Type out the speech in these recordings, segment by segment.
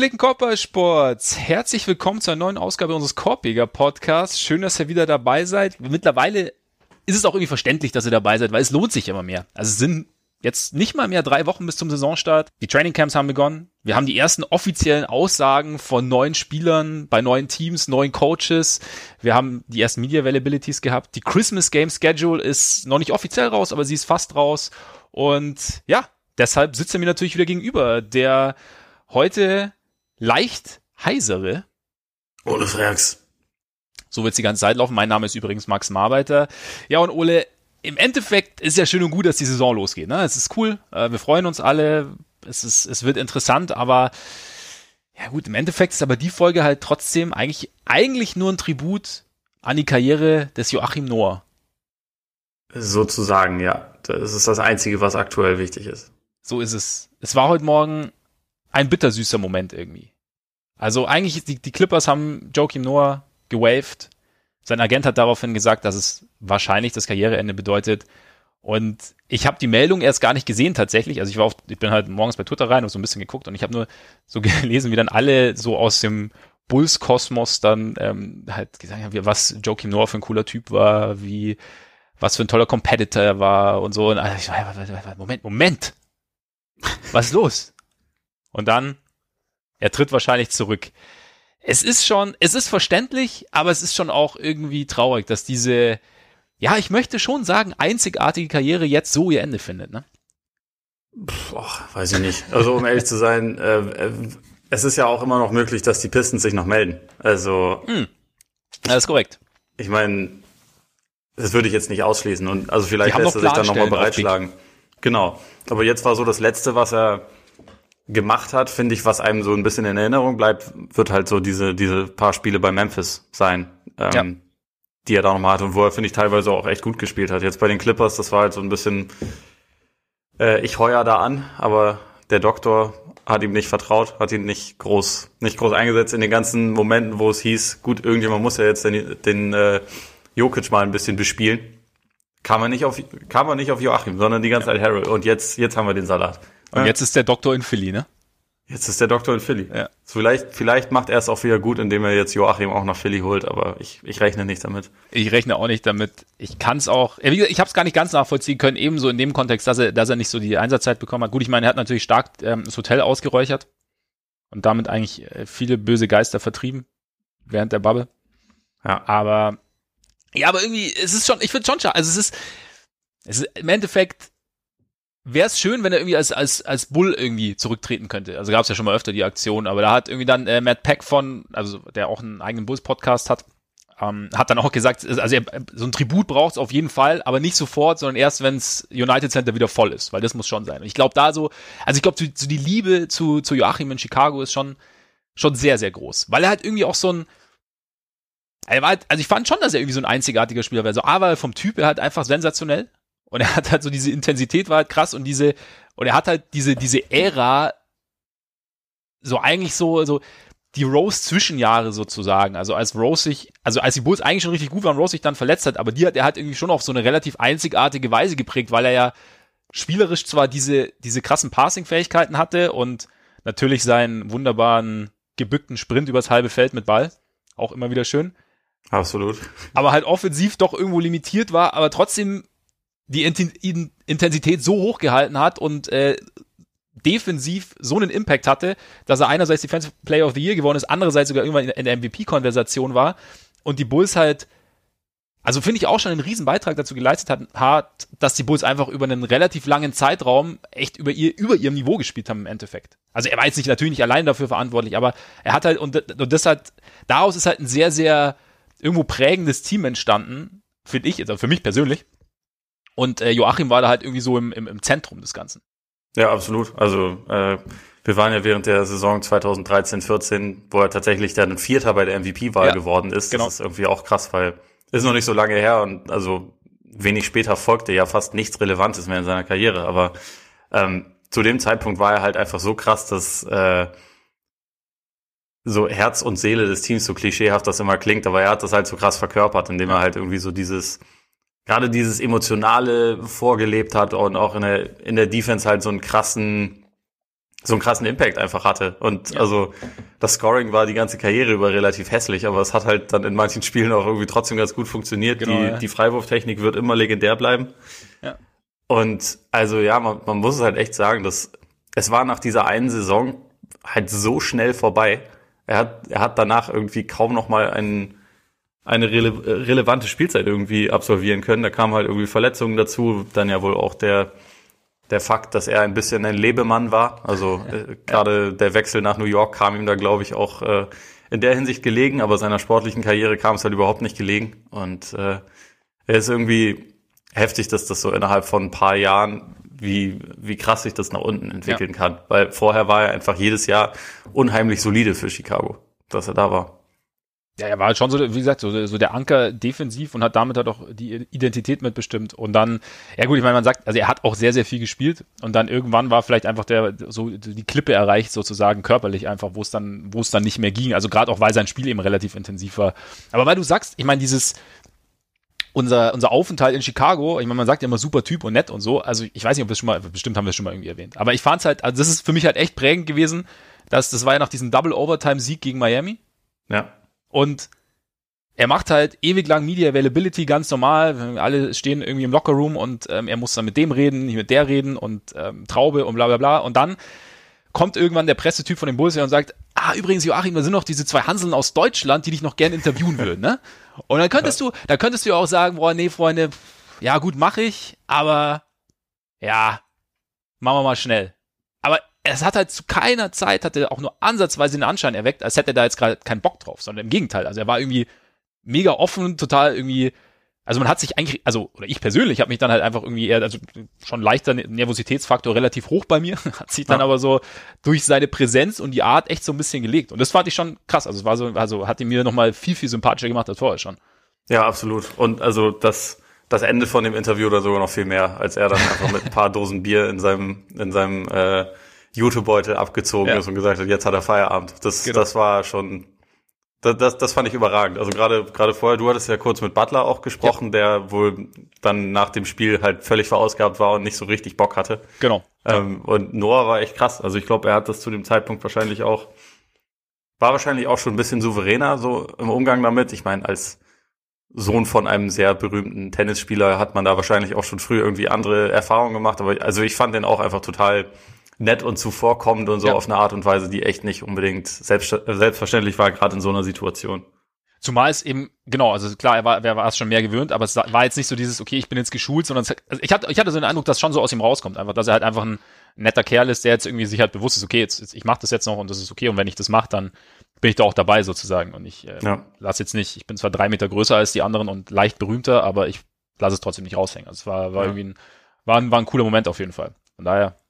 Gepflegten Korbballsports, herzlich willkommen zu einer neuen Ausgabe unseres Korbjäger Podcasts. Schön, dass ihr wieder dabei seid. Mittlerweile ist es auch irgendwie verständlich, dass ihr dabei seid, weil es lohnt sich immer mehr. Also es sind jetzt nicht mal mehr drei Wochen bis zum Saisonstart. Die Trainingcamps haben begonnen. Wir haben die ersten offiziellen Aussagen von neuen Spielern bei neuen Teams, neuen Coaches. Wir haben die ersten Media Availabilities gehabt. Die Christmas Game Schedule ist noch nicht offiziell raus, aber sie ist fast raus. Und ja, deshalb sitzt er mir natürlich wieder gegenüber. Der heute leicht heisere. Ole Frags. So wird's die ganze Zeit laufen. Mein Name ist übrigens Max Marbeiter. Ja, und Ole, im Endeffekt ist ja schön und gut, dass die Saison losgeht. Ne? Es ist cool. Äh, wir freuen uns alle. Es, ist, es wird interessant, aber ja gut, im Endeffekt ist aber die Folge halt trotzdem eigentlich, eigentlich nur ein Tribut an die Karriere des Joachim Noah. Sozusagen, ja. Das ist das Einzige, was aktuell wichtig ist. So ist es. Es war heute Morgen ein bittersüßer Moment irgendwie. Also eigentlich, die, die Clippers haben Joachim Noah gewaved. Sein Agent hat daraufhin gesagt, dass es wahrscheinlich das Karriereende bedeutet. Und ich habe die Meldung erst gar nicht gesehen tatsächlich. Also ich war auf, ich bin halt morgens bei Twitter rein und so ein bisschen geguckt und ich habe nur so gelesen, wie dann alle so aus dem Bulls-Kosmos dann ähm, halt gesagt haben, was Joachim Noah für ein cooler Typ war, wie was für ein toller Competitor er war und so. Und ich, Moment, Moment. Was ist los? Und dann, er tritt wahrscheinlich zurück. Es ist schon, es ist verständlich, aber es ist schon auch irgendwie traurig, dass diese, ja, ich möchte schon sagen, einzigartige Karriere jetzt so ihr Ende findet, ne? Boah, weiß ich nicht. Also um ehrlich zu sein, äh, äh, es ist ja auch immer noch möglich, dass die Pistons sich noch melden. Also. Hm. Das ist korrekt. Ich meine, das würde ich jetzt nicht ausschließen. Und also vielleicht lässt er sich dann nochmal bereitschlagen. Genau. Aber jetzt war so das Letzte, was er gemacht hat, finde ich, was einem so ein bisschen in Erinnerung bleibt, wird halt so diese, diese paar Spiele bei Memphis sein, ähm, ja. die er da nochmal hat und wo er, finde ich, teilweise auch echt gut gespielt hat. Jetzt bei den Clippers, das war halt so ein bisschen, äh, ich heuer da an, aber der Doktor hat ihm nicht vertraut, hat ihn nicht groß, nicht groß eingesetzt in den ganzen Momenten, wo es hieß, gut, irgendjemand muss ja jetzt den, den äh, Jokic mal ein bisschen bespielen. Kam er nicht auf, kam er nicht auf Joachim, sondern die ganze Zeit Harold. Und jetzt, jetzt haben wir den Salat. Und jetzt ist der Doktor in Philly, ne? Jetzt ist der Doktor in Philly. Ja. Vielleicht, vielleicht macht er es auch wieder gut, indem er jetzt Joachim auch nach Philly holt, aber ich, ich rechne nicht damit. Ich rechne auch nicht damit. Ich kann es auch, ich habe es gar nicht ganz nachvollziehen können, ebenso in dem Kontext, dass er, dass er nicht so die Einsatzzeit bekommen hat. Gut, ich meine, er hat natürlich stark ähm, das Hotel ausgeräuchert und damit eigentlich äh, viele böse Geister vertrieben während der Bubble. Ja. Aber, ja, aber irgendwie, es ist schon, ich finde schon schade. Also es ist, es ist im Endeffekt, wäre es schön, wenn er irgendwie als, als, als Bull irgendwie zurücktreten könnte. Also gab es ja schon mal öfter die Aktion, aber da hat irgendwie dann äh, Matt Peck von, also der auch einen eigenen Bulls-Podcast hat, ähm, hat dann auch gesagt, also er, so ein Tribut braucht es auf jeden Fall, aber nicht sofort, sondern erst, wenns United Center wieder voll ist, weil das muss schon sein. Und ich glaube da so, also ich glaube, so, so die Liebe zu, zu Joachim in Chicago ist schon, schon sehr, sehr groß, weil er halt irgendwie auch so ein, er war halt, also ich fand schon, dass er irgendwie so ein einzigartiger Spieler war. So, A war vom Typ, er halt einfach sensationell. Und er hat halt so diese Intensität war halt krass und diese, und er hat halt diese, diese Ära, so eigentlich so, so, die Rose Zwischenjahre sozusagen. Also als Rose sich, also als die Bulls eigentlich schon richtig gut waren, Rose sich dann verletzt hat, aber die hat er hat irgendwie schon auf so eine relativ einzigartige Weise geprägt, weil er ja spielerisch zwar diese, diese krassen Passing-Fähigkeiten hatte und natürlich seinen wunderbaren gebückten Sprint übers halbe Feld mit Ball. Auch immer wieder schön. Absolut. Aber halt offensiv doch irgendwo limitiert war, aber trotzdem die Intensität so hoch gehalten hat und äh, defensiv so einen Impact hatte, dass er einerseits Defensive Player of the Year geworden ist, andererseits sogar irgendwann in der MVP-Konversation war und die Bulls halt, also finde ich auch schon einen riesen Beitrag dazu geleistet hat, hat, dass die Bulls einfach über einen relativ langen Zeitraum echt über ihr, über ihrem Niveau gespielt haben im Endeffekt. Also er war jetzt nicht natürlich nicht allein dafür verantwortlich, aber er hat halt, und, und das hat, daraus ist halt ein sehr, sehr irgendwo prägendes Team entstanden, finde ich, also für mich persönlich. Und äh, Joachim war da halt irgendwie so im, im, im Zentrum des Ganzen. Ja, absolut. Also äh, wir waren ja während der Saison 2013, 14, wo er tatsächlich dann Vierter bei der MVP-Wahl ja, geworden ist. Genau. Das ist irgendwie auch krass, weil ist noch nicht so lange her und also wenig später folgte ja fast nichts Relevantes mehr in seiner Karriere. Aber ähm, zu dem Zeitpunkt war er halt einfach so krass, dass äh, so Herz und Seele des Teams, so klischeehaft das immer klingt, aber er hat das halt so krass verkörpert, indem er halt irgendwie so dieses gerade dieses Emotionale vorgelebt hat und auch in der, in der Defense halt so einen krassen, so einen krassen Impact einfach hatte. Und ja. also das Scoring war die ganze Karriere über relativ hässlich, aber es hat halt dann in manchen Spielen auch irgendwie trotzdem ganz gut funktioniert. Genau, die, ja. die Freiwurftechnik wird immer legendär bleiben. Ja. Und also ja, man, man muss es halt echt sagen, dass es war nach dieser einen Saison halt so schnell vorbei. Er hat, er hat danach irgendwie kaum noch mal einen, eine rele relevante Spielzeit irgendwie absolvieren können. Da kamen halt irgendwie Verletzungen dazu, dann ja wohl auch der der Fakt, dass er ein bisschen ein Lebemann war. Also äh, gerade der Wechsel nach New York kam ihm da, glaube ich, auch äh, in der Hinsicht gelegen, aber seiner sportlichen Karriere kam es halt überhaupt nicht gelegen. Und äh, er ist irgendwie heftig, dass das so innerhalb von ein paar Jahren, wie, wie krass sich das nach unten entwickeln ja. kann. Weil vorher war er einfach jedes Jahr unheimlich solide für Chicago, dass er da war. Ja, er war halt schon so, wie gesagt, so, so der Anker defensiv und hat damit halt auch die Identität mitbestimmt. Und dann, ja gut, ich meine, man sagt, also er hat auch sehr, sehr viel gespielt und dann irgendwann war vielleicht einfach der, so die Klippe erreicht, sozusagen körperlich einfach, wo es dann, wo es dann nicht mehr ging. Also gerade auch, weil sein Spiel eben relativ intensiv war. Aber weil du sagst, ich meine, dieses, unser, unser Aufenthalt in Chicago, ich meine, man sagt ja immer super Typ und nett und so. Also ich weiß nicht, ob wir es schon mal, bestimmt haben wir es schon mal irgendwie erwähnt. Aber ich fand es halt, also das ist für mich halt echt prägend gewesen, dass das war ja nach diesem Double Overtime Sieg gegen Miami. Ja. Und er macht halt ewig lang Media Availability ganz normal. Alle stehen irgendwie im Lockerroom und ähm, er muss dann mit dem reden, nicht mit der reden und ähm, Traube und bla bla bla. Und dann kommt irgendwann der Pressetyp von dem Bulls und sagt, ah, übrigens, Joachim, da sind noch diese zwei Hanseln aus Deutschland, die dich noch gern interviewen würden, ne? Und dann könntest du, da könntest du ja auch sagen, boah, nee, Freunde, ja gut, mach ich, aber ja, machen wir mal schnell. Aber es hat halt zu keiner Zeit, hat er auch nur ansatzweise den Anschein erweckt, als hätte er da jetzt gerade keinen Bock drauf, sondern im Gegenteil. Also er war irgendwie mega offen, total irgendwie, also man hat sich eigentlich, also, oder ich persönlich habe mich dann halt einfach irgendwie eher, also schon leichter Nervositätsfaktor relativ hoch bei mir, hat sich dann ja. aber so durch seine Präsenz und die Art echt so ein bisschen gelegt. Und das fand ich schon krass. Also es war so, also hat ihn mir nochmal viel, viel sympathischer gemacht als vorher schon. Ja, absolut. Und also das, das Ende von dem Interview oder sogar noch viel mehr, als er dann einfach mit ein paar Dosen Bier in seinem, in seinem äh, Jutebeutel abgezogen ja. ist und gesagt hat, jetzt hat er Feierabend. Das, genau. das war schon, das, das, das fand ich überragend. Also gerade gerade vorher, du hattest ja kurz mit Butler auch gesprochen, ja. der wohl dann nach dem Spiel halt völlig verausgabt war und nicht so richtig Bock hatte. Genau. Ähm, und Noah war echt krass. Also ich glaube, er hat das zu dem Zeitpunkt wahrscheinlich auch, war wahrscheinlich auch schon ein bisschen souveräner so im Umgang damit. Ich meine, als Sohn von einem sehr berühmten Tennisspieler hat man da wahrscheinlich auch schon früh irgendwie andere Erfahrungen gemacht. Aber also ich fand den auch einfach total nett und zuvorkommend und so ja. auf eine Art und Weise, die echt nicht unbedingt selbst, selbstverständlich war, gerade in so einer Situation. Zumal es eben, genau, also klar, er war, er war es schon mehr gewöhnt, aber es war jetzt nicht so dieses, okay, ich bin jetzt geschult, sondern es, also ich, hatte, ich hatte so den Eindruck, dass schon so aus ihm rauskommt, einfach, dass er halt einfach ein netter Kerl ist, der jetzt irgendwie sich halt bewusst ist, okay, jetzt, jetzt ich mache das jetzt noch und das ist okay und wenn ich das mache, dann bin ich da auch dabei sozusagen und ich äh, ja. lasse jetzt nicht, ich bin zwar drei Meter größer als die anderen und leicht berühmter, aber ich lasse es trotzdem nicht raushängen. Also es war, war ja. irgendwie ein, war ein, war ein cooler Moment auf jeden Fall. Von daher,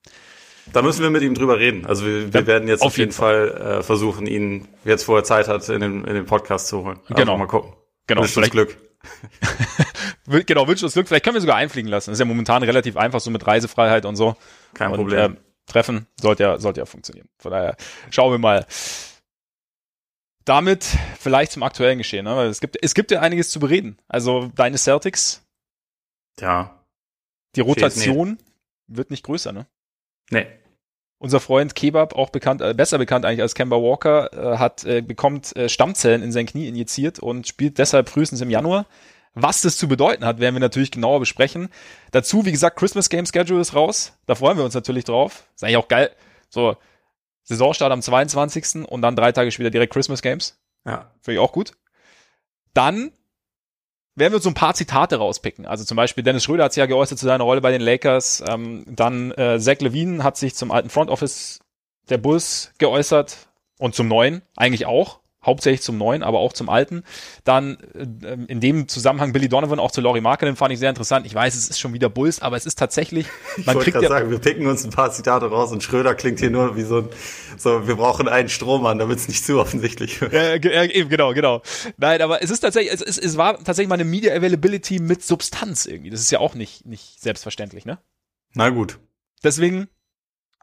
da müssen wir mit ihm drüber reden. Also wir, wir ja, werden jetzt auf, jeden Fall, Fall äh, versuchen, ihn jetzt wo er Zeit hat, in den, in den Podcast zu holen. Also genau. mal gucken. Genau. Wünscht uns Glück. genau, wünscht uns Glück. Vielleicht können wir sogar einfliegen lassen. Das ist ja momentan relativ einfach, so mit Reisefreiheit und so. Kein und, Problem. Äh, treffen sollte ja, sollte ja funktionieren. Von daher schauen wir mal. Damit vielleicht zum aktuellen Geschehen. Ne? Weil es gibt, es gibt ja einiges zu bereden. Also deine Celtics. Ja. Die Rotation wird nicht größer, ne? Nee. Unser Freund Kebab, auch bekannt, äh, besser bekannt eigentlich als Kemba Walker, äh, hat äh, bekommt äh, Stammzellen in sein Knie injiziert und spielt deshalb frühestens im Januar. Was das zu bedeuten hat, werden wir natürlich genauer besprechen. Dazu, wie gesagt, Christmas Game Schedule ist raus. Da freuen wir uns natürlich drauf. Ist eigentlich auch geil. So, Saisonstart am 22. und dann drei Tage später direkt Christmas Games. Ja. Finde ich auch gut. Dann werden wir uns so ein paar Zitate rauspicken. Also zum Beispiel Dennis Schröder hat sich ja geäußert zu seiner Rolle bei den Lakers. Ähm, dann äh, Zach Levine hat sich zum alten Front Office der Bulls geäußert und zum neuen eigentlich auch hauptsächlich zum neuen, aber auch zum alten. Dann äh, in dem Zusammenhang Billy Donovan auch zu Laurie Markkinen fand ich sehr interessant. Ich weiß, es ist schon wieder Bulls, aber es ist tatsächlich. Man ich kriegt ja sagen, wir picken uns ein paar Zitate raus und Schröder klingt hier nur wie so ein, so wir brauchen einen Strohmann, damit es nicht zu offensichtlich wird. Ja, eben genau, genau. Nein, aber es ist tatsächlich, es, es, es war tatsächlich mal eine Media Availability mit Substanz irgendwie. Das ist ja auch nicht nicht selbstverständlich, ne? Na gut. Deswegen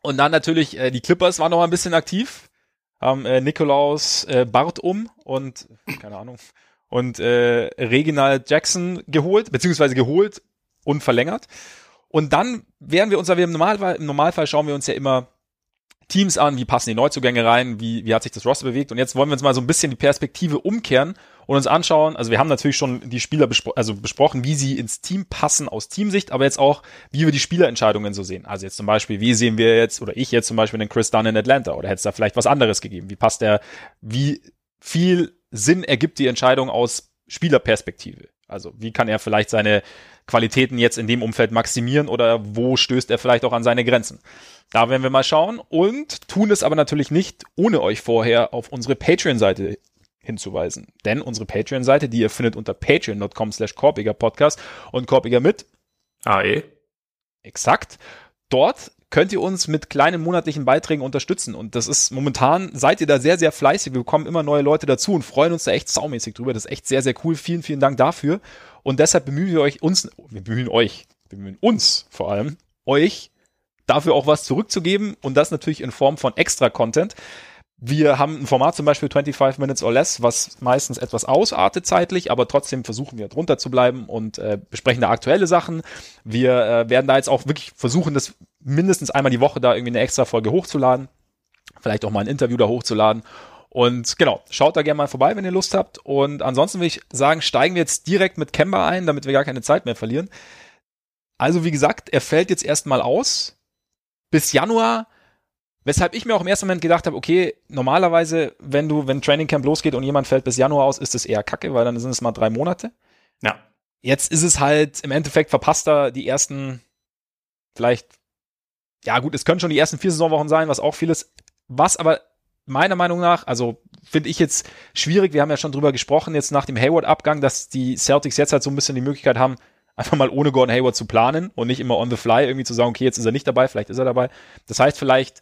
und dann natürlich äh, die Clippers waren noch mal ein bisschen aktiv haben äh, Nikolaus äh, Bart um und keine Ahnung und äh, Reginald Jackson geholt beziehungsweise geholt und verlängert und dann werden wir uns, wir im Normalfall, im Normalfall schauen wir uns ja immer Teams an, wie passen die Neuzugänge rein, wie, wie hat sich das Roster bewegt. Und jetzt wollen wir uns mal so ein bisschen die Perspektive umkehren und uns anschauen. Also wir haben natürlich schon die Spieler bespro also besprochen, wie sie ins Team passen aus Teamsicht, aber jetzt auch, wie wir die Spielerentscheidungen so sehen. Also jetzt zum Beispiel, wie sehen wir jetzt, oder ich jetzt zum Beispiel den Chris Dunn in Atlanta, oder hätte es da vielleicht was anderes gegeben? Wie passt der, wie viel Sinn ergibt die Entscheidung aus Spielerperspektive? Also wie kann er vielleicht seine Qualitäten jetzt in dem Umfeld maximieren oder wo stößt er vielleicht auch an seine Grenzen? Da werden wir mal schauen und tun es aber natürlich nicht, ohne euch vorher auf unsere Patreon-Seite hinzuweisen. Denn unsere Patreon-Seite, die ihr findet unter patreon.com slash Podcast und Korbiger mit AE. Exakt. Dort könnt ihr uns mit kleinen monatlichen Beiträgen unterstützen. Und das ist momentan, seid ihr da sehr, sehr fleißig. Wir bekommen immer neue Leute dazu und freuen uns da echt saumäßig drüber. Das ist echt sehr, sehr cool. Vielen, vielen Dank dafür. Und deshalb bemühen wir euch, uns, wir bemühen euch, wir bemühen uns vor allem, euch dafür auch was zurückzugeben und das natürlich in Form von extra Content. Wir haben ein Format zum Beispiel 25 Minutes or Less, was meistens etwas ausartet zeitlich, aber trotzdem versuchen wir drunter zu bleiben und äh, besprechen da aktuelle Sachen. Wir äh, werden da jetzt auch wirklich versuchen, das mindestens einmal die Woche da irgendwie eine extra Folge hochzuladen. Vielleicht auch mal ein Interview da hochzuladen. Und genau, schaut da gerne mal vorbei, wenn ihr Lust habt. Und ansonsten will ich sagen, steigen wir jetzt direkt mit Kemba ein, damit wir gar keine Zeit mehr verlieren. Also wie gesagt, er fällt jetzt erstmal aus bis Januar, weshalb ich mir auch im ersten Moment gedacht habe, okay, normalerweise, wenn du, wenn Training Camp losgeht und jemand fällt bis Januar aus, ist es eher kacke, weil dann sind es mal drei Monate. Ja. Jetzt ist es halt im Endeffekt verpasst er die ersten, vielleicht, ja gut, es können schon die ersten vier Saisonwochen sein, was auch vieles, was aber meiner Meinung nach, also finde ich jetzt schwierig, wir haben ja schon drüber gesprochen, jetzt nach dem Hayward-Abgang, dass die Celtics jetzt halt so ein bisschen die Möglichkeit haben, einfach mal ohne Gordon Hayward zu planen und nicht immer on the fly irgendwie zu sagen, okay, jetzt ist er nicht dabei, vielleicht ist er dabei. Das heißt, vielleicht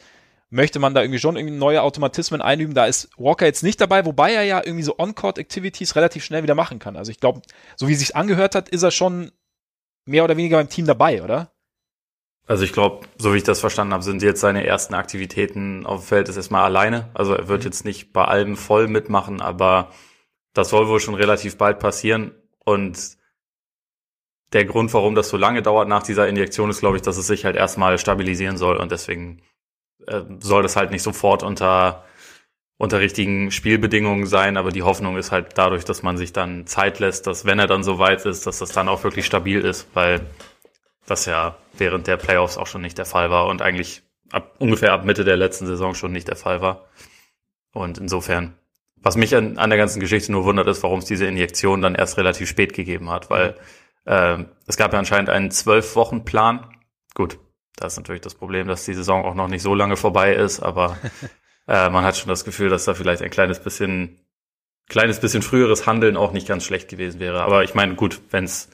möchte man da irgendwie schon irgendwie neue Automatismen einüben. Da ist Walker jetzt nicht dabei, wobei er ja irgendwie so On-Court-Activities relativ schnell wieder machen kann. Also ich glaube, so wie es sich angehört hat, ist er schon mehr oder weniger beim Team dabei, oder? Also ich glaube, so wie ich das verstanden habe, sind jetzt seine ersten Aktivitäten auf dem Feld ist erstmal alleine. Also er wird mhm. jetzt nicht bei allem voll mitmachen, aber das soll wohl schon relativ bald passieren. Und der Grund, warum das so lange dauert nach dieser Injektion, ist, glaube ich, dass es sich halt erstmal stabilisieren soll und deswegen äh, soll das halt nicht sofort unter unter richtigen Spielbedingungen sein, aber die Hoffnung ist halt dadurch, dass man sich dann Zeit lässt, dass wenn er dann so weit ist, dass das dann auch wirklich stabil ist, weil das ja während der Playoffs auch schon nicht der Fall war und eigentlich ab ungefähr ab Mitte der letzten Saison schon nicht der Fall war. Und insofern, was mich an, an der ganzen Geschichte nur wundert, ist, warum es diese Injektion dann erst relativ spät gegeben hat, weil äh, es gab ja anscheinend einen zwölf Wochen Plan. Gut, da ist natürlich das Problem, dass die Saison auch noch nicht so lange vorbei ist, aber äh, man hat schon das Gefühl, dass da vielleicht ein kleines bisschen, kleines bisschen früheres Handeln auch nicht ganz schlecht gewesen wäre. Aber ich meine, gut, wenn es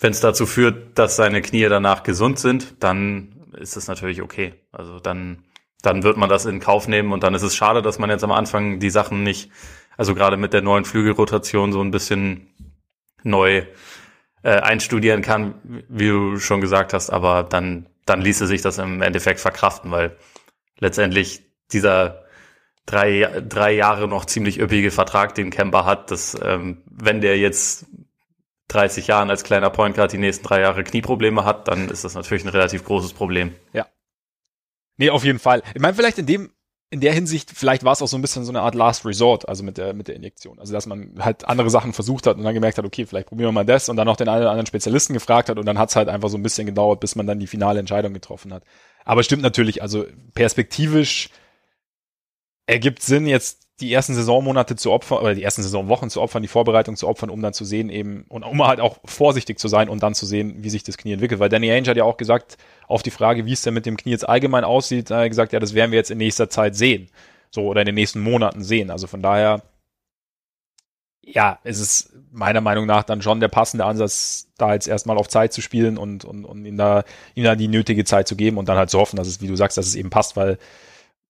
wenn es dazu führt, dass seine Knie danach gesund sind, dann ist es natürlich okay. Also dann, dann wird man das in Kauf nehmen und dann ist es schade, dass man jetzt am Anfang die Sachen nicht, also gerade mit der neuen Flügelrotation so ein bisschen neu äh, einstudieren kann, wie du schon gesagt hast, aber dann, dann ließe sich das im Endeffekt verkraften, weil letztendlich dieser drei, drei Jahre noch ziemlich üppige Vertrag, den Kemper hat, dass ähm, wenn der jetzt 30 Jahren als kleiner Point Guard die nächsten drei Jahre Knieprobleme hat, dann ist das natürlich ein relativ großes Problem. Ja. Nee, auf jeden Fall. Ich meine, vielleicht in dem in der Hinsicht, vielleicht war es auch so ein bisschen so eine Art Last Resort, also mit der, mit der Injektion. Also, dass man halt andere Sachen versucht hat und dann gemerkt hat, okay, vielleicht probieren wir mal das und dann noch den einen oder anderen Spezialisten gefragt hat und dann hat es halt einfach so ein bisschen gedauert, bis man dann die finale Entscheidung getroffen hat. Aber stimmt natürlich, also perspektivisch ergibt Sinn, jetzt die ersten Saisonmonate zu opfern, oder die ersten Saisonwochen zu opfern, die Vorbereitung zu opfern, um dann zu sehen eben, und um halt auch vorsichtig zu sein und dann zu sehen, wie sich das Knie entwickelt. Weil Danny Ainge hat ja auch gesagt, auf die Frage, wie es denn mit dem Knie jetzt allgemein aussieht, hat er gesagt, ja, das werden wir jetzt in nächster Zeit sehen. So, oder in den nächsten Monaten sehen. Also von daher, ja, es ist meiner Meinung nach dann schon der passende Ansatz, da jetzt erstmal auf Zeit zu spielen und, und, und ihm da, ihm da die nötige Zeit zu geben und dann halt zu hoffen, dass es, wie du sagst, dass es eben passt, weil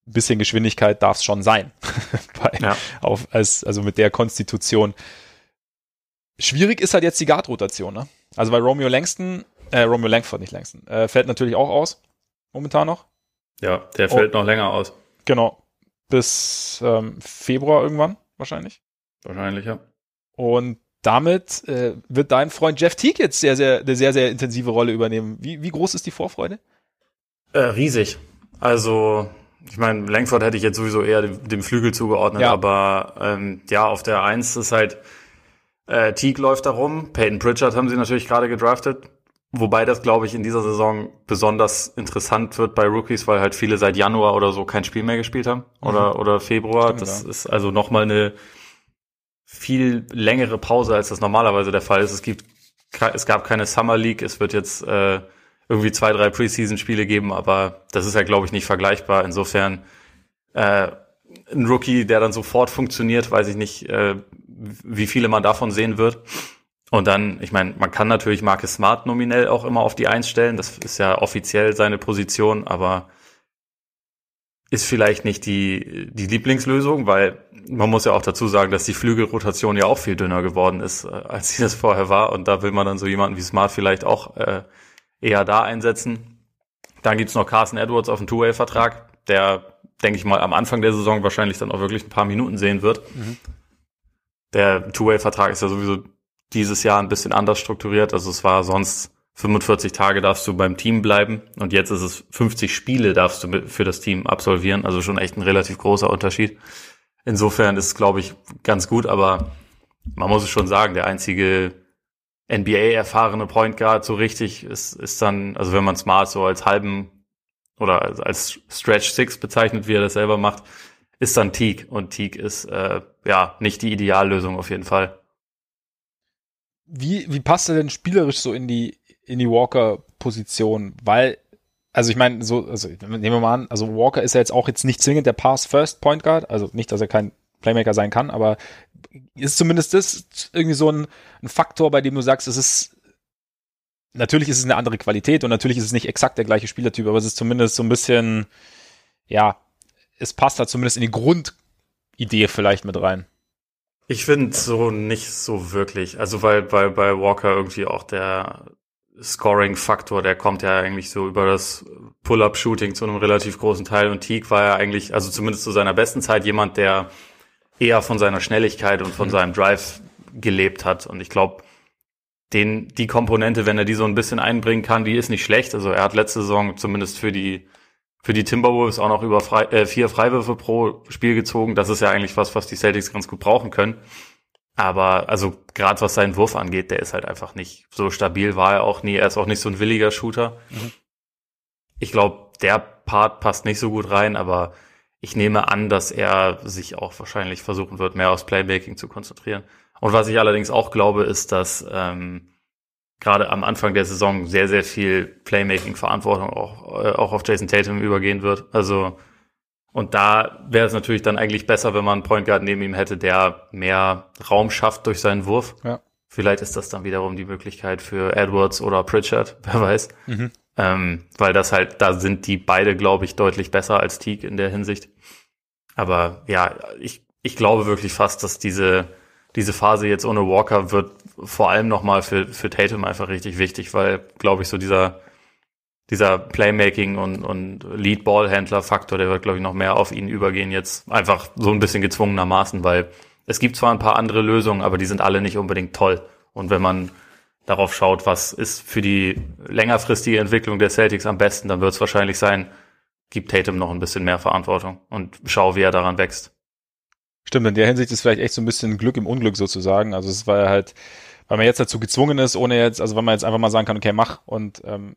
bisschen Geschwindigkeit darf es schon sein. Bei, ja. auf, als, also mit der Konstitution. Schwierig ist halt jetzt die Guard-Rotation, ne? Also bei Romeo Langston, äh, Romeo Langford, nicht Langston, äh, fällt natürlich auch aus. Momentan noch. Ja, der fällt oh, noch länger aus. Genau. Bis ähm, Februar irgendwann, wahrscheinlich. Wahrscheinlich, ja. Und damit äh, wird dein Freund Jeff Teague jetzt sehr, sehr, eine sehr, sehr intensive Rolle übernehmen. Wie, wie groß ist die Vorfreude? Äh, riesig. Also Ich meine, Langford hätte ich jetzt sowieso eher dem, dem Flügel zugeordnet, ja. aber ähm, ja, auf der Eins ist halt äh, Teague läuft da rum, Peyton Pritchard haben sie natürlich gerade gedraftet, wobei das, glaube ich, in dieser Saison besonders interessant wird bei Rookies, weil halt viele seit Januar oder so kein Spiel mehr gespielt haben oder, mhm. oder Februar. Stimmt, das ja. ist also nochmal eine viel längere Pause, als das normalerweise der Fall ist. Es gibt es gab keine Summer League, es wird jetzt äh, irgendwie zwei, drei Preseason-Spiele geben, aber das ist ja, glaube ich, nicht vergleichbar. Insofern äh, ein Rookie, der dann sofort funktioniert, weiß ich nicht, äh, wie viele man davon sehen wird. Und dann, ich meine, man kann natürlich Marcus Smart nominell auch immer auf die Eins stellen. Das ist ja offiziell seine Position, aber ist vielleicht nicht die, die Lieblingslösung, weil man muss ja auch dazu sagen, dass die Flügelrotation ja auch viel dünner geworden ist, äh, als sie das vorher war. Und da will man dann so jemanden wie Smart vielleicht auch äh, eher da einsetzen. Dann gibt's noch Carson Edwards auf dem Two-Way-Vertrag, der, denke ich mal, am Anfang der Saison wahrscheinlich dann auch wirklich ein paar Minuten sehen wird. Mhm. Der Two-Way-Vertrag ist ja sowieso dieses Jahr ein bisschen anders strukturiert. Also es war sonst 45 Tage darfst du beim Team bleiben und jetzt ist es 50 Spiele darfst du für das Team absolvieren. Also schon echt ein relativ großer Unterschied. Insofern ist es, glaube ich, ganz gut, aber man muss es schon sagen, der einzige NBA-erfahrene Point Guard so richtig ist, ist dann, also wenn man Smart so als halben oder als Stretch Six bezeichnet, wie er das selber macht, ist dann Teague. Und Teague ist äh, ja nicht die Ideallösung auf jeden Fall. Wie, wie passt er denn spielerisch so in die, in die Walker-Position? Weil, also ich meine, so, also nehmen wir mal an, also Walker ist ja jetzt auch jetzt nicht zwingend der Pass-First Point Guard, also nicht, dass er kein Playmaker sein kann, aber ist zumindest das irgendwie so ein, ein Faktor, bei dem du sagst, es ist natürlich ist es eine andere Qualität und natürlich ist es nicht exakt der gleiche Spielertyp, aber es ist zumindest so ein bisschen, ja, es passt da zumindest in die Grundidee vielleicht mit rein. Ich finde so nicht so wirklich. Also weil bei, bei Walker irgendwie auch der Scoring-Faktor, der kommt ja eigentlich so über das Pull-Up-Shooting zu einem relativ großen Teil und Teague war ja eigentlich, also zumindest zu seiner besten Zeit, jemand, der eher von seiner Schnelligkeit und von mhm. seinem Drive gelebt hat. Und ich glaube, den, die Komponente, wenn er die so ein bisschen einbringen kann, die ist nicht schlecht. Also er hat letzte Saison zumindest für die, für die Timberwolves auch noch über frei, äh, vier Freiwürfe pro Spiel gezogen. Das ist ja eigentlich was, was die Celtics ganz gut brauchen können. Aber also gerade was seinen Wurf angeht, der ist halt einfach nicht so stabil, war er auch nie. Er ist auch nicht so ein williger Shooter. Mhm. Ich glaube, der Part passt nicht so gut rein, aber ich nehme an, dass er sich auch wahrscheinlich versuchen wird, mehr aufs Playmaking zu konzentrieren. Und was ich allerdings auch glaube, ist, dass ähm, gerade am Anfang der Saison sehr, sehr viel Playmaking-Verantwortung auch, äh, auch auf Jason Tatum übergehen wird. Also und da wäre es natürlich dann eigentlich besser, wenn man einen Point Guard neben ihm hätte, der mehr Raum schafft durch seinen Wurf. Ja. Vielleicht ist das dann wiederum die Möglichkeit für Edwards oder Pritchard, wer weiß. Mhm. Ähm, weil das halt, da sind die beide, glaube ich, deutlich besser als Teague in der Hinsicht. Aber ja, ich, ich glaube wirklich fast, dass diese, diese Phase jetzt ohne Walker wird vor allem nochmal für, für Tatum einfach richtig wichtig, weil, glaube ich, so dieser, dieser Playmaking und, und Lead-Ball-Händler-Faktor, der wird, glaube ich, noch mehr auf ihn übergehen jetzt. Einfach so ein bisschen gezwungenermaßen, weil es gibt zwar ein paar andere Lösungen, aber die sind alle nicht unbedingt toll. Und wenn man darauf schaut, was ist für die längerfristige Entwicklung der Celtics am besten, dann wird es wahrscheinlich sein, gibt Tatum noch ein bisschen mehr Verantwortung und schau, wie er daran wächst. Stimmt, in der Hinsicht ist vielleicht echt so ein bisschen Glück im Unglück sozusagen. Also es war ja halt, weil man jetzt dazu gezwungen ist, ohne jetzt, also wenn man jetzt einfach mal sagen kann, okay, mach und ähm,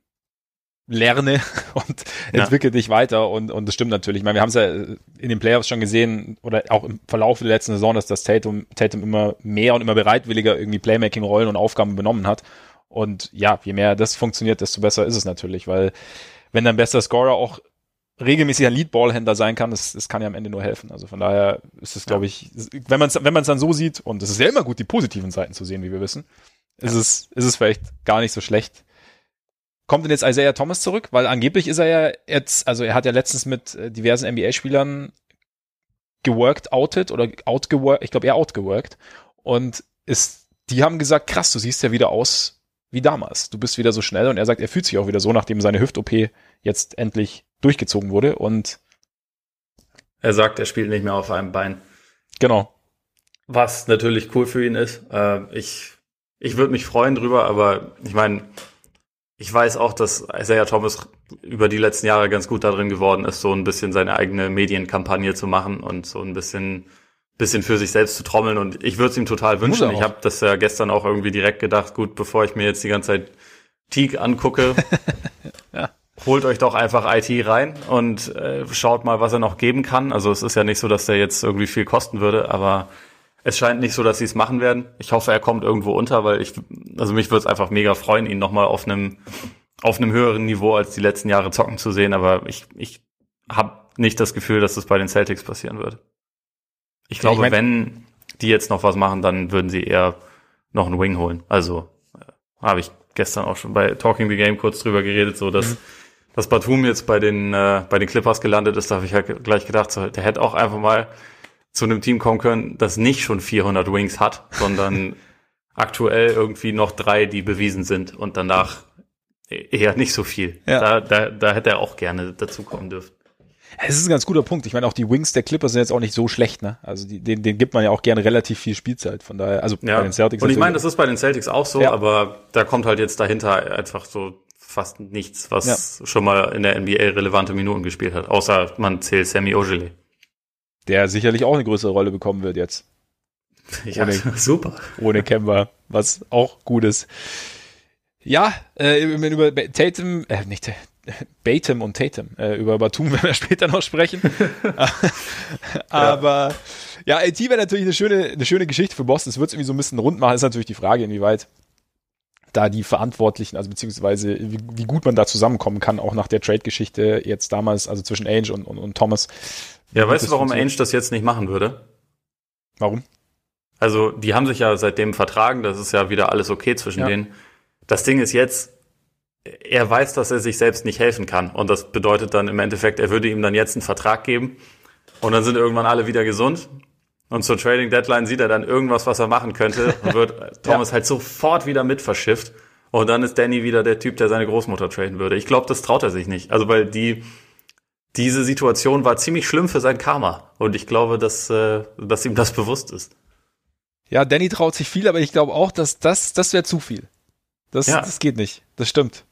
lerne und ja. entwickle dich weiter und, und das stimmt natürlich. Ich meine, wir haben es ja in den Playoffs schon gesehen oder auch im Verlauf der letzten Saison, dass das Tatum, Tatum immer mehr und immer bereitwilliger irgendwie Playmaking-Rollen und Aufgaben benommen hat. Und ja, je mehr das funktioniert, desto besser ist es natürlich, weil wenn dein bester Scorer auch regelmäßig ein Lead-Ball-Händler sein kann, das, das kann ja am Ende nur helfen. Also von daher ist es, glaube ich, wenn man es wenn man's dann so sieht, und es ist ja immer gut, die positiven Seiten zu sehen, wie wir wissen, ist, ja. es, ist es vielleicht gar nicht so schlecht, Kommt denn jetzt Isaiah Thomas zurück? Weil angeblich ist er ja jetzt, also er hat ja letztens mit äh, diversen NBA-Spielern geworked, outed oder outgeworked, ich glaube eher outgeworked. Und ist, die haben gesagt, krass, du siehst ja wieder aus wie damals. Du bist wieder so schnell und er sagt, er fühlt sich auch wieder so, nachdem seine Hüft-OP jetzt endlich durchgezogen wurde und er sagt, er spielt nicht mehr auf einem Bein. Genau. Was natürlich cool für ihn ist. Äh, ich ich würde mich freuen drüber, aber ich meine, ich weiß auch, dass Isaiah Thomas über die letzten Jahre ganz gut darin geworden ist, so ein bisschen seine eigene Medienkampagne zu machen und so ein bisschen bisschen für sich selbst zu trommeln und ich würde es ihm total wünschen. Ich habe das ja gestern auch irgendwie direkt gedacht, gut, bevor ich mir jetzt die ganze Zeit Teague angucke, ja. holt euch doch einfach IT rein und äh, schaut mal, was er noch geben kann. Also es ist ja nicht so, dass der jetzt irgendwie viel kosten würde, aber es scheint nicht so, dass sie es machen werden. Ich hoffe, er kommt irgendwo unter, weil ich, also mich würde es einfach mega freuen, ihn nochmal auf einem auf einem höheren Niveau als die letzten Jahre zocken zu sehen. Aber ich, ich habe nicht das Gefühl, dass das bei den Celtics passieren wird. Ich glaube, ja, ich mein, wenn die jetzt noch was machen, dann würden sie eher noch einen Wing holen. Also äh, habe ich gestern auch schon bei Talking the Game kurz drüber geredet, so dass mhm. dass Batum jetzt bei den äh, bei den Clippers gelandet ist. Da habe ich halt gleich gedacht, so, der hätte auch einfach mal zu einem Team kommen können, das nicht schon 400 Wings hat, sondern aktuell irgendwie noch drei, die bewiesen sind und danach eher nicht so viel. Ja. Da, da, da hätte er auch gerne dazukommen dürfen. Es ist ein ganz guter Punkt. Ich meine, auch die Wings der Clippers sind jetzt auch nicht so schlecht, ne? Also die, den, den gibt man ja auch gerne relativ viel Spielzeit. Von daher, also ja. bei den Celtics. Und ich meine, das ist bei den Celtics auch so, ja. aber da kommt halt jetzt dahinter einfach so fast nichts, was ja. schon mal in der NBA relevante Minuten gespielt hat, außer man zählt Sammy Ogilvy der sicherlich auch eine größere Rolle bekommen wird jetzt. Ja, ohne, super. Ohne Kemba, was auch gut ist. Ja, äh, über Tatum, äh, nicht Batum und Tatum, äh, über Batum werden wir später noch sprechen. Aber ja, ja LT wäre natürlich eine schöne, eine schöne Geschichte für Boston. Es wird irgendwie so ein bisschen rund machen, ist natürlich die Frage, inwieweit da die Verantwortlichen, also beziehungsweise wie, wie gut man da zusammenkommen kann, auch nach der Trade-Geschichte jetzt damals, also zwischen Ainge und, und, und Thomas, ja, weißt du, warum Ainge das jetzt nicht machen würde? Warum? Also, die haben sich ja seitdem vertragen, das ist ja wieder alles okay zwischen ja. denen. Das Ding ist jetzt, er weiß, dass er sich selbst nicht helfen kann. Und das bedeutet dann im Endeffekt, er würde ihm dann jetzt einen Vertrag geben und dann sind irgendwann alle wieder gesund. Und zur Trading Deadline sieht er dann irgendwas, was er machen könnte und wird Thomas ja. halt sofort wieder mit verschifft. Und dann ist Danny wieder der Typ, der seine Großmutter traden würde. Ich glaube, das traut er sich nicht. Also, weil die, diese Situation war ziemlich schlimm für sein Karma. Und ich glaube, dass, äh, dass ihm das bewusst ist. Ja, Danny traut sich viel, aber ich glaube auch, dass das, das wäre zu viel. Das, ja. das geht nicht. Das stimmt.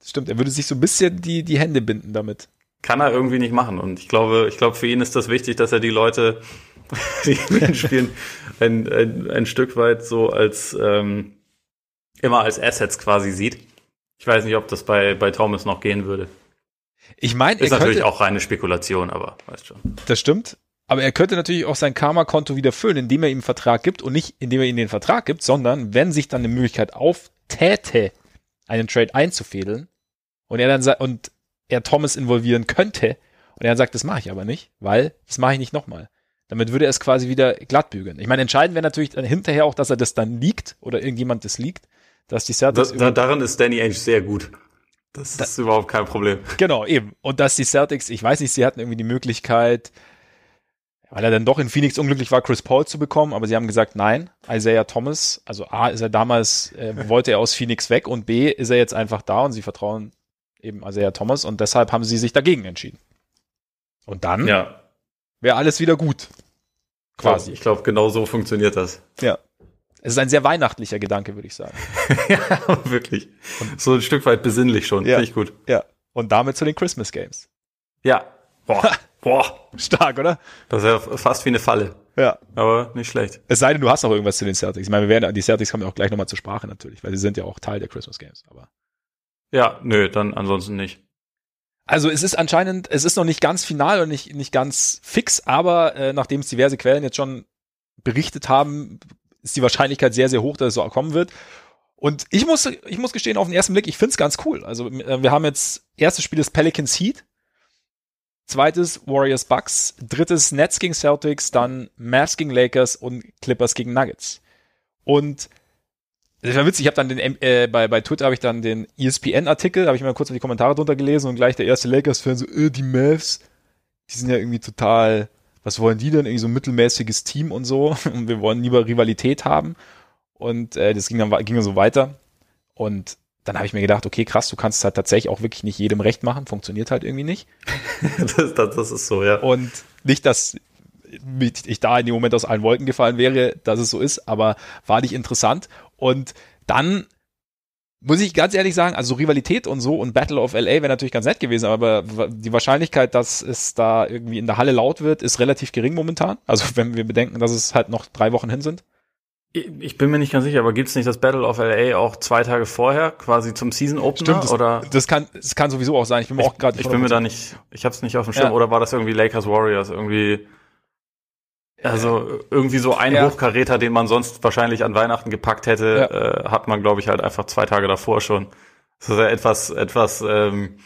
Das stimmt. Er würde sich so ein bisschen die, die Hände binden damit. Kann er irgendwie nicht machen. Und ich glaube, ich glaube, für ihn ist das wichtig, dass er die Leute, die spielen, ein, ein, ein Stück weit so als, ähm, immer als Assets quasi sieht. Ich weiß nicht, ob das bei, bei Thomas noch gehen würde. Ich meine, ist natürlich könnte, auch reine Spekulation, aber weißt schon. Das stimmt. Aber er könnte natürlich auch sein Karma-Konto wieder füllen, indem er ihm einen Vertrag gibt und nicht indem er ihm den Vertrag gibt, sondern wenn sich dann eine Möglichkeit auftäte, einen Trade einzufädeln und er dann und er Thomas involvieren könnte und er dann sagt, das mache ich aber nicht, weil das mache ich nicht nochmal. Damit würde er es quasi wieder glatt bügeln. Ich meine, entscheidend wäre natürlich dann hinterher auch, dass er das dann liegt oder irgendjemand das liegt, dass die Celtics. Da, daran ist Danny Ainge sehr gut. Das ist überhaupt kein Problem. Genau, eben. Und dass die Celtics, ich weiß nicht, sie hatten irgendwie die Möglichkeit, weil er dann doch in Phoenix unglücklich war, Chris Paul zu bekommen, aber sie haben gesagt, nein, Isaiah Thomas, also A, ist er damals, äh, wollte er aus Phoenix weg und B, ist er jetzt einfach da und sie vertrauen eben Isaiah Thomas und deshalb haben sie sich dagegen entschieden. Und dann ja. wäre alles wieder gut. Quasi. Ich glaube, genau so funktioniert das. Ja. Es ist ein sehr weihnachtlicher Gedanke, würde ich sagen. ja, wirklich. Und so ein Stück weit besinnlich schon. Ja, Finde ich gut. Ja. Und damit zu den Christmas Games. Ja. Boah. Boah. Stark, oder? Das ist ja fast wie eine Falle. Ja. Aber nicht schlecht. Es sei denn, du hast noch irgendwas zu den Celtics. Ich meine, wir werden, die Celtics kommen ja auch gleich nochmal zur Sprache natürlich, weil sie sind ja auch Teil der Christmas Games, aber. Ja, nö, dann ansonsten nicht. Also es ist anscheinend, es ist noch nicht ganz final und nicht, nicht ganz fix, aber äh, nachdem es diverse Quellen jetzt schon berichtet haben, ist die Wahrscheinlichkeit sehr, sehr hoch, dass es so kommen wird. Und ich muss, ich muss gestehen, auf den ersten Blick, ich finde es ganz cool. Also äh, wir haben jetzt erstes Spiel des Pelicans Heat, zweites Warriors Bucks, drittes Nets gegen Celtics, dann Mavs gegen Lakers und Clippers gegen Nuggets. Und das war witzig, ich habe dann den äh, bei bei Twitter habe ich dann den ESPN-Artikel, habe ich mal kurz die Kommentare drunter gelesen und gleich der erste Lakers-Fan so, äh, die Mavs, die sind ja irgendwie total was wollen die denn? Irgendwie so ein mittelmäßiges Team und so. Und wir wollen lieber Rivalität haben. Und äh, das ging dann, ging dann so weiter. Und dann habe ich mir gedacht, okay, krass, du kannst es halt tatsächlich auch wirklich nicht jedem recht machen. Funktioniert halt irgendwie nicht. das, das, das ist so, ja. Und nicht, dass ich da in dem Moment aus allen Wolken gefallen wäre, dass es so ist, aber war nicht interessant. Und dann muss ich ganz ehrlich sagen, also Rivalität und so und Battle of LA wäre natürlich ganz nett gewesen, aber die Wahrscheinlichkeit, dass es da irgendwie in der Halle laut wird, ist relativ gering momentan. Also wenn wir bedenken, dass es halt noch drei Wochen hin sind. Ich bin mir nicht ganz sicher, aber gibt es nicht das Battle of LA auch zwei Tage vorher, quasi zum Season Opener? Stimmt, das, oder? Das kann, das kann sowieso auch sein. Ich bin mir auch gerade. Ich bin mir da nicht, ich habe es nicht auf dem Schirm. Ja. Oder war das irgendwie Lakers Warriors irgendwie? Also irgendwie so ein ja. Hochkaräter, den man sonst wahrscheinlich an Weihnachten gepackt hätte, ja. äh, hat man, glaube ich, halt einfach zwei Tage davor schon. Das ist ja etwas, etwas ähm,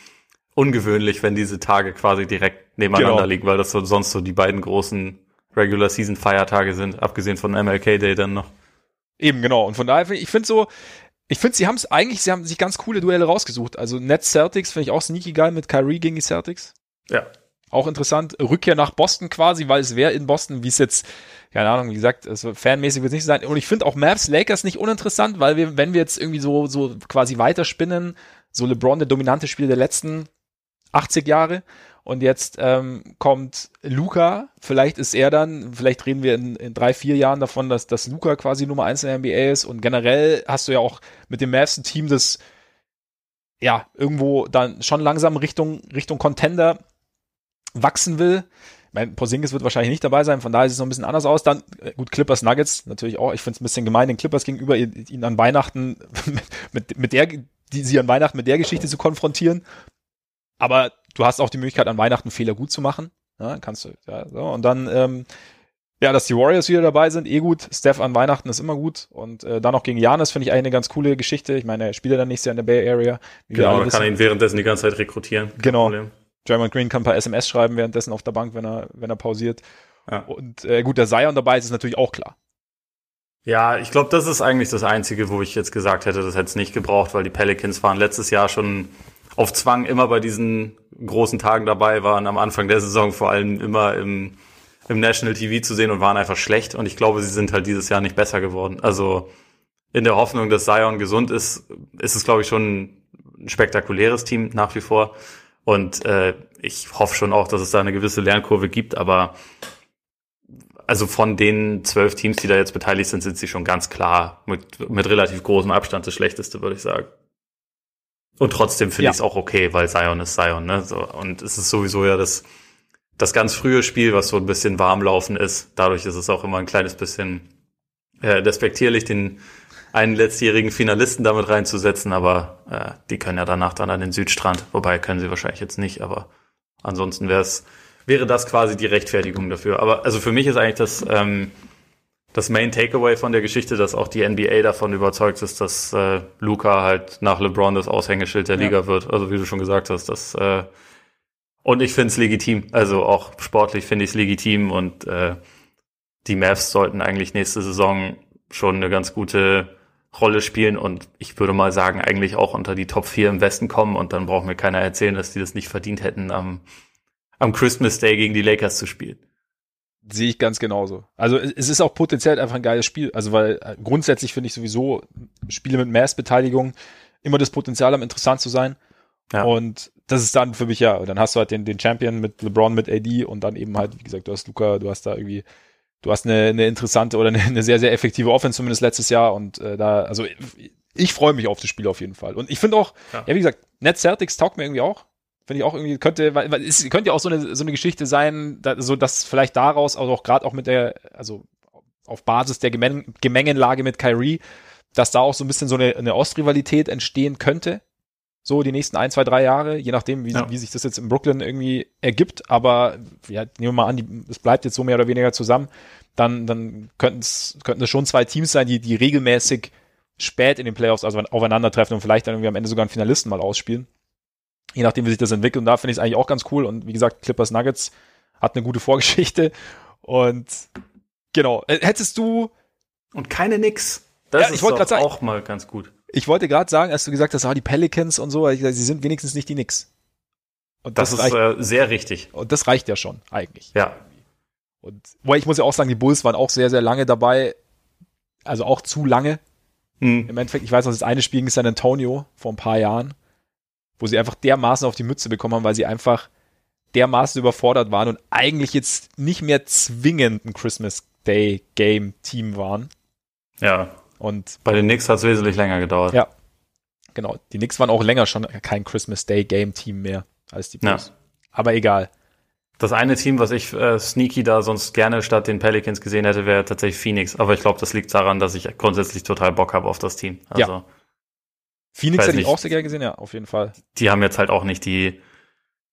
ungewöhnlich, wenn diese Tage quasi direkt nebeneinander genau. liegen, weil das so, sonst so die beiden großen Regular Season Feiertage sind, abgesehen von MLK Day dann noch. Eben, genau. Und von daher, ich finde so, ich finde, sie haben es eigentlich, sie haben sich ganz coole Duelle rausgesucht. Also Nets Celtics finde ich auch sneaky geil mit Kyrie gegen die Celtics. Ja. Auch interessant. Rückkehr nach Boston quasi, weil es wäre in Boston, wie es jetzt, keine Ahnung, wie gesagt, also fanmäßig wird es nicht sein. Und ich finde auch Maps Lakers nicht uninteressant, weil wir, wenn wir jetzt irgendwie so, so quasi weiterspinnen, so LeBron, der dominante Spieler der letzten 80 Jahre, und jetzt ähm, kommt Luca, vielleicht ist er dann, vielleicht reden wir in, in drei, vier Jahren davon, dass, dass Luca quasi Nummer eins in der NBA ist. Und generell hast du ja auch mit dem Mavs ein Team, das ja irgendwo dann schon langsam Richtung, Richtung Contender wachsen will. Ich meine, Porzingis wird wahrscheinlich nicht dabei sein, von daher sieht es noch ein bisschen anders aus. Dann, äh, gut, Clippers Nuggets natürlich auch. Ich finde es ein bisschen gemein, den Clippers gegenüber ihn an Weihnachten mit, mit, der, die sie an Weihnachten mit der Geschichte zu konfrontieren. Aber du hast auch die Möglichkeit, an Weihnachten Fehler gut zu machen. Ja, kannst du, ja, so. Und dann, ähm, ja, dass die Warriors wieder dabei sind, eh gut. Steph an Weihnachten ist immer gut. Und äh, dann noch gegen Janis finde ich eigentlich eine ganz coole Geschichte. Ich meine, er spielt ja dann nächstes Jahr in der Bay Area. Genau, man kann ihn währenddessen die ganze Zeit rekrutieren. Genau. German Green kann ein paar SMS schreiben währenddessen auf der Bank, wenn er, wenn er pausiert. Ja. Und äh, gut, der Zion dabei ist, ist natürlich auch klar. Ja, ich glaube, das ist eigentlich das Einzige, wo ich jetzt gesagt hätte, das hätte es nicht gebraucht, weil die Pelicans waren letztes Jahr schon auf Zwang immer bei diesen großen Tagen dabei, waren am Anfang der Saison vor allem immer im, im National TV zu sehen und waren einfach schlecht. Und ich glaube, sie sind halt dieses Jahr nicht besser geworden. Also in der Hoffnung, dass Zion gesund ist, ist es, glaube ich, schon ein spektakuläres Team nach wie vor. Und äh, ich hoffe schon auch, dass es da eine gewisse Lernkurve gibt, aber also von den zwölf Teams, die da jetzt beteiligt sind, sind sie schon ganz klar mit, mit relativ großem Abstand das Schlechteste, würde ich sagen. Und trotzdem finde ja. ich es auch okay, weil Zion ist Zion, ne? So, und es ist sowieso ja das, das ganz frühe Spiel, was so ein bisschen warmlaufen ist. Dadurch ist es auch immer ein kleines bisschen äh, despektierlich, den einen letztjährigen Finalisten damit reinzusetzen, aber äh, die können ja danach dann an den Südstrand. Wobei können sie wahrscheinlich jetzt nicht, aber ansonsten wäre es wäre das quasi die Rechtfertigung dafür. Aber also für mich ist eigentlich das ähm, das Main Takeaway von der Geschichte, dass auch die NBA davon überzeugt ist, dass äh, Luca halt nach LeBron das Aushängeschild der ja. Liga wird. Also wie du schon gesagt hast, das äh, und ich finde es legitim. Also auch sportlich finde ich es legitim und äh, die Mavs sollten eigentlich nächste Saison schon eine ganz gute Rolle spielen und ich würde mal sagen, eigentlich auch unter die Top 4 im Westen kommen und dann braucht mir keiner erzählen, dass die das nicht verdient hätten, am, am Christmas Day gegen die Lakers zu spielen. Sehe ich ganz genauso. Also es ist auch potenziell einfach ein geiles Spiel. Also weil äh, grundsätzlich finde ich sowieso Spiele mit Mass-Beteiligung immer das Potenzial haben, interessant zu sein. Ja. Und das ist dann für mich ja, dann hast du halt den, den Champion mit LeBron, mit AD und dann eben halt, wie gesagt, du hast Luca, du hast da irgendwie, du hast eine, eine interessante oder eine, eine sehr, sehr effektive Offense, zumindest letztes Jahr. Und äh, da, also ich, ich freue mich auf das Spiel auf jeden Fall. Und ich finde auch, ja. ja, wie gesagt, Net Celtics taugt mir irgendwie auch. Finde ich auch irgendwie, könnte, weil, es könnte ja auch so eine, so eine Geschichte sein, da, so dass vielleicht daraus, also auch gerade auch mit der, also auf Basis der Gemeng Gemengenlage mit Kyrie, dass da auch so ein bisschen so eine, eine Ostrivalität entstehen könnte. So die nächsten ein, zwei, drei Jahre, je nachdem, wie, ja. wie sich das jetzt in Brooklyn irgendwie ergibt. Aber ja, nehmen wir mal an, die, es bleibt jetzt so mehr oder weniger zusammen. Dann, dann könnten es könnten es schon zwei Teams sein, die, die regelmäßig spät in den Playoffs also aufeinandertreffen und vielleicht dann irgendwie am Ende sogar einen Finalisten mal ausspielen je nachdem, wie sich das entwickelt. Und da finde ich es eigentlich auch ganz cool. Und wie gesagt, Clippers Nuggets hat eine gute Vorgeschichte. Und genau, äh, hättest du. Und keine Nix. Das ja, ich wollte gerade sagen, auch mal ganz gut. Ich wollte gerade sagen, als du gesagt hast, ah, die Pelicans und so, sie sind wenigstens nicht die Nix. Und das, das ist reicht, äh, sehr richtig. Und das reicht ja schon, eigentlich. Ja. Und, weil ich muss ja auch sagen, die Bulls waren auch sehr, sehr lange dabei. Also auch zu lange. Hm. Im Endeffekt, ich weiß noch, das eine Spiel gegen San Antonio vor ein paar Jahren wo sie einfach dermaßen auf die Mütze bekommen haben, weil sie einfach dermaßen überfordert waren und eigentlich jetzt nicht mehr zwingend ein Christmas Day Game Team waren. Ja. Und bei den Knicks hat es wesentlich länger gedauert. Ja. Genau, die Knicks waren auch länger schon kein Christmas Day Game Team mehr als die Bulls. Ja. Aber egal. Das eine Team, was ich äh, sneaky da sonst gerne statt den Pelicans gesehen hätte, wäre tatsächlich Phoenix. Aber ich glaube, das liegt daran, dass ich grundsätzlich total Bock habe auf das Team. Also, ja. Phoenix hätte ich auch sehr gerne gesehen, ja, auf jeden Fall. Die haben jetzt halt auch nicht die,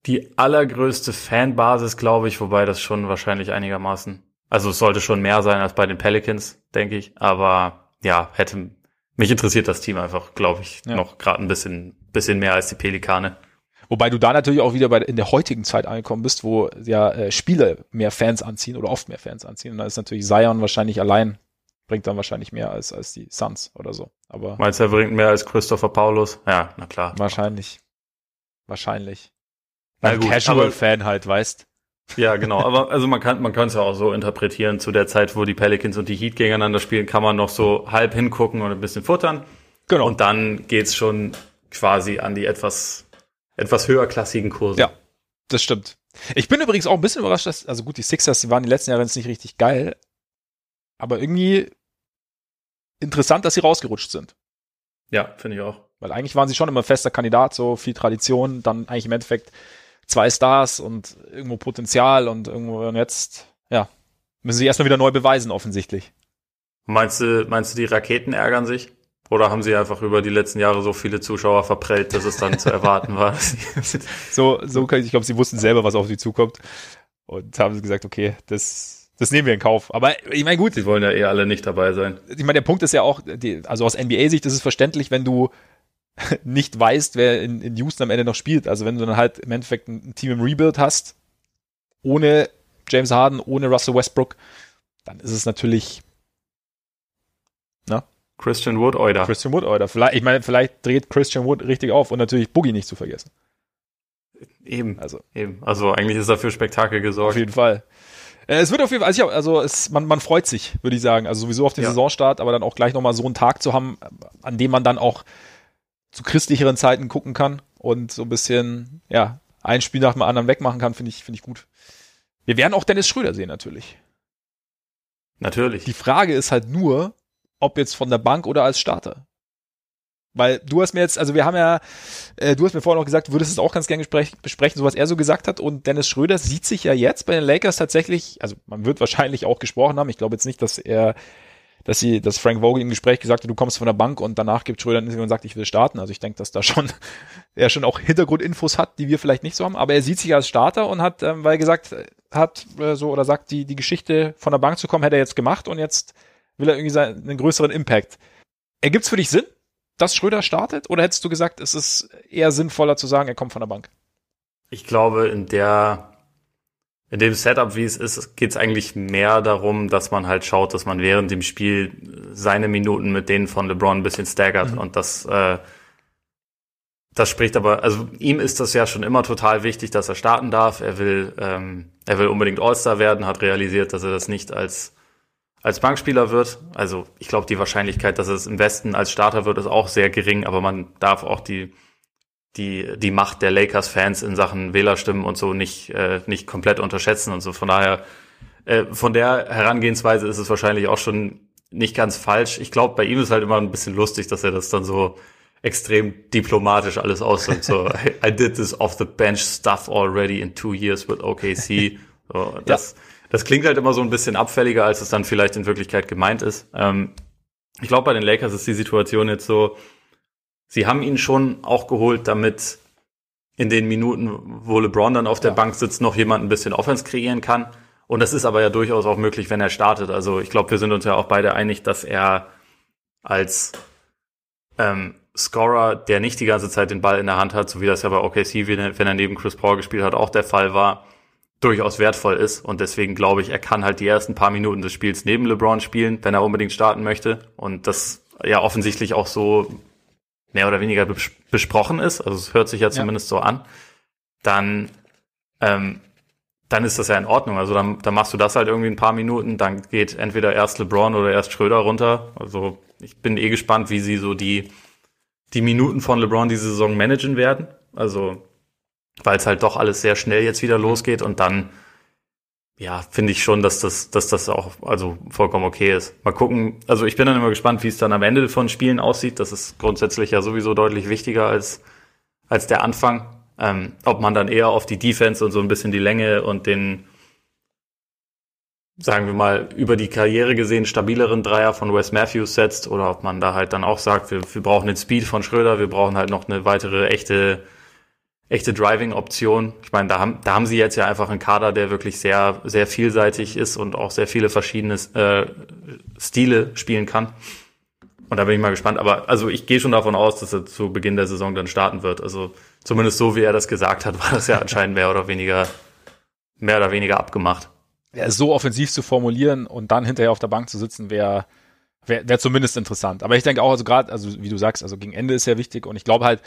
die allergrößte Fanbasis, glaube ich, wobei das schon wahrscheinlich einigermaßen, also es sollte schon mehr sein als bei den Pelicans, denke ich. Aber ja, hätte mich interessiert das Team einfach, glaube ich, ja. noch gerade ein bisschen, bisschen mehr als die Pelikane. Wobei du da natürlich auch wieder bei, in der heutigen Zeit angekommen bist, wo ja äh, Spiele mehr Fans anziehen oder oft mehr Fans anziehen. Und da ist natürlich Zion wahrscheinlich allein, bringt dann wahrscheinlich mehr als, als die Suns oder so. Aber Meinst du, er bringt mehr als Christopher Paulus? Ja, na klar. Wahrscheinlich. Wahrscheinlich. Ein Casual-Fan halt, weißt. Ja, genau. Aber also man kann man kann es ja auch so interpretieren. Zu der Zeit, wo die Pelicans und die Heat gegeneinander spielen, kann man noch so halb hingucken und ein bisschen futtern. Genau. Und dann geht's schon quasi an die etwas etwas höherklassigen Kurse. Ja, das stimmt. Ich bin übrigens auch ein bisschen überrascht, dass, also gut, die Sixers, die waren die letzten Jahre jetzt nicht richtig geil, aber irgendwie interessant, dass sie rausgerutscht sind. Ja, finde ich auch. Weil eigentlich waren sie schon immer fester Kandidat, so viel Tradition, dann eigentlich im Endeffekt zwei Stars und irgendwo Potenzial und irgendwo und jetzt, ja, müssen sie erstmal wieder neu beweisen, offensichtlich. Meinst du, meinst du, die Raketen ärgern sich? Oder haben sie einfach über die letzten Jahre so viele Zuschauer verprellt, dass es dann zu erwarten war? so, so kann ich, ich glaube, sie wussten selber, was auf sie zukommt. Und haben sie gesagt, okay, das, das nehmen wir in Kauf. Aber ich meine, gut. Sie wollen ja eh alle nicht dabei sein. Ich meine, der Punkt ist ja auch, die, also aus NBA-Sicht ist es verständlich, wenn du nicht weißt, wer in, in Houston am Ende noch spielt. Also wenn du dann halt im Endeffekt ein Team im Rebuild hast, ohne James Harden, ohne Russell Westbrook, dann ist es natürlich, na, Christian Wood Euder. Christian Wood Euder. Vielleicht, ich meine, vielleicht dreht Christian Wood richtig auf und natürlich Boogie nicht zu vergessen. Eben. Also, eben. Also eigentlich ist dafür Spektakel gesorgt. Auf jeden Fall. Äh, es wird auf jeden Fall, also, ja, also es, man, man freut sich, würde ich sagen. Also sowieso auf den ja. Saisonstart, aber dann auch gleich nochmal so einen Tag zu haben, an dem man dann auch zu christlicheren Zeiten gucken kann und so ein bisschen, ja, ein Spiel nach dem anderen wegmachen kann, finde ich, finde ich gut. Wir werden auch Dennis Schröder sehen, natürlich. Natürlich. Die Frage ist halt nur, ob jetzt von der Bank oder als Starter. Weil du hast mir jetzt, also wir haben ja, äh, du hast mir vorhin noch gesagt, du würdest es auch ganz gerne besprechen, so was er so gesagt hat. Und Dennis Schröder sieht sich ja jetzt bei den Lakers tatsächlich, also man wird wahrscheinlich auch gesprochen haben. Ich glaube jetzt nicht, dass er, dass sie, dass Frank Vogel im Gespräch gesagt hat, du kommst von der Bank und danach gibt Schröder und sagt, ich will starten. Also ich denke, dass da schon er schon auch Hintergrundinfos hat, die wir vielleicht nicht so haben. Aber er sieht sich als Starter und hat, ähm, weil er gesagt hat, äh, so oder sagt, die die Geschichte von der Bank zu kommen, hätte er jetzt gemacht und jetzt will er irgendwie seinen, einen größeren Impact. Ergibt's für dich Sinn, dass Schröder startet? Oder hättest du gesagt, es ist eher sinnvoller zu sagen, er kommt von der Bank? Ich glaube, in der, in dem Setup, wie es ist, geht es eigentlich mehr darum, dass man halt schaut, dass man während dem Spiel seine Minuten mit denen von LeBron ein bisschen staggert mhm. und das, äh, das spricht aber, also ihm ist das ja schon immer total wichtig, dass er starten darf. Er will, ähm, er will unbedingt All-Star werden, hat realisiert, dass er das nicht als als Bankspieler wird. Also ich glaube, die Wahrscheinlichkeit, dass es im Westen als Starter wird, ist auch sehr gering, aber man darf auch die, die, die Macht der Lakers-Fans in Sachen Wählerstimmen und so nicht, äh, nicht komplett unterschätzen und so. Von daher, äh, von der Herangehensweise ist es wahrscheinlich auch schon nicht ganz falsch. Ich glaube, bei ihm ist halt immer ein bisschen lustig, dass er das dann so extrem diplomatisch alles ausdrückt. So, I, I did this off the bench stuff already in two years with OKC. So, das, ja das klingt halt immer so ein bisschen abfälliger, als es dann vielleicht in Wirklichkeit gemeint ist. Ähm, ich glaube, bei den Lakers ist die Situation jetzt so, sie haben ihn schon auch geholt, damit in den Minuten, wo LeBron dann auf der ja. Bank sitzt, noch jemand ein bisschen Offense kreieren kann. Und das ist aber ja durchaus auch möglich, wenn er startet. Also ich glaube, wir sind uns ja auch beide einig, dass er als ähm, Scorer, der nicht die ganze Zeit den Ball in der Hand hat, so wie das ja bei OKC, wenn er neben Chris Paul gespielt hat, auch der Fall war, durchaus wertvoll ist. Und deswegen glaube ich, er kann halt die ersten paar Minuten des Spiels neben LeBron spielen, wenn er unbedingt starten möchte. Und das ja offensichtlich auch so mehr oder weniger besprochen ist. Also es hört sich ja zumindest ja. so an. Dann, ähm, dann ist das ja in Ordnung. Also dann, dann machst du das halt irgendwie ein paar Minuten, dann geht entweder erst LeBron oder erst Schröder runter. Also ich bin eh gespannt, wie sie so die, die Minuten von LeBron diese Saison managen werden. Also weil es halt doch alles sehr schnell jetzt wieder losgeht und dann ja, finde ich schon, dass das, dass das auch also vollkommen okay ist. Mal gucken. Also ich bin dann immer gespannt, wie es dann am Ende von Spielen aussieht. Das ist grundsätzlich ja sowieso deutlich wichtiger als als der Anfang. Ähm, ob man dann eher auf die Defense und so ein bisschen die Länge und den, sagen wir mal, über die Karriere gesehen stabileren Dreier von Wes Matthews setzt oder ob man da halt dann auch sagt, wir, wir brauchen den Speed von Schröder, wir brauchen halt noch eine weitere echte echte Driving-Option. Ich meine, da haben, da haben sie jetzt ja einfach einen Kader, der wirklich sehr, sehr vielseitig ist und auch sehr viele verschiedene äh, Stile spielen kann. Und da bin ich mal gespannt. Aber also ich gehe schon davon aus, dass er zu Beginn der Saison dann starten wird. Also zumindest so, wie er das gesagt hat, war das ja anscheinend mehr oder weniger, mehr oder weniger abgemacht. Ja, so offensiv zu formulieren und dann hinterher auf der Bank zu sitzen, wäre wäre wär zumindest interessant. Aber ich denke auch, also gerade, also wie du sagst, also gegen Ende ist ja wichtig und ich glaube halt,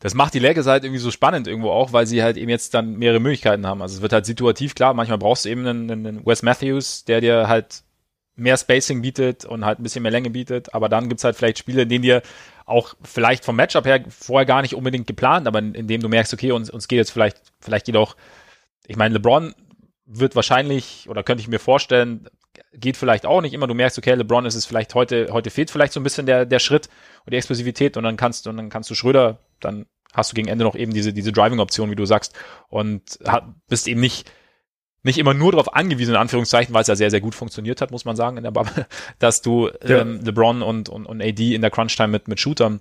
das macht die Lakers halt irgendwie so spannend irgendwo auch, weil sie halt eben jetzt dann mehrere Möglichkeiten haben. Also es wird halt situativ klar, manchmal brauchst du eben einen, einen Wes Matthews, der dir halt mehr Spacing bietet und halt ein bisschen mehr Länge bietet, aber dann gibt's halt vielleicht Spiele, in denen dir auch vielleicht vom Matchup her vorher gar nicht unbedingt geplant, aber in, in dem du merkst, okay, uns, uns geht jetzt vielleicht, vielleicht geht auch, ich meine, LeBron wird wahrscheinlich, oder könnte ich mir vorstellen, geht vielleicht auch nicht immer. Du merkst, okay, LeBron ist es vielleicht heute, heute fehlt vielleicht so ein bisschen der, der Schritt und die Explosivität und dann kannst du, und dann kannst du Schröder, dann hast du gegen Ende noch eben diese, diese Driving-Option, wie du sagst, und bist eben nicht, nicht immer nur darauf angewiesen, in Anführungszeichen, weil es ja sehr, sehr gut funktioniert hat, muss man sagen, in der Bubble, dass du ja. ähm, LeBron und, und, und AD in der Crunch-Time mit, mit Shootern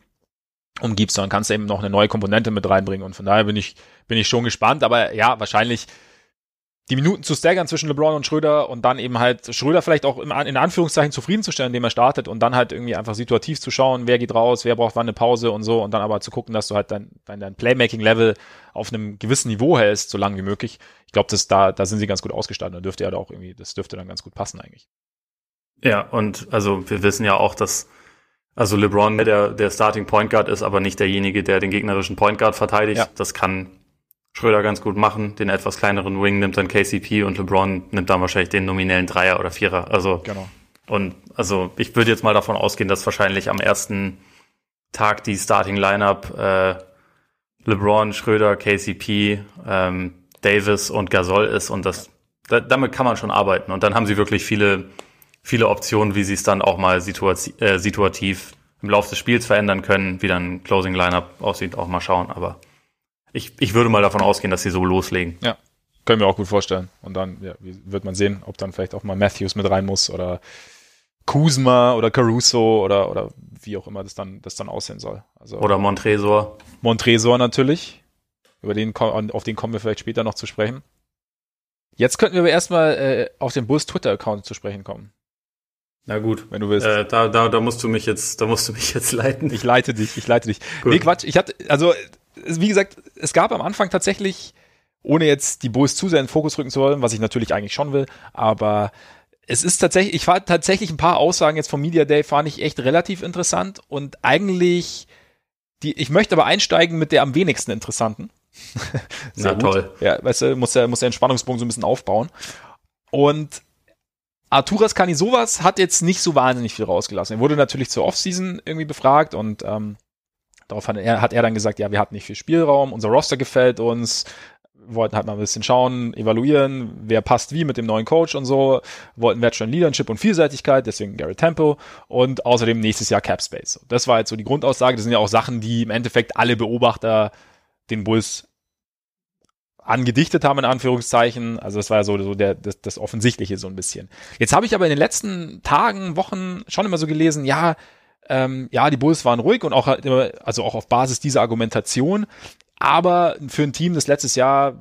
umgibst, sondern kannst eben noch eine neue Komponente mit reinbringen. Und von daher bin ich, bin ich schon gespannt. Aber ja, wahrscheinlich die Minuten zu staggern zwischen LeBron und Schröder und dann eben halt Schröder vielleicht auch in Anführungszeichen zufriedenzustellen, indem er startet und dann halt irgendwie einfach situativ zu schauen, wer geht raus, wer braucht wann eine Pause und so und dann aber zu gucken, dass du halt dein, dein, dein Playmaking-Level auf einem gewissen Niveau hältst, so lange wie möglich. Ich glaube, das da, da sind sie ganz gut ausgestattet. Da dürfte ja auch irgendwie, das dürfte dann ganz gut passen eigentlich. Ja, und also wir wissen ja auch, dass also LeBron der, der Starting Point Guard ist, aber nicht derjenige, der den gegnerischen Point Guard verteidigt. Ja. Das kann Schröder ganz gut machen. Den etwas kleineren Wing nimmt dann KCP und LeBron nimmt dann wahrscheinlich den nominellen Dreier oder Vierer. Also genau. und also ich würde jetzt mal davon ausgehen, dass wahrscheinlich am ersten Tag die Starting Lineup äh, LeBron, Schröder, KCP, ähm, Davis und Gasol ist und das da, damit kann man schon arbeiten und dann haben sie wirklich viele viele Optionen, wie sie es dann auch mal situativ, äh, situativ im Laufe des Spiels verändern können, wie dann Closing Lineup aussieht, auch mal schauen, aber ich, ich würde mal davon ausgehen, dass sie so loslegen. Ja, können wir auch gut vorstellen. Und dann ja, wird man sehen, ob dann vielleicht auch mal Matthews mit rein muss oder Kuzma oder Caruso oder, oder wie auch immer das dann, das dann aussehen soll. Also, oder Montresor. Montresor natürlich. Über den, auf den kommen wir vielleicht später noch zu sprechen. Jetzt könnten wir aber erstmal äh, auf den Bulls Twitter-Account zu sprechen kommen. Na gut, wenn du willst. Äh, da, da, da musst du mich jetzt, da musst du mich jetzt leiten. Ich leite dich, ich leite dich. Gut. Nee, Quatsch. Ich hatte, also wie gesagt, es gab am Anfang tatsächlich, ohne jetzt die Bulls zu sehr in den Fokus rücken zu wollen, was ich natürlich eigentlich schon will, aber es ist tatsächlich, ich war tatsächlich ein paar Aussagen jetzt vom Media Day fand ich echt relativ interessant und eigentlich die, ich möchte aber einsteigen mit der am wenigsten interessanten. Sehr Na, toll. Ja, weißt du, muss der, muss der Entspannungsbogen so ein bisschen aufbauen. Und Arturas Kanisovas hat jetzt nicht so wahnsinnig viel rausgelassen. Er wurde natürlich zur Offseason irgendwie befragt und ähm, Darauf hat er, hat er dann gesagt, ja, wir hatten nicht viel Spielraum, unser Roster gefällt uns, wollten halt mal ein bisschen schauen, evaluieren, wer passt wie mit dem neuen Coach und so, wollten Veteran Leadership und Vielseitigkeit, deswegen Garrett Tempo und außerdem nächstes Jahr Cap Space. Das war jetzt so die Grundaussage, das sind ja auch Sachen, die im Endeffekt alle Beobachter den Bulls angedichtet haben, in Anführungszeichen. Also das war ja so, so der, das, das Offensichtliche so ein bisschen. Jetzt habe ich aber in den letzten Tagen, Wochen schon immer so gelesen, ja, ähm, ja, die Bulls waren ruhig und auch immer, also auch auf Basis dieser Argumentation. Aber für ein Team, das letztes Jahr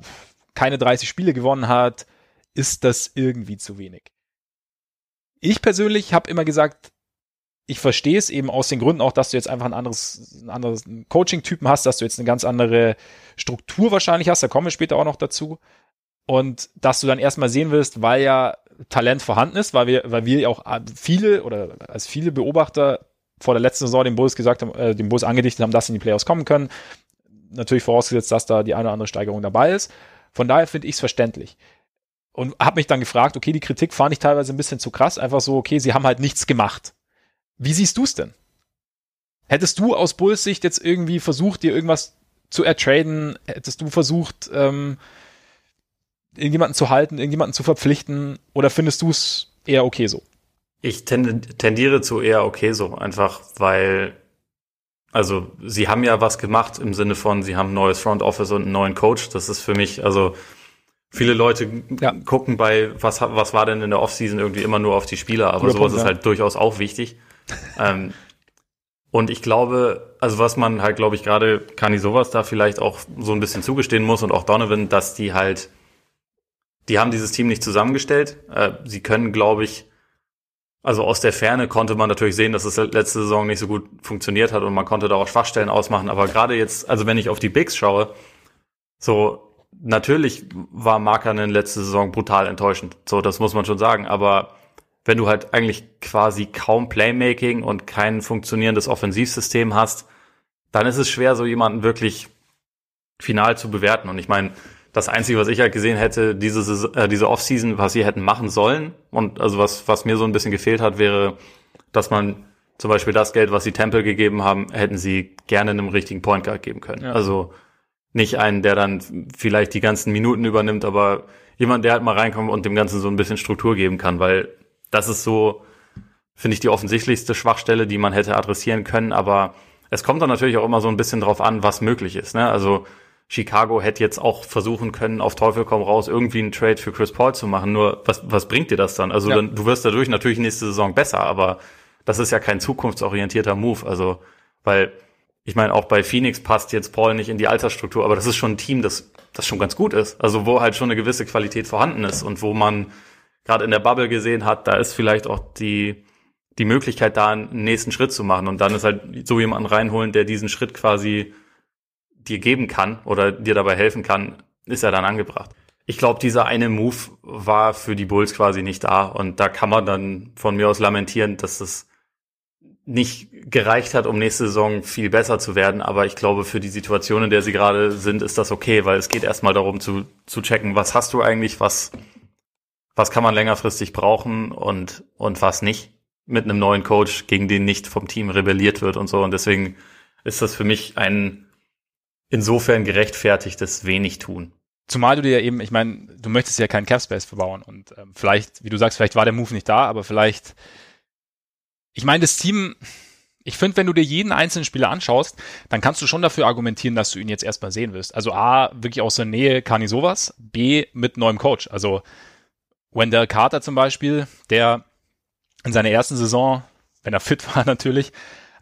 keine 30 Spiele gewonnen hat, ist das irgendwie zu wenig. Ich persönlich habe immer gesagt, ich verstehe es eben aus den Gründen auch, dass du jetzt einfach ein anderes, ein anderes Coaching-Typen hast, dass du jetzt eine ganz andere Struktur wahrscheinlich hast, da kommen wir später auch noch dazu. Und dass du dann erstmal sehen willst, weil ja Talent vorhanden ist, weil wir, weil wir auch viele oder als viele Beobachter vor der letzten Saison den Bulls gesagt haben, äh, den Bulls angedichtet haben, dass sie in die Playoffs kommen können. Natürlich vorausgesetzt, dass da die eine oder andere Steigerung dabei ist. Von daher finde ich es verständlich. Und habe mich dann gefragt, okay, die Kritik fand ich teilweise ein bisschen zu krass. Einfach so, okay, sie haben halt nichts gemacht. Wie siehst du es denn? Hättest du aus Bulls Sicht jetzt irgendwie versucht, dir irgendwas zu ertraden? Hättest du versucht, ähm, irgendjemanden zu halten, irgendjemanden zu verpflichten? Oder findest du es eher okay so? Ich tendiere zu eher okay so, einfach weil, also sie haben ja was gemacht im Sinne von, sie haben ein neues Front Office und einen neuen Coach. Das ist für mich, also viele Leute ja. gucken bei, was, was war denn in der Offseason irgendwie immer nur auf die Spieler, aber Guter sowas Punkt, ist halt durchaus auch wichtig. ähm, und ich glaube, also was man halt, glaube ich, gerade Kani sowas da vielleicht auch so ein bisschen zugestehen muss und auch Donovan, dass die halt, die haben dieses Team nicht zusammengestellt. Äh, sie können, glaube ich, also aus der Ferne konnte man natürlich sehen, dass es letzte Saison nicht so gut funktioniert hat und man konnte da auch Schwachstellen ausmachen. Aber gerade jetzt, also wenn ich auf die Bigs schaue, so natürlich war Markanen letzte Saison brutal enttäuschend. So, das muss man schon sagen. Aber wenn du halt eigentlich quasi kaum Playmaking und kein funktionierendes Offensivsystem hast, dann ist es schwer, so jemanden wirklich final zu bewerten. Und ich meine, das Einzige, was ich halt gesehen hätte, diese, äh, diese Offseason, was sie hätten machen sollen, und also was, was mir so ein bisschen gefehlt hat, wäre, dass man zum Beispiel das Geld, was sie Temple gegeben haben, hätten sie gerne einem richtigen Point Guard geben können. Ja. Also nicht einen, der dann vielleicht die ganzen Minuten übernimmt, aber jemand, der halt mal reinkommt und dem Ganzen so ein bisschen Struktur geben kann, weil das ist so, finde ich, die offensichtlichste Schwachstelle, die man hätte adressieren können. Aber es kommt dann natürlich auch immer so ein bisschen drauf an, was möglich ist. Ne? Also Chicago hätte jetzt auch versuchen können, auf Teufel komm raus, irgendwie einen Trade für Chris Paul zu machen. Nur was, was bringt dir das dann? Also ja. dann, du wirst dadurch natürlich nächste Saison besser, aber das ist ja kein zukunftsorientierter Move. Also, weil ich meine, auch bei Phoenix passt jetzt Paul nicht in die Altersstruktur, aber das ist schon ein Team, das, das schon ganz gut ist. Also wo halt schon eine gewisse Qualität vorhanden ist und wo man gerade in der Bubble gesehen hat, da ist vielleicht auch die, die Möglichkeit da, einen nächsten Schritt zu machen. Und dann ist halt so jemanden reinholen, der diesen Schritt quasi dir geben kann oder dir dabei helfen kann, ist er dann angebracht. Ich glaube, dieser eine Move war für die Bulls quasi nicht da. Und da kann man dann von mir aus lamentieren, dass es nicht gereicht hat, um nächste Saison viel besser zu werden. Aber ich glaube, für die Situation, in der sie gerade sind, ist das okay, weil es geht erstmal darum zu, zu checken, was hast du eigentlich, was was kann man längerfristig brauchen und, und was nicht mit einem neuen Coach, gegen den nicht vom Team rebelliert wird und so. Und deswegen ist das für mich ein insofern gerechtfertigtes wenig tun. Zumal du dir ja eben, ich meine, du möchtest ja keinen Capspace verbauen und ähm, vielleicht, wie du sagst, vielleicht war der Move nicht da, aber vielleicht, ich meine, das Team, ich finde, wenn du dir jeden einzelnen Spieler anschaust, dann kannst du schon dafür argumentieren, dass du ihn jetzt erstmal sehen wirst. Also A, wirklich aus der Nähe kann ich sowas, B, mit neuem Coach. Also Wendell Carter zum Beispiel, der in seiner ersten Saison, wenn er fit war natürlich,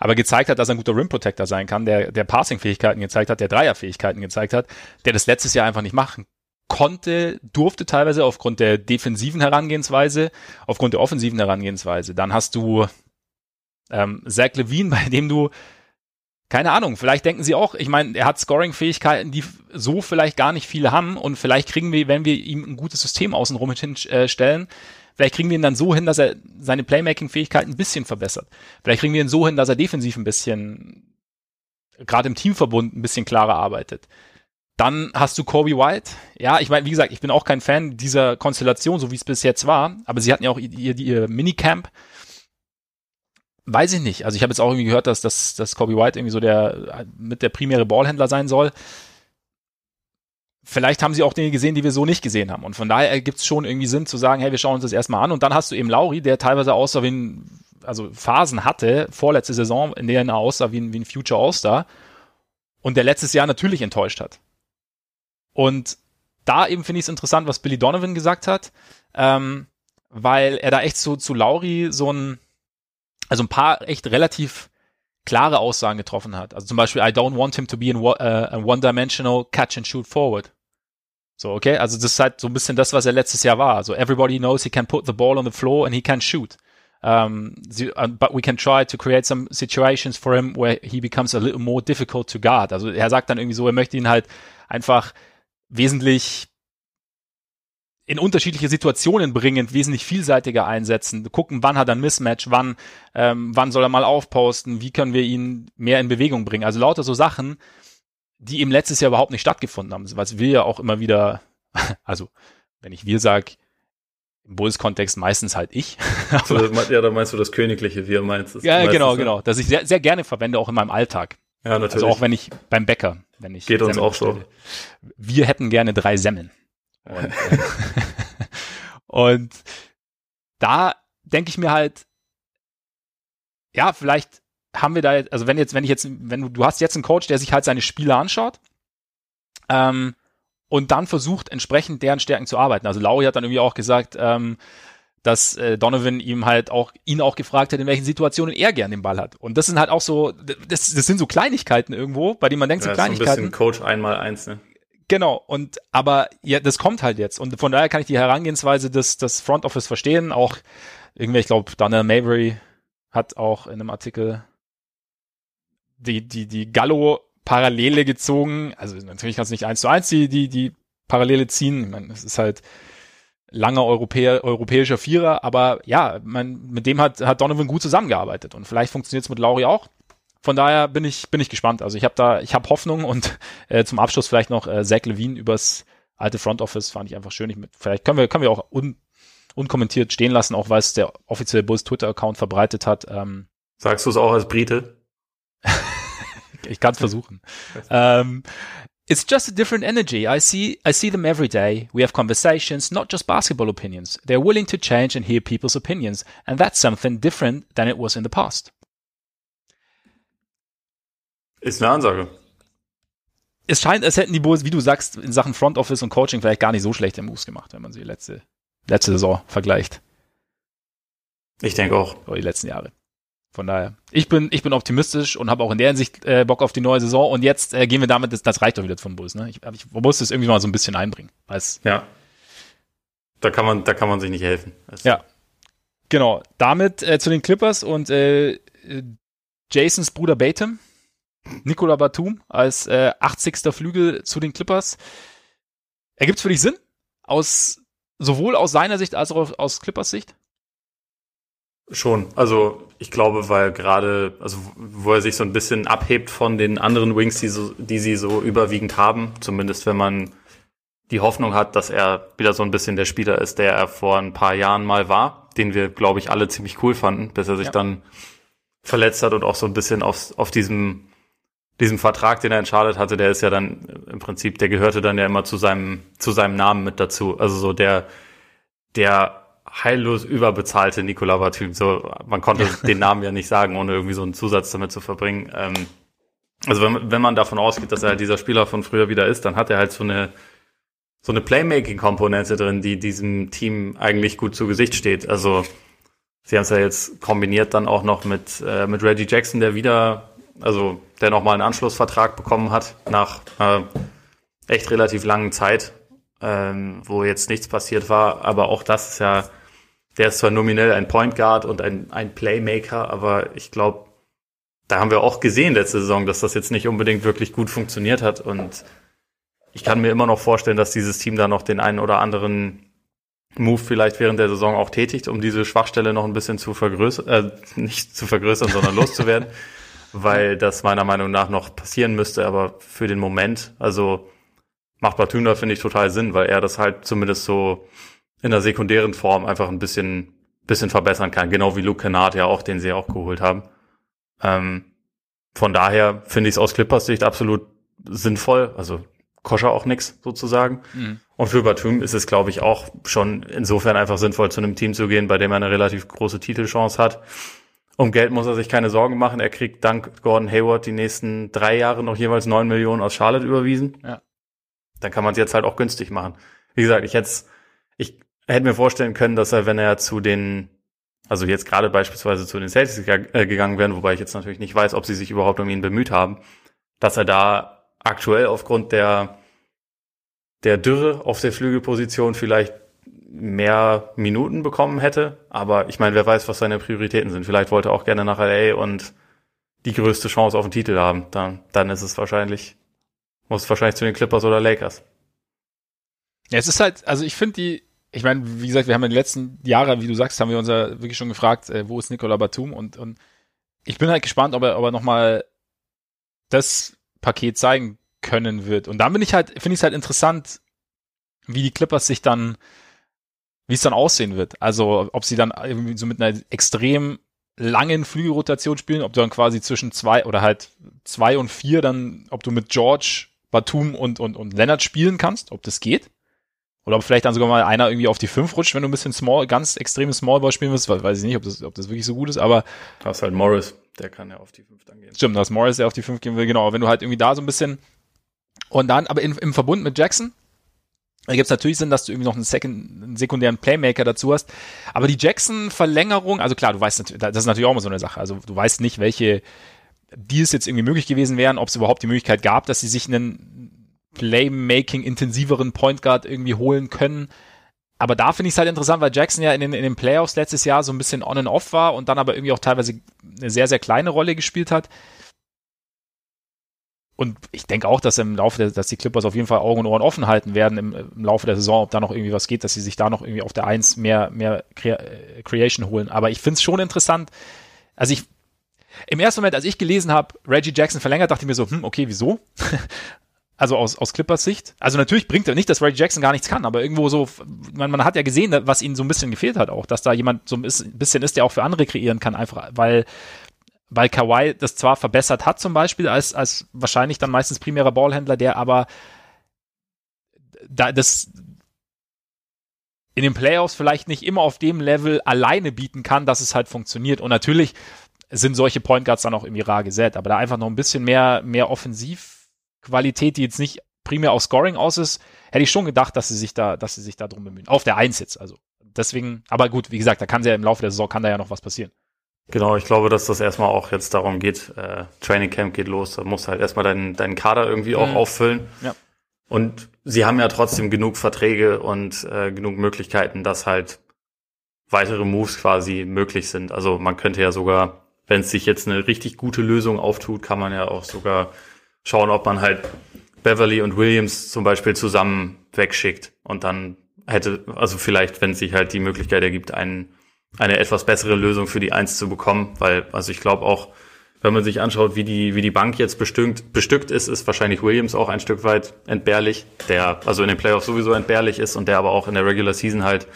aber gezeigt hat, dass er ein guter Rim Protector sein kann, der, der Passing-Fähigkeiten gezeigt hat, der Dreier-Fähigkeiten gezeigt hat, der das letztes Jahr einfach nicht machen konnte, durfte teilweise aufgrund der defensiven Herangehensweise, aufgrund der offensiven Herangehensweise. Dann hast du ähm, Zach Levine, bei dem du keine Ahnung, vielleicht denken sie auch, ich meine, er hat Scoring-Fähigkeiten, die so vielleicht gar nicht viele haben und vielleicht kriegen wir, wenn wir ihm ein gutes System außenrum hinstellen, äh, vielleicht kriegen wir ihn dann so hin, dass er seine Playmaking-Fähigkeiten ein bisschen verbessert. Vielleicht kriegen wir ihn so hin, dass er defensiv ein bisschen, gerade im Teamverbund, ein bisschen klarer arbeitet. Dann hast du Kobe White. Ja, ich meine, wie gesagt, ich bin auch kein Fan dieser Konstellation, so wie es bis jetzt war, aber sie hatten ja auch ihr, ihr, ihr Minicamp Weiß ich nicht. Also ich habe jetzt auch irgendwie gehört, dass, dass, dass Kobe White irgendwie so der mit der primäre Ballhändler sein soll. Vielleicht haben sie auch Dinge gesehen, die wir so nicht gesehen haben. Und von daher ergibt es schon irgendwie Sinn zu sagen, hey, wir schauen uns das erstmal an. Und dann hast du eben Lauri, der teilweise aussah wie ein, also Phasen hatte, vorletzte Saison, in der er aussah wie ein, wie ein Future All-Star. Und der letztes Jahr natürlich enttäuscht hat. Und da eben finde ich es interessant, was Billy Donovan gesagt hat, ähm, weil er da echt so zu Lauri so ein, also ein paar echt relativ klare Aussagen getroffen hat. Also zum Beispiel, I don't want him to be in uh, a one-dimensional catch and shoot forward. So, okay, also das ist halt so ein bisschen das, was er letztes Jahr war. Also everybody knows he can put the ball on the floor and he can shoot. Um, uh, but we can try to create some situations for him where he becomes a little more difficult to guard. Also er sagt dann irgendwie so, er möchte ihn halt einfach wesentlich in unterschiedliche Situationen bringen, wesentlich vielseitiger einsetzen, gucken, wann hat er ein Mismatch, wann, ähm, wann soll er mal aufposten, wie können wir ihn mehr in Bewegung bringen. Also lauter so Sachen, die im letztes Jahr überhaupt nicht stattgefunden haben, was wir ja auch immer wieder, also wenn ich wir sag, im Bulls-Kontext meistens halt ich. ja, da meinst du das Königliche, wie er meinst. Ja, genau, genau. Dass ich sehr, sehr gerne verwende, auch in meinem Alltag. Ja, natürlich. Also auch wenn ich beim Bäcker, wenn ich. Geht uns auch so. Wir hätten gerne drei Semmeln. Und, und da denke ich mir halt, ja, vielleicht haben wir da jetzt, also wenn jetzt, wenn ich jetzt, wenn du, du hast jetzt einen Coach, der sich halt seine Spiele anschaut, ähm, und dann versucht, entsprechend deren Stärken zu arbeiten. Also Lauri hat dann irgendwie auch gesagt, ähm, dass äh, Donovan ihm halt auch ihn auch gefragt hat, in welchen Situationen er gern den Ball hat. Und das sind halt auch so, das, das sind so Kleinigkeiten irgendwo, bei denen man denkt, ja, so Kleinigkeiten. So ein bisschen Coach einmal eins, ne? Genau, und aber ja, das kommt halt jetzt. Und von daher kann ich die Herangehensweise des, des Front Office verstehen. Auch irgendwie, ich glaube, Daniel Mabry hat auch in einem Artikel die, die, die Gallo-Parallele gezogen. Also natürlich kannst du nicht eins zu eins die, die, die Parallele ziehen. Ich meine, es ist halt langer Europäer, europäischer Vierer, aber ja, man, mit dem hat, hat Donovan gut zusammengearbeitet und vielleicht funktioniert es mit Lauri auch. Von daher bin ich, bin ich gespannt. Also ich habe da, ich habe Hoffnung und äh, zum Abschluss vielleicht noch äh, Zach Levine übers alte Front Office fand ich einfach schön. Ich mit, vielleicht können wir, können wir auch un, unkommentiert stehen lassen, auch weil es der offizielle Bulls Twitter-Account verbreitet hat. Ähm, Sagst du es auch als Brite? ich kann es versuchen. ähm, It's just a different energy. I see I see them every day. We have conversations, not just basketball opinions. They're willing to change and hear people's opinions, and that's something different than it was in the past. Ist eine Ansage. Es scheint, als hätten die Bulls, wie du sagst, in Sachen Front Office und Coaching vielleicht gar nicht so schlechte Moves gemacht, wenn man sie letzte, letzte Saison vergleicht. Ich denke auch. Oder die letzten Jahre. Von daher, ich bin, ich bin optimistisch und habe auch in der Hinsicht äh, Bock auf die neue Saison. Und jetzt äh, gehen wir damit, das, das reicht doch wieder von Bulls. Ne? Ich, ich muss das irgendwie mal so ein bisschen einbringen. Weiß. Ja. Da kann man, da kann man sich nicht helfen. Das ja. Genau. Damit äh, zu den Clippers und äh, Jasons Bruder Batum, Nicola Batum als äh, 80. Flügel zu den Clippers. Ergibt es für dich Sinn? Aus sowohl aus seiner Sicht als auch aus Clippers Sicht? Schon. Also ich glaube, weil gerade, also wo er sich so ein bisschen abhebt von den anderen Wings, die, so, die sie so überwiegend haben, zumindest wenn man die Hoffnung hat, dass er wieder so ein bisschen der Spieler ist, der er vor ein paar Jahren mal war, den wir, glaube ich, alle ziemlich cool fanden, bis er sich ja. dann verletzt hat und auch so ein bisschen auf, auf diesem, diesem Vertrag, den er in Charlotte hatte, der ist ja dann im Prinzip, der gehörte dann ja immer zu seinem, zu seinem Namen mit dazu. Also so der, der heillos überbezahlte Nicola Batum. So, man konnte den Namen ja nicht sagen, ohne irgendwie so einen Zusatz damit zu verbringen. Ähm, also wenn, wenn man davon ausgeht, dass er halt dieser Spieler von früher wieder ist, dann hat er halt so eine so eine Playmaking-Komponente drin, die diesem Team eigentlich gut zu Gesicht steht. Also sie haben es ja jetzt kombiniert dann auch noch mit äh, mit Reggie Jackson, der wieder, also der nochmal einen Anschlussvertrag bekommen hat nach äh, echt relativ langen Zeit, ähm, wo jetzt nichts passiert war. Aber auch das ist ja der ist zwar nominell ein Point Guard und ein, ein Playmaker, aber ich glaube, da haben wir auch gesehen letzte Saison, dass das jetzt nicht unbedingt wirklich gut funktioniert hat. Und ich kann mir immer noch vorstellen, dass dieses Team da noch den einen oder anderen Move vielleicht während der Saison auch tätigt, um diese Schwachstelle noch ein bisschen zu vergrößern, äh, nicht zu vergrößern, sondern loszuwerden, weil das meiner Meinung nach noch passieren müsste. Aber für den Moment, also macht Batuna, finde ich, total Sinn, weil er das halt zumindest so in der sekundären Form einfach ein bisschen, bisschen verbessern kann. Genau wie Luke Kennard ja auch, den sie auch geholt haben. Ähm, von daher finde ich es aus Clippers Sicht absolut sinnvoll. Also koscher auch nix sozusagen. Mhm. Und für Batum ist es, glaube ich, auch schon insofern einfach sinnvoll, zu einem Team zu gehen, bei dem er eine relativ große Titelchance hat. Um Geld muss er sich keine Sorgen machen. Er kriegt dank Gordon Hayward die nächsten drei Jahre noch jeweils neun Millionen aus Charlotte überwiesen. Ja. Dann kann man es jetzt halt auch günstig machen. Wie gesagt, ich hätte hätte mir vorstellen können, dass er, wenn er zu den, also jetzt gerade beispielsweise zu den Celtics äh, gegangen wäre, wobei ich jetzt natürlich nicht weiß, ob sie sich überhaupt um ihn bemüht haben, dass er da aktuell aufgrund der, der Dürre auf der Flügelposition vielleicht mehr Minuten bekommen hätte. Aber ich meine, wer weiß, was seine Prioritäten sind. Vielleicht wollte er auch gerne nach LA und die größte Chance auf den Titel haben. Dann, dann ist es wahrscheinlich, muss es wahrscheinlich zu den Clippers oder Lakers. Ja, es ist halt, also ich finde die, ich meine, wie gesagt, wir haben in den letzten Jahren, wie du sagst, haben wir uns ja wirklich schon gefragt, äh, wo ist Nicola Batum und, und ich bin halt gespannt, ob er, ob er nochmal das Paket zeigen können wird. Und dann bin ich halt, finde ich es halt interessant, wie die Clippers sich dann, wie es dann aussehen wird. Also, ob sie dann irgendwie so mit einer extrem langen Flügelrotation spielen, ob du dann quasi zwischen zwei oder halt zwei und vier dann, ob du mit George, Batum und, und, und Leonard spielen kannst, ob das geht Oder ob vielleicht dann sogar mal einer irgendwie auf die 5 rutscht, wenn du ein bisschen small, ganz extremes Smallball spielen willst. Weiß ich nicht, ob das, ob das wirklich so gut ist, aber. Du hast halt Morris, der kann ja auf die 5 dann gehen. Stimmt, du hast Morris, der auf die 5 gehen will, genau. Wenn du halt irgendwie da so ein bisschen und dann, aber in, im Verbund mit Jackson, da gibt es natürlich Sinn, dass du irgendwie noch einen, Second, einen sekundären Playmaker dazu hast. Aber die Jackson-Verlängerung, also klar, du weißt, das ist natürlich auch mal so eine Sache. Also du weißt nicht, welche Deals jetzt irgendwie möglich gewesen wären, ob es überhaupt die Möglichkeit gab, dass sie sich einen Playmaking-intensiveren Point Guard irgendwie holen können. Aber da finde ich es halt interessant, weil Jackson ja in den, in den Playoffs letztes Jahr so ein bisschen on and off war und dann aber irgendwie auch teilweise eine sehr, sehr kleine Rolle gespielt hat und ich denke auch, dass im Laufe der, dass die Clippers auf jeden Fall Augen und Ohren offen halten werden im, im Laufe der Saison, ob da noch irgendwie was geht, dass sie sich da noch irgendwie auf der Eins mehr, mehr Crea äh, Creation holen. Aber ich finde es schon interessant. Also ich, im ersten Moment, als ich gelesen habe, Reggie Jackson verlängert, dachte ich mir so, hm, okay, wieso? also aus, aus Clippers Sicht. Also natürlich bringt er nicht, dass Reggie Jackson gar nichts kann, aber irgendwo so, man, man hat ja gesehen, was ihnen so ein bisschen gefehlt hat auch, dass da jemand so ein bisschen ist, der auch für andere kreieren kann, einfach, weil weil Kawhi das zwar verbessert hat zum Beispiel als, als wahrscheinlich dann meistens primärer Ballhändler, der aber da das in den Playoffs vielleicht nicht immer auf dem Level alleine bieten kann, dass es halt funktioniert. Und natürlich sind solche Point Guards dann auch irgendwie rar gesät, aber da einfach noch ein bisschen mehr, mehr Offensivqualität, die jetzt nicht primär auf Scoring aus ist, hätte ich schon gedacht, dass sie sich da, dass sie sich da drum bemühen. Auf der Eins jetzt, also. Deswegen, aber gut, wie gesagt, da kann ja im Laufe der Saison kann da ja noch was passieren. Genau, ich glaube, dass das erstmal auch jetzt darum geht, äh, Training Camp geht los, da musst du halt erstmal deinen, deinen Kader irgendwie auch mhm. auffüllen. Ja. Und sie haben ja trotzdem genug Verträge und äh, genug Möglichkeiten, dass halt weitere Moves quasi möglich sind. Also man könnte ja sogar, wenn es sich jetzt eine richtig gute Lösung auftut, kann man ja auch sogar schauen, ob man halt Beverly und Williams zum Beispiel zusammen wegschickt und dann hätte, also vielleicht, wenn sich halt die Möglichkeit ergibt, einen eine etwas bessere Lösung für die Eins zu bekommen, weil, also ich glaube auch, wenn man sich anschaut, wie die, wie die Bank jetzt bestückt, bestückt ist, ist wahrscheinlich Williams auch ein Stück weit entbehrlich, der also in den Playoffs sowieso entbehrlich ist und der aber auch in der Regular Season halt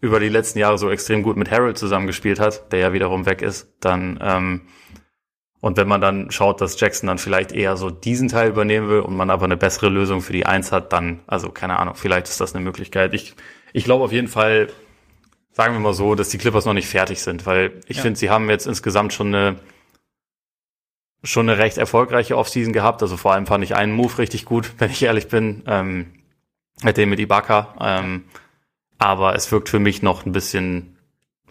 über die letzten Jahre so extrem gut mit Harold zusammengespielt hat, der ja wiederum weg ist, dann ähm, und wenn man dann schaut, dass Jackson dann vielleicht eher so diesen Teil übernehmen will und man aber eine bessere Lösung für die Eins hat, dann, also keine Ahnung, vielleicht ist das eine Möglichkeit. Ich, ich glaube auf jeden Fall, sagen wir mal so, dass die Clippers noch nicht fertig sind, weil ich ja. finde, sie haben jetzt insgesamt schon eine schon eine recht erfolgreiche Offseason gehabt. Also vor allem fand ich einen Move richtig gut, wenn ich ehrlich bin, ähm, mit dem mit Ibaka. Ähm, aber es wirkt für mich noch ein bisschen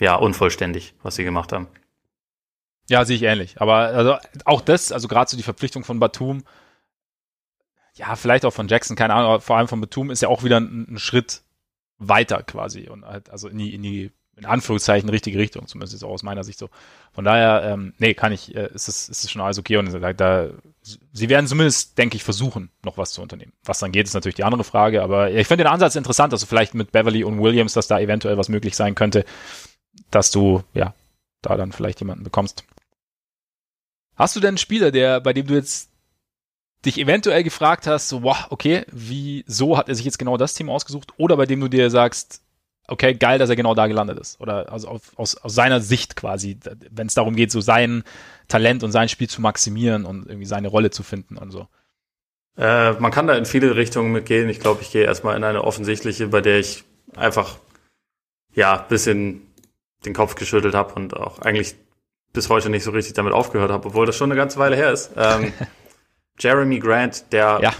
ja unvollständig, was sie gemacht haben. Ja, sehe ich ähnlich. Aber also auch das, also gerade so die Verpflichtung von Batum, ja, vielleicht auch von Jackson, keine Ahnung, aber vor allem von Batum ist ja auch wieder ein, ein Schritt weiter quasi und halt also in die in die in Anführungszeichen richtige Richtung, zumindest ist auch aus meiner Sicht so. Von daher, ähm, nee, kann ich, äh, ist es ist es schon alles okay und da, da sie werden zumindest, denke ich, versuchen, noch was zu unternehmen. Was dann geht, ist natürlich die andere Frage, aber ich finde den Ansatz interessant, du vielleicht mit Beverly und Williams, dass da eventuell was möglich sein könnte, dass du ja da dann vielleicht jemanden bekommst. Hast du denn einen Spieler, der bei dem du jetzt dich eventuell gefragt hast, so, wow, okay, wieso hat er sich jetzt genau das Team ausgesucht? Oder bei dem du dir sagst, okay, geil, dass er genau da gelandet ist. Oder also auf, aus, aus seiner Sicht quasi, wenn es darum geht, so sein Talent und sein Spiel zu maximieren und irgendwie seine Rolle zu finden und so. Äh, man kann da in viele Richtungen mitgehen. Ich glaube, ich gehe erstmal in eine offensichtliche, bei der ich einfach ja bisschen den Kopf geschüttelt habe und auch eigentlich bis heute nicht so richtig damit aufgehört habe, obwohl das schon eine ganze Weile her ist. Ähm, Jeremy Grant, der ja.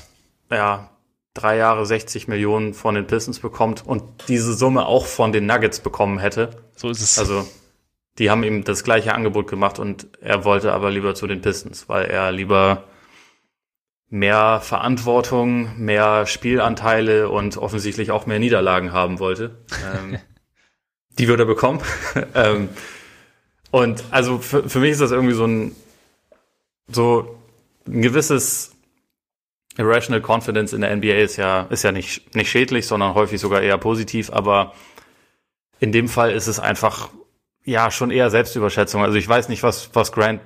ja drei Jahre 60 Millionen von den Pistons bekommt und diese Summe auch von den Nuggets bekommen hätte. So ist es. Also die haben ihm das gleiche Angebot gemacht und er wollte aber lieber zu den Pistons, weil er lieber mehr Verantwortung, mehr Spielanteile und offensichtlich auch mehr Niederlagen haben wollte. ähm, die würde er bekommen. ähm, und also für, für mich ist das irgendwie so ein so ein gewisses Irrational Confidence in der NBA ist ja, ist ja nicht, nicht schädlich, sondern häufig sogar eher positiv, aber in dem Fall ist es einfach, ja, schon eher Selbstüberschätzung. Also ich weiß nicht, was, was Grant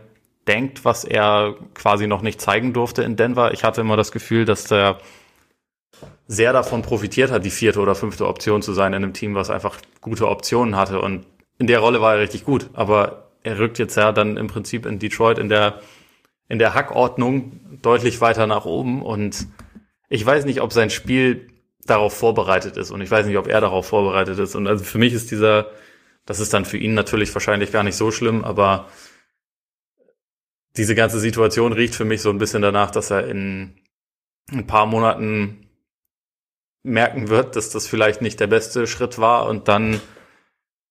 denkt, was er quasi noch nicht zeigen durfte in Denver. Ich hatte immer das Gefühl, dass der sehr davon profitiert hat, die vierte oder fünfte Option zu sein in einem Team, was einfach gute Optionen hatte. Und in der Rolle war er richtig gut. Aber er rückt jetzt ja dann im Prinzip in Detroit in der in der Hackordnung deutlich weiter nach oben und ich weiß nicht, ob sein Spiel darauf vorbereitet ist. Und ich weiß nicht, ob er darauf vorbereitet ist. Und also für mich ist dieser, das ist dann für ihn natürlich wahrscheinlich gar nicht so schlimm, aber diese ganze Situation riecht für mich so ein bisschen danach, dass er in ein paar Monaten merken wird, dass das vielleicht nicht der beste Schritt war und dann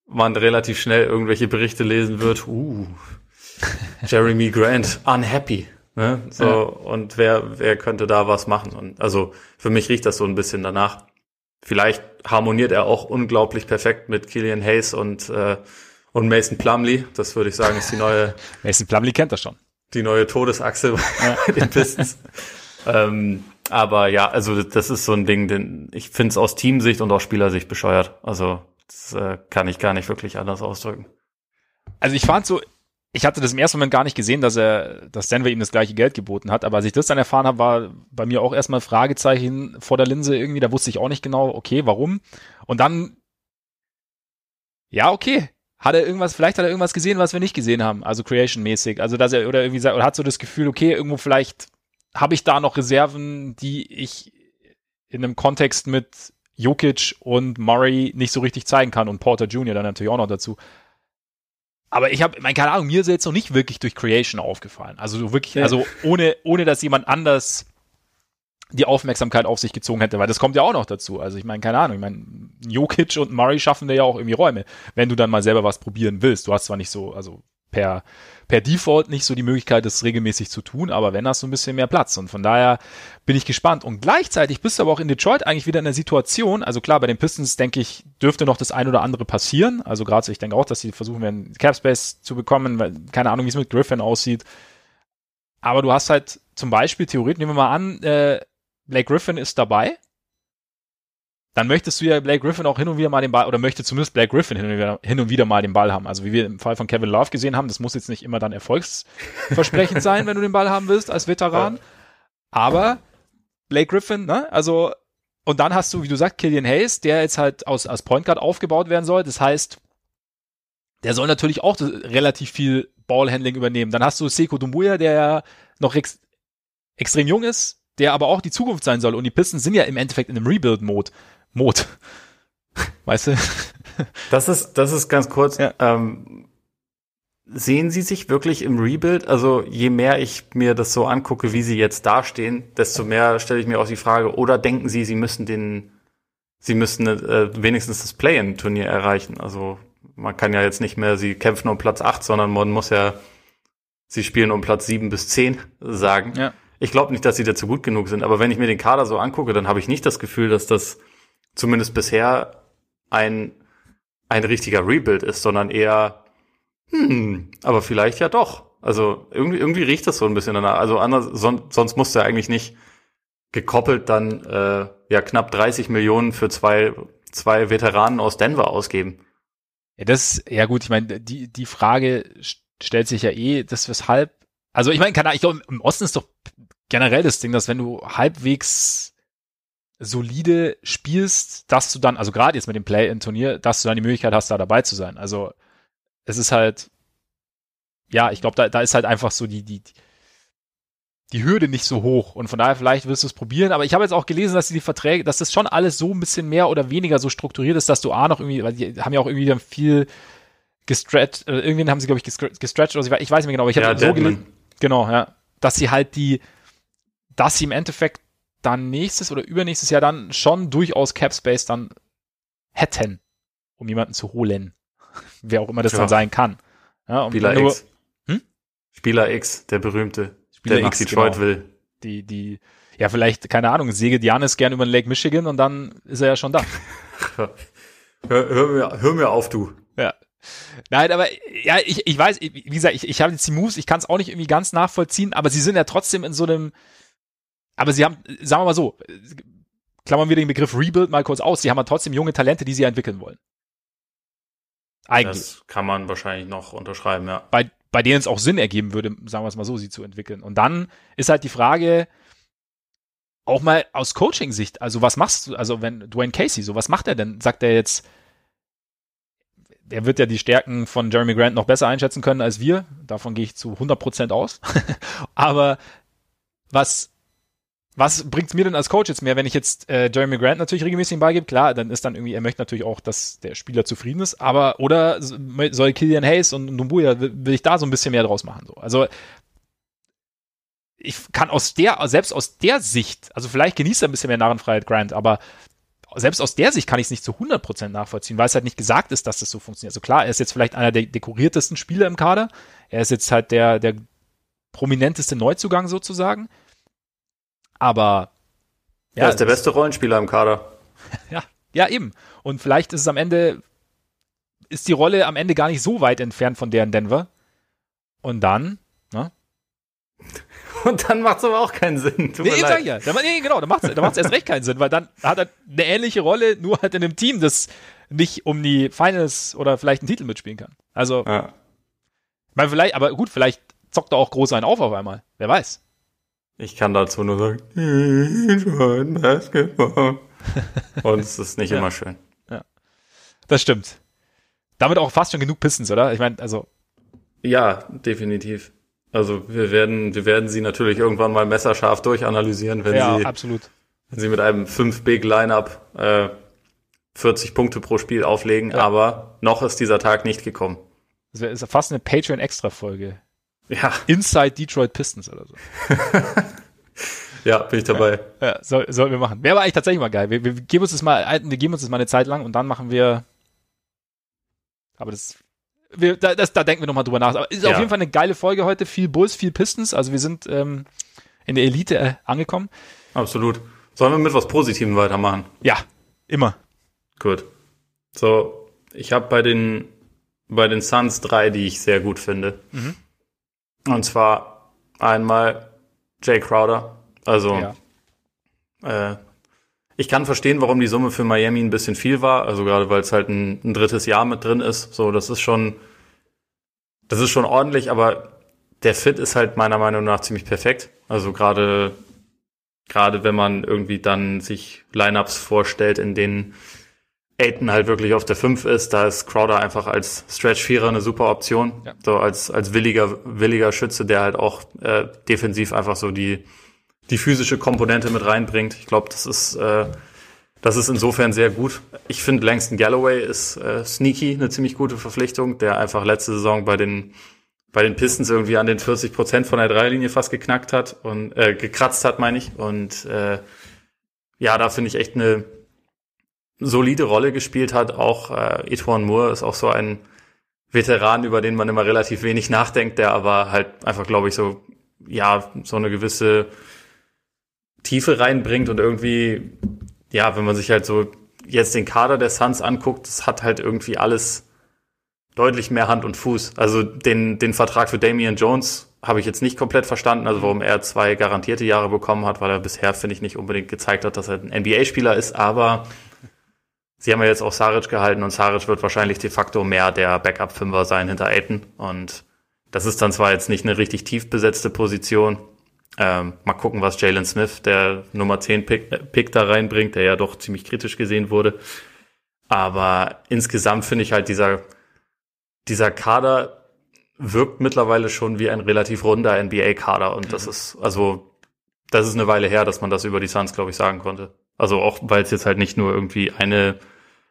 man relativ schnell irgendwelche Berichte lesen wird, uh, Jeremy Grant, unhappy. Ne? So, ja. und wer, wer könnte da was machen? Und also für mich riecht das so ein bisschen danach. Vielleicht harmoniert er auch unglaublich perfekt mit Killian Hayes und, äh, und Mason Plumley. Das würde ich sagen, ist die neue. Mason Plumley kennt er schon. Die neue Todesachse ja. bei den Pistons. ähm, aber ja, also das ist so ein Ding, den ich finde es aus Teamsicht und aus Spielersicht bescheuert. Also das äh, kann ich gar nicht wirklich anders ausdrücken. Also ich fand so, ich hatte das im ersten Moment gar nicht gesehen, dass er, dass Denver ihm das gleiche Geld geboten hat, aber als ich das dann erfahren habe, war bei mir auch erstmal Fragezeichen vor der Linse irgendwie, da wusste ich auch nicht genau, okay, warum. Und dann, ja, okay, hat er irgendwas, vielleicht hat er irgendwas gesehen, was wir nicht gesehen haben, also Creation-mäßig, also dass er, oder irgendwie, oder hat so das Gefühl, okay, irgendwo vielleicht habe ich da noch Reserven, die ich in einem Kontext mit Jokic und Murray nicht so richtig zeigen kann und Porter Jr. dann natürlich auch noch dazu. Aber ich habe, meine, keine Ahnung, mir ist jetzt noch nicht wirklich durch Creation aufgefallen. Also wirklich, ja. also ohne, ohne dass jemand anders die Aufmerksamkeit auf sich gezogen hätte, weil das kommt ja auch noch dazu. Also ich meine, keine Ahnung, ich meine, Jokic und Murray schaffen dir ja auch irgendwie Räume, wenn du dann mal selber was probieren willst. Du hast zwar nicht so, also per per Default nicht so die Möglichkeit, das regelmäßig zu tun, aber wenn hast du ein bisschen mehr Platz. Und von daher bin ich gespannt. Und gleichzeitig bist du aber auch in Detroit eigentlich wieder in der Situation, also klar, bei den Pistons, denke ich, dürfte noch das ein oder andere passieren. Also gerade ich denke auch, dass sie versuchen werden, Capspace zu bekommen, weil keine Ahnung, wie es mit Griffin aussieht. Aber du hast halt zum Beispiel, theoretisch, nehmen wir mal an, äh, Blake Griffin ist dabei dann möchtest du ja Blake Griffin auch hin und wieder mal den Ball, oder möchte zumindest Blake Griffin hin und, wieder, hin und wieder mal den Ball haben. Also wie wir im Fall von Kevin Love gesehen haben, das muss jetzt nicht immer dann erfolgsversprechend sein, wenn du den Ball haben willst als Veteran. Aber Blake Griffin, ne? Also, und dann hast du, wie du sagst, Killian Hayes, der jetzt halt aus, als Point Guard aufgebaut werden soll. Das heißt, der soll natürlich auch relativ viel Ballhandling übernehmen. Dann hast du Seko Dumbuya, der ja noch ex extrem jung ist, der aber auch die Zukunft sein soll. Und die Pistons sind ja im Endeffekt in einem Rebuild-Mode. Mot. Weißt du? Das ist, das ist ganz kurz. Ja. Ähm, sehen Sie sich wirklich im Rebuild? Also je mehr ich mir das so angucke, wie Sie jetzt dastehen, desto mehr stelle ich mir auch die Frage, oder denken Sie, Sie müssen den, Sie müssen äh, wenigstens das Play-in-Turnier erreichen? Also man kann ja jetzt nicht mehr, Sie kämpfen um Platz 8, sondern man muss ja, Sie spielen um Platz 7 bis 10 sagen. Ja. Ich glaube nicht, dass Sie dazu gut genug sind, aber wenn ich mir den Kader so angucke, dann habe ich nicht das Gefühl, dass das zumindest bisher ein, ein richtiger Rebuild ist, sondern eher, hm, aber vielleicht ja doch. Also irgendwie, irgendwie riecht das so ein bisschen danach. Also anders, son, sonst musste er eigentlich nicht gekoppelt dann äh, ja knapp 30 Millionen für zwei, zwei Veteranen aus Denver ausgeben. Ja, das, ja gut, ich meine, die, die Frage stellt sich ja eh, das weshalb, also ich meine, ich glaube, im Osten ist doch generell das Ding, dass wenn du halbwegs solide spielst, dass du dann, also gerade jetzt mit dem Play-in-Turnier, dass du dann die Möglichkeit hast, da dabei zu sein. Also es ist halt, ja, ich glaube, da, da ist halt einfach so die, die, die Hürde nicht so hoch. Und von daher, vielleicht wirst du es probieren. Aber ich habe jetzt auch gelesen, dass die Verträge, dass das schon alles so ein bisschen mehr oder weniger so strukturiert ist, dass du A noch irgendwie, weil die haben ja auch irgendwie dann viel gestretched, äh, irgendwen haben sie, glaube ich, gestretched, oder ich weiß nicht mehr genau, aber ich habe ja, so gelesen, genau, ja, dass sie halt die, dass sie im Endeffekt dann nächstes oder übernächstes Jahr dann schon durchaus Cap Space dann hätten, um jemanden zu holen. Wer auch immer das ja. dann sein kann. Ja, Spieler nur, X. Hm? Spieler X, der berühmte, Spieler der X, nach Detroit genau. will. Die, die, ja, vielleicht, keine Ahnung, segelt Janis gern über den Lake Michigan und dann ist er ja schon da. hör, hör, mir, hör mir auf, du. Ja. Nein, aber ja, ich, ich weiß, wie gesagt, ich, ich habe jetzt die Moves, ich kann es auch nicht irgendwie ganz nachvollziehen, aber sie sind ja trotzdem in so einem, aber sie haben, sagen wir mal so, klammern wir den Begriff Rebuild mal kurz aus, sie haben ja trotzdem junge Talente, die sie entwickeln wollen. Eigentlich. Das kann man wahrscheinlich noch unterschreiben, ja. Bei, bei denen es auch Sinn ergeben würde, sagen wir es mal so, sie zu entwickeln. Und dann ist halt die Frage, auch mal aus Coaching-Sicht, also was machst du, also wenn Dwayne Casey, so was macht er denn? Sagt er jetzt, er wird ja die Stärken von Jeremy Grant noch besser einschätzen können als wir, davon gehe ich zu 100% aus. Aber was was bringt's mir denn als Coach jetzt mehr, wenn ich jetzt äh, Jeremy Grant natürlich regelmäßig beigebe? Klar, dann ist dann irgendwie, er möchte natürlich auch, dass der Spieler zufrieden ist, aber oder soll Killian Hayes und Numbuya, will, will ich da so ein bisschen mehr draus machen? So. Also ich kann aus der, selbst aus der Sicht, also vielleicht genießt er ein bisschen mehr Narrenfreiheit Grant, aber selbst aus der Sicht kann ich es nicht zu 100% nachvollziehen, weil es halt nicht gesagt ist, dass das so funktioniert. Also klar, er ist jetzt vielleicht einer der dekoriertesten Spieler im Kader. Er ist jetzt halt der, der prominenteste Neuzugang sozusagen. Aber ja, er ist der beste Rollenspieler im Kader. ja, ja, eben. Und vielleicht ist es am Ende, ist die Rolle am Ende gar nicht so weit entfernt von der in Denver. Und dann, ne? Und dann macht es aber auch keinen Sinn. Tut nee, sag ja. Dann, nee, genau, dann macht es dann erst recht keinen Sinn, weil dann hat er eine ähnliche Rolle, nur halt in einem Team, das nicht um die Finals oder vielleicht einen Titel mitspielen kann. Also, ja. ich meine, vielleicht, aber gut, vielleicht zockt er auch groß einen auf auf einmal. Wer weiß. Ich kann dazu nur sagen, Basketball. Und es ist nicht ja. immer schön. Ja. Das stimmt. Damit auch fast schon genug Pistons, oder? Ich meine, also. Ja, definitiv. Also wir werden, wir werden sie natürlich irgendwann mal messerscharf durchanalysieren, wenn ja, sie, absolut. wenn sie mit einem 5 Big Lineup äh, 40 Punkte pro Spiel auflegen, ja. aber noch ist dieser Tag nicht gekommen. Das ist fast eine Patreon-Extra-Folge. Ja. Inside Detroit Pistons oder so. ja, bin ich dabei. Ja, ja soll, sollen wir machen. Wäre aber eigentlich tatsächlich mal geil. Wir, wir geben uns das mal, wir geben uns das mal eine Zeit lang und dann machen wir. Aber das wir, da, das, da denken wir nochmal drüber nach. Aber ist ja. auf jeden Fall eine geile Folge heute. Viel Bulls, viel Pistons. Also wir sind ähm, in der Elite äh, angekommen. Absolut. Sollen wir mit was Positivem weitermachen? Ja, immer. Gut. So, ich habe bei den bei den Suns drei, die ich sehr gut finde. Mhm. Und zwar einmal Jay Crowder. Also ja. äh, ich kann verstehen, warum die Summe für Miami ein bisschen viel war. Also gerade weil es halt ein, ein, drittes Jahr mit drin ist. So, das ist schon, das ist schon ordentlich, aber der Fit ist halt meiner Meinung nach ziemlich perfekt. Also gerade, gerade wenn man irgendwie dann sich Lineups vorstellt, in denen Aiton halt wirklich auf der 5 ist, da ist Crowder einfach als Stretch-Vierer eine super Option. Ja. So als, als williger, williger Schütze, der halt auch äh, defensiv einfach so die, die physische Komponente mit reinbringt. Ich glaube, das ist äh, das ist insofern sehr gut. Ich finde, Langston Galloway ist äh, sneaky, eine ziemlich gute Verpflichtung, der einfach letzte Saison bei den bei den Pistons irgendwie an den 40 Prozent von der Dreierlinie fast geknackt hat und äh, gekratzt hat, meine ich. Und äh, ja, da finde ich echt eine solide Rolle gespielt hat. Auch äh, Etwan Moore ist auch so ein Veteran, über den man immer relativ wenig nachdenkt, der aber halt einfach, glaube ich, so ja so eine gewisse Tiefe reinbringt und irgendwie, ja, wenn man sich halt so jetzt den Kader der Suns anguckt, das hat halt irgendwie alles deutlich mehr Hand und Fuß. Also den, den Vertrag für Damian Jones habe ich jetzt nicht komplett verstanden, also warum er zwei garantierte Jahre bekommen hat, weil er bisher, finde ich, nicht unbedingt gezeigt hat, dass er ein NBA-Spieler ist, aber sie haben ja jetzt auch Saric gehalten und Saric wird wahrscheinlich de facto mehr der Backup-Fünfer sein hinter Aiton und das ist dann zwar jetzt nicht eine richtig tief besetzte Position, ähm, mal gucken, was Jalen Smith, der Nummer 10 Pick, äh, Pick da reinbringt, der ja doch ziemlich kritisch gesehen wurde. Aber insgesamt finde ich halt dieser, dieser Kader wirkt mittlerweile schon wie ein relativ runder NBA-Kader. Und das mhm. ist, also, das ist eine Weile her, dass man das über die Suns, glaube ich, sagen konnte. Also auch, weil es jetzt halt nicht nur irgendwie eine,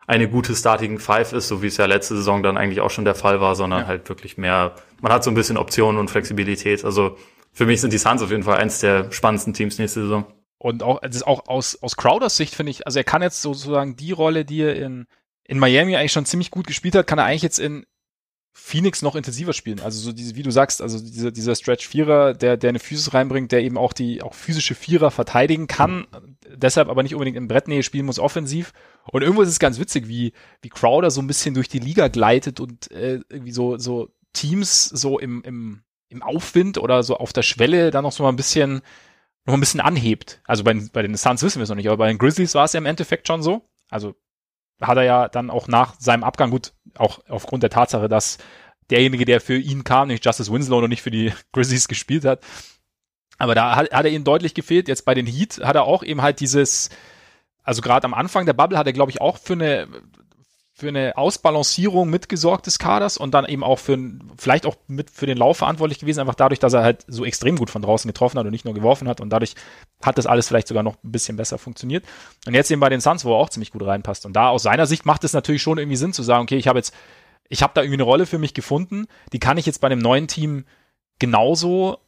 eine gute Starting Five ist, so wie es ja letzte Saison dann eigentlich auch schon der Fall war, sondern ja. halt wirklich mehr, man hat so ein bisschen Optionen und Flexibilität. Also für mich sind die Suns auf jeden Fall eins der spannendsten Teams nächste Saison. Und auch, das ist auch aus, aus Crowders Sicht finde ich, also er kann jetzt sozusagen die Rolle, die er in, in Miami eigentlich schon ziemlich gut gespielt hat, kann er eigentlich jetzt in Phoenix noch intensiver spielen. Also so diese, wie du sagst, also dieser, dieser Stretch Vierer, der, der eine Physis reinbringt, der eben auch die, auch physische Vierer verteidigen kann, deshalb aber nicht unbedingt in Brettnähe spielen muss offensiv. Und irgendwo ist es ganz witzig, wie, wie Crowder so ein bisschen durch die Liga gleitet und äh, irgendwie so, so Teams so im, im, im Aufwind oder so auf der Schwelle da noch so mal ein bisschen noch ein bisschen anhebt. Also bei, bei den Suns wissen wir es noch nicht, aber bei den Grizzlies war es ja im Endeffekt schon so. Also hat er ja dann auch nach seinem Abgang, gut, auch aufgrund der Tatsache, dass derjenige, der für ihn kam, nämlich Justice Winslow noch nicht für die Grizzlies gespielt hat, aber da hat, hat er ihm deutlich gefehlt. Jetzt bei den Heat hat er auch eben halt dieses, also gerade am Anfang der Bubble hat er, glaube ich, auch für eine für eine Ausbalancierung mitgesorgt des Kaders und dann eben auch für vielleicht auch mit für den Lauf verantwortlich gewesen, einfach dadurch, dass er halt so extrem gut von draußen getroffen hat und nicht nur geworfen hat und dadurch hat das alles vielleicht sogar noch ein bisschen besser funktioniert. Und jetzt eben bei den Suns, wo er auch ziemlich gut reinpasst. Und da aus seiner Sicht macht es natürlich schon irgendwie Sinn zu sagen, okay, ich habe jetzt, ich habe da irgendwie eine Rolle für mich gefunden, die kann ich jetzt bei einem neuen Team genauso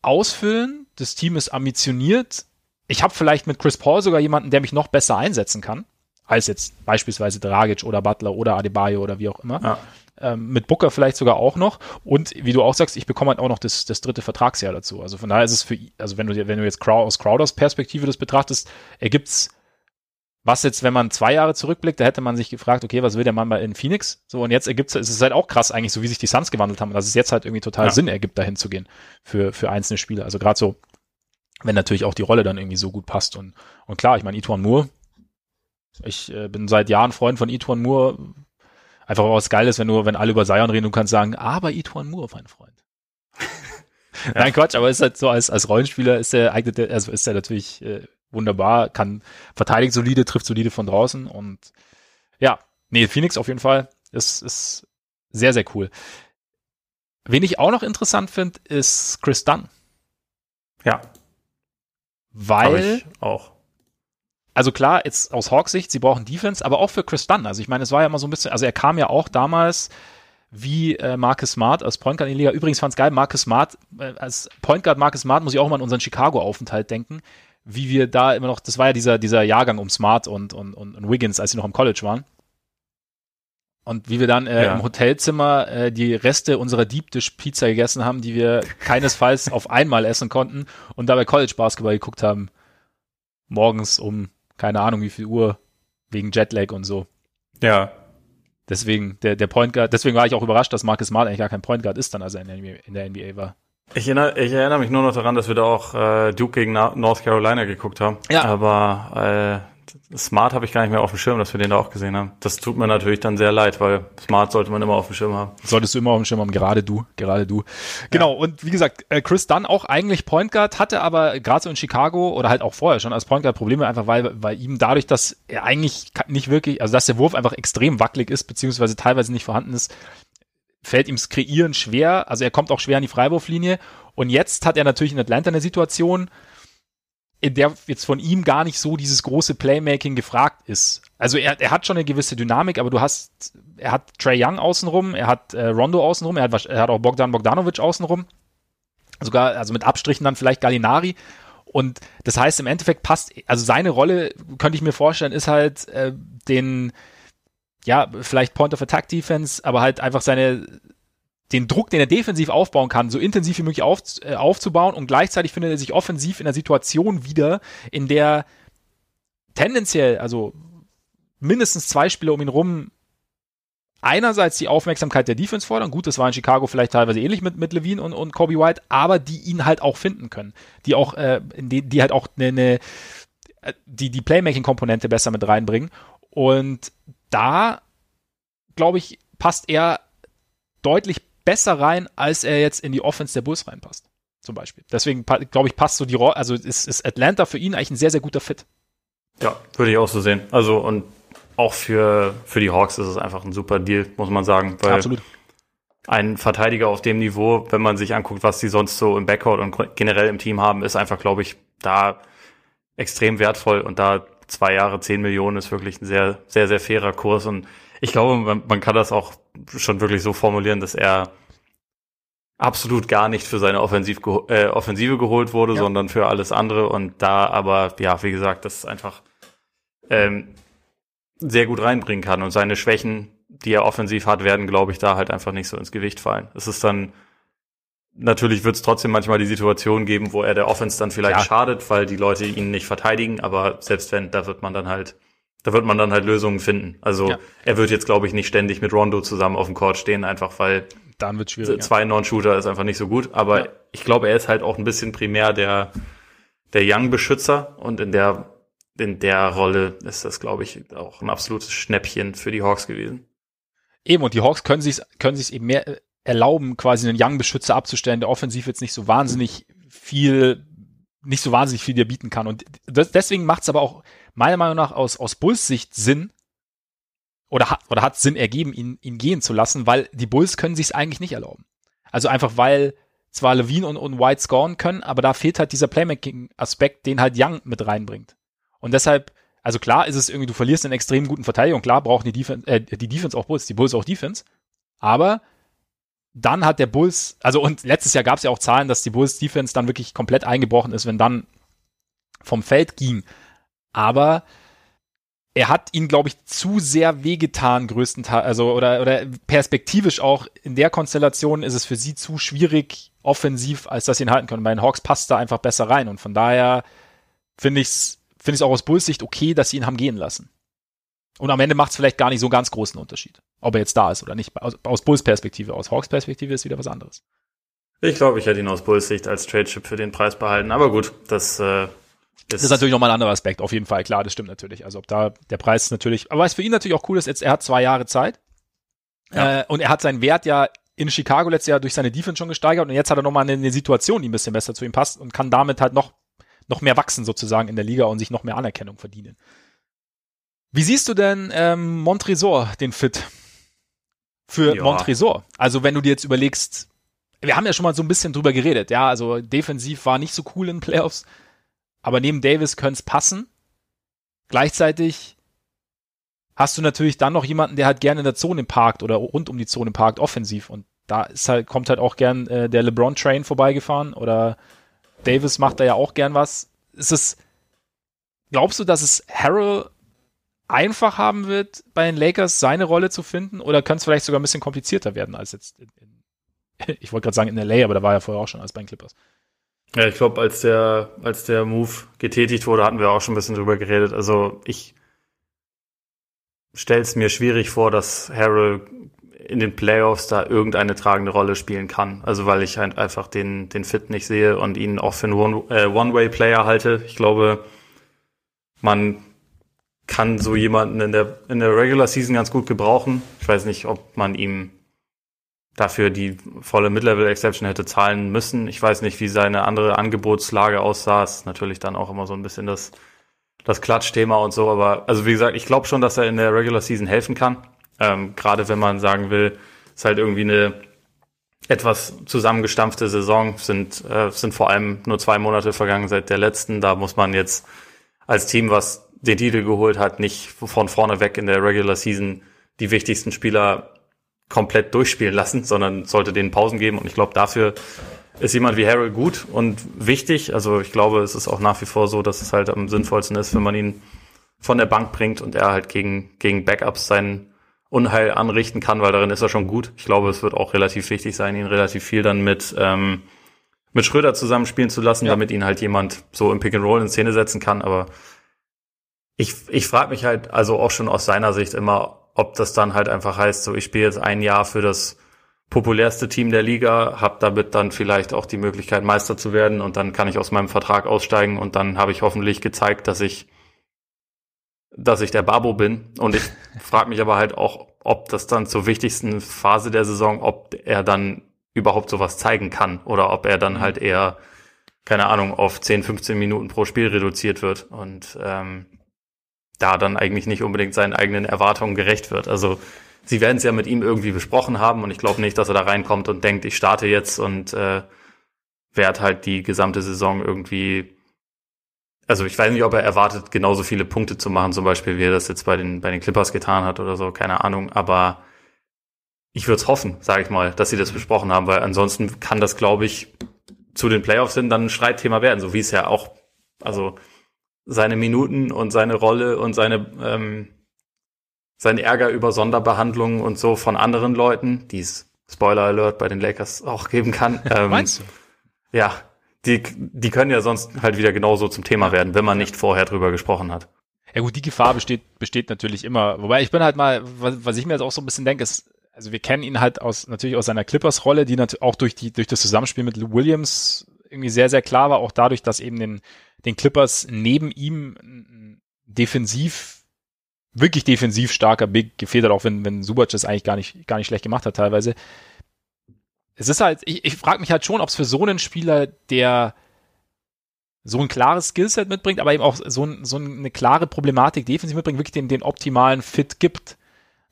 ausfüllen. Das Team ist ambitioniert. Ich habe vielleicht mit Chris Paul sogar jemanden, der mich noch besser einsetzen kann als jetzt beispielsweise Dragic oder Butler oder Adebayo oder wie auch immer. Ja. Ähm, mit Booker vielleicht sogar auch noch. Und wie du auch sagst, ich bekomme halt auch noch das, das dritte Vertragsjahr dazu. Also von daher ist es für, also wenn du, wenn du jetzt Crow, aus Crowders Perspektive das betrachtest, ergibt's was jetzt, wenn man zwei Jahre zurückblickt, da hätte man sich gefragt, okay, was will der Mann bei in Phoenix? So, und jetzt ergibt es, ist halt auch krass eigentlich, so wie sich die Suns gewandelt haben, dass es jetzt halt irgendwie total ja. Sinn ergibt, dahin zu gehen für, für einzelne Spieler. Also gerade so, wenn natürlich auch die Rolle dann irgendwie so gut passt. Und, und klar, ich meine, Ituan Moore, ich äh, bin seit Jahren Freund von Ituan Moore. Einfach was geil ist, wenn du, wenn alle über Zion reden, du kannst sagen, aber Ituan Moore, mein Freund. ja. Nein, Quatsch, aber ist halt so als, als Rollenspieler ist er eignet, also ist er natürlich äh, wunderbar, kann verteidigt solide, trifft solide von draußen und ja, nee, Phoenix auf jeden Fall ist, ist sehr, sehr cool. Wen ich auch noch interessant finde, ist Chris Dunn. Ja. Weil auch also klar, jetzt aus Hawks Sicht, sie brauchen Defense, aber auch für Chris Dunn. Also ich meine, es war ja immer so ein bisschen, also er kam ja auch damals wie äh, Marcus Smart als Point Guard in der Liga. Übrigens fand es geil, Marcus Smart, äh, als Point Guard Marcus Smart muss ich auch mal an unseren Chicago-Aufenthalt denken, wie wir da immer noch, das war ja dieser, dieser Jahrgang um Smart und, und, und, und Wiggins, als sie noch im College waren. Und wie wir dann äh, ja. im Hotelzimmer äh, die Reste unserer Deep Dish Pizza gegessen haben, die wir keinesfalls auf einmal essen konnten und dabei College Basketball geguckt haben. Morgens um keine Ahnung wie viel Uhr wegen Jetlag und so. Ja. Deswegen, der, der Point Guard, deswegen war ich auch überrascht, dass Marcus Smart eigentlich gar kein Point Guard ist, dann als er in der NBA, in der NBA war. Ich erinnere, ich erinnere mich nur noch daran, dass wir da auch äh, Duke gegen North Carolina geguckt haben. Ja. Aber äh, Smart habe ich gar nicht mehr auf dem Schirm, dass wir den da auch gesehen haben. Das tut mir natürlich dann sehr leid, weil Smart sollte man immer auf dem Schirm haben. Solltest du immer auf dem Schirm haben, gerade du, gerade du. Genau, ja. und wie gesagt, äh, Chris Dunn auch eigentlich Point Guard, hatte aber gerade so in Chicago oder halt auch vorher schon als Point Guard Probleme, einfach weil, weil ihm dadurch, dass er eigentlich nicht wirklich, also dass der Wurf einfach extrem wackelig ist, beziehungsweise teilweise nicht vorhanden ist, fällt ihm das Kreieren schwer. Also er kommt auch schwer an die Freiwurflinie. Und jetzt hat er natürlich in Atlanta eine Situation, in der jetzt von ihm gar nicht so dieses große Playmaking gefragt ist. Also er, er hat schon eine gewisse Dynamik, aber du hast, er hat Trey Young außenrum, er hat äh, Rondo außenrum, er hat, er hat auch Bogdan Bogdanovic außenrum. Sogar, also mit Abstrichen dann vielleicht Gallinari. Und das heißt, im Endeffekt passt, also seine Rolle, könnte ich mir vorstellen, ist halt äh, den, ja, vielleicht Point of Attack Defense, aber halt einfach seine, den Druck, den er defensiv aufbauen kann, so intensiv wie möglich auf, äh, aufzubauen und gleichzeitig findet er sich offensiv in einer Situation wieder, in der tendenziell, also mindestens zwei Spieler um ihn rum einerseits die Aufmerksamkeit der Defense fordern. Gut, das war in Chicago vielleicht teilweise ähnlich mit, mit Levine und, und Kobe White, aber die ihn halt auch finden können. Die auch, äh, die, die halt auch eine, äh, die, die Playmaking-Komponente besser mit reinbringen. Und da, glaube ich, passt er deutlich besser rein, als er jetzt in die Offense der Bulls reinpasst. Zum Beispiel. Deswegen glaube ich, passt so die Rolle, also ist, ist Atlanta für ihn eigentlich ein sehr, sehr guter Fit. Ja, würde ich auch so sehen. Also und auch für, für die Hawks ist es einfach ein super Deal, muss man sagen. Weil Absolut. Ein Verteidiger auf dem Niveau, wenn man sich anguckt, was die sonst so im Backcourt und generell im Team haben, ist einfach, glaube ich, da extrem wertvoll und da zwei Jahre, zehn Millionen ist wirklich ein sehr, sehr, sehr fairer Kurs und ich glaube, man, man kann das auch schon wirklich so formulieren, dass er absolut gar nicht für seine Offensiv äh, Offensive geholt wurde, ja. sondern für alles andere. Und da aber, ja, wie gesagt, das einfach ähm, sehr gut reinbringen kann. Und seine Schwächen, die er offensiv hat, werden, glaube ich, da halt einfach nicht so ins Gewicht fallen. Es ist dann, natürlich wird es trotzdem manchmal die Situation geben, wo er der Offense dann vielleicht ja. schadet, weil die Leute ihn nicht verteidigen. Aber selbst wenn, da wird man dann halt da wird man dann halt Lösungen finden. Also ja. er wird jetzt, glaube ich, nicht ständig mit Rondo zusammen auf dem Court stehen, einfach weil dann wird schwierig. Zwei Non-Shooter ist einfach nicht so gut. Aber ja. ich glaube, er ist halt auch ein bisschen primär der, der Young-Beschützer und in der, in der Rolle ist das, glaube ich, auch ein absolutes Schnäppchen für die Hawks gewesen. Eben, und die Hawks können sich können sich eben mehr erlauben, quasi einen Young-Beschützer abzustellen, der offensiv jetzt nicht so wahnsinnig viel, nicht so wahnsinnig viel dir bieten kann. Und das, deswegen macht es aber auch meiner Meinung nach aus, aus Bulls Sicht Sinn, oder hat, oder hat Sinn ergeben, ihn, ihn gehen zu lassen, weil die Bulls können sich es eigentlich nicht erlauben. Also einfach, weil zwar Levine und, und White scoren können, aber da fehlt halt dieser Playmaking-Aspekt, den halt Young mit reinbringt. Und deshalb, also klar ist es irgendwie, du verlierst einen extrem guten Verteidigung, klar brauchen die Defense, äh, die Defense auch Bulls, die Bulls auch Defense, aber dann hat der Bulls, also und letztes Jahr gab es ja auch Zahlen, dass die Bulls Defense dann wirklich komplett eingebrochen ist, wenn dann vom Feld ging. Aber er hat ihn, glaube ich, zu sehr wehgetan, größtenteils, also oder, oder perspektivisch auch in der Konstellation ist es für sie zu schwierig offensiv, als dass sie ihn halten können. Bei den Hawks passt da einfach besser rein und von daher finde ich es finde ich auch aus Bulls Sicht okay, dass sie ihn haben gehen lassen. Und am Ende macht es vielleicht gar nicht so einen ganz großen Unterschied, ob er jetzt da ist oder nicht. Aus, aus Bulls Perspektive, aus Hawks Perspektive ist wieder was anderes. Ich glaube, ich hätte ihn aus Bulls Sicht als Trade-Chip für den Preis behalten, aber gut, das äh, das, ist natürlich nochmal ein anderer Aspekt, auf jeden Fall, klar, das stimmt natürlich. Also ob da der Preis natürlich, aber was für ihn natürlich auch cool ist, jetzt, er hat zwei Jahre Zeit ja. äh, und er hat seinen Wert ja in Chicago letztes Jahr durch seine Defense schon gesteigert und jetzt hat er nochmal eine, eine Situation, die ein bisschen besser zu ihm passt und kann damit halt noch, noch mehr wachsen sozusagen in der Liga und sich noch mehr Anerkennung verdienen. Wie siehst du denn ähm, Montresor, den Fit? Für ja. Montresor. Also wenn du dir jetzt überlegst, wir haben ja schon mal so ein bisschen drüber geredet, ja, also defensiv war nicht so cool in Playoffs. Aber neben Davis könnte es passen. Gleichzeitig hast du natürlich dann noch jemanden, der halt gerne in der Zone parkt oder rund um die Zone parkt, offensiv. Und da ist halt, kommt halt auch gern äh, der LeBron-Train vorbeigefahren oder Davis macht da ja auch gern was. Ist es, glaubst du, dass es Harrell einfach haben wird, bei den Lakers seine Rolle zu finden oder könnte es vielleicht sogar ein bisschen komplizierter werden als jetzt in, in ich wollte gerade sagen in LA, aber da war er vorher auch schon als bei den Clippers. Ja, ich glaube, als der, als der Move getätigt wurde, hatten wir auch schon ein bisschen drüber geredet. Also ich stelle es mir schwierig vor, dass Harrell in den Playoffs da irgendeine tragende Rolle spielen kann. Also weil ich halt einfach den, den Fit nicht sehe und ihn auch für einen äh, One-Way-Player halte. Ich glaube, man kann so jemanden in der, in der Regular Season ganz gut gebrauchen. Ich weiß nicht, ob man ihm dafür die volle Mid-Level-Exception hätte zahlen müssen. Ich weiß nicht, wie seine andere Angebotslage aussah. Ist natürlich dann auch immer so ein bisschen das, das Klatschthema und so. Aber also wie gesagt, ich glaube schon, dass er in der Regular Season helfen kann. Ähm, Gerade wenn man sagen will, ist halt irgendwie eine etwas zusammengestampfte Saison, sind, äh, sind vor allem nur zwei Monate vergangen seit der letzten. Da muss man jetzt als Team, was den Titel geholt hat, nicht von vorne weg in der Regular Season die wichtigsten Spieler komplett durchspielen lassen, sondern sollte denen Pausen geben. Und ich glaube, dafür ist jemand wie Harold gut und wichtig. Also ich glaube, es ist auch nach wie vor so, dass es halt am sinnvollsten ist, wenn man ihn von der Bank bringt und er halt gegen, gegen Backups sein Unheil anrichten kann, weil darin ist er schon gut. Ich glaube, es wird auch relativ wichtig sein, ihn relativ viel dann mit, ähm, mit Schröder zusammenspielen zu lassen, ja. damit ihn halt jemand so im Pick and Roll in Szene setzen kann. Aber ich, ich frage mich halt also auch schon aus seiner Sicht immer, ob das dann halt einfach heißt, so ich spiele jetzt ein Jahr für das populärste Team der Liga, habe damit dann vielleicht auch die Möglichkeit, Meister zu werden und dann kann ich aus meinem Vertrag aussteigen und dann habe ich hoffentlich gezeigt, dass ich dass ich der Babo bin. Und ich frage mich aber halt auch, ob das dann zur wichtigsten Phase der Saison, ob er dann überhaupt sowas zeigen kann oder ob er dann mhm. halt eher, keine Ahnung, auf 10, 15 Minuten pro Spiel reduziert wird. Und ähm, da dann eigentlich nicht unbedingt seinen eigenen Erwartungen gerecht wird. Also sie werden es ja mit ihm irgendwie besprochen haben und ich glaube nicht, dass er da reinkommt und denkt, ich starte jetzt und äh, werde halt die gesamte Saison irgendwie. Also ich weiß nicht, ob er erwartet, genauso viele Punkte zu machen, zum Beispiel, wie er das jetzt bei den, bei den Clippers getan hat oder so, keine Ahnung, aber ich würde es hoffen, sage ich mal, dass sie das besprochen haben, weil ansonsten kann das, glaube ich, zu den Playoffs hin dann ein Streitthema werden, so wie es ja auch, also seine Minuten und seine Rolle und seine ähm, sein Ärger über Sonderbehandlungen und so von anderen Leuten, die es Spoiler Alert bei den Lakers auch geben kann. Ähm, Meinst du? Ja, die, die können ja sonst halt wieder genauso zum Thema werden, wenn man nicht vorher drüber gesprochen hat. Ja gut, die Gefahr besteht, besteht natürlich immer. Wobei ich bin halt mal, was, was ich mir jetzt auch so ein bisschen denke, ist, also wir kennen ihn halt aus, natürlich aus seiner Clippers-Rolle, die natürlich auch durch die, durch das Zusammenspiel mit Lou Williams irgendwie sehr, sehr klar war, auch dadurch, dass eben den, den Clippers neben ihm defensiv, wirklich defensiv starker Big gefehlt hat, auch wenn, wenn Subac das eigentlich gar nicht, gar nicht schlecht gemacht hat teilweise. Es ist halt, ich, ich frage mich halt schon, ob es für so einen Spieler, der so ein klares Skillset mitbringt, aber eben auch so, ein, so eine klare Problematik defensiv mitbringt, wirklich den, den optimalen Fit gibt.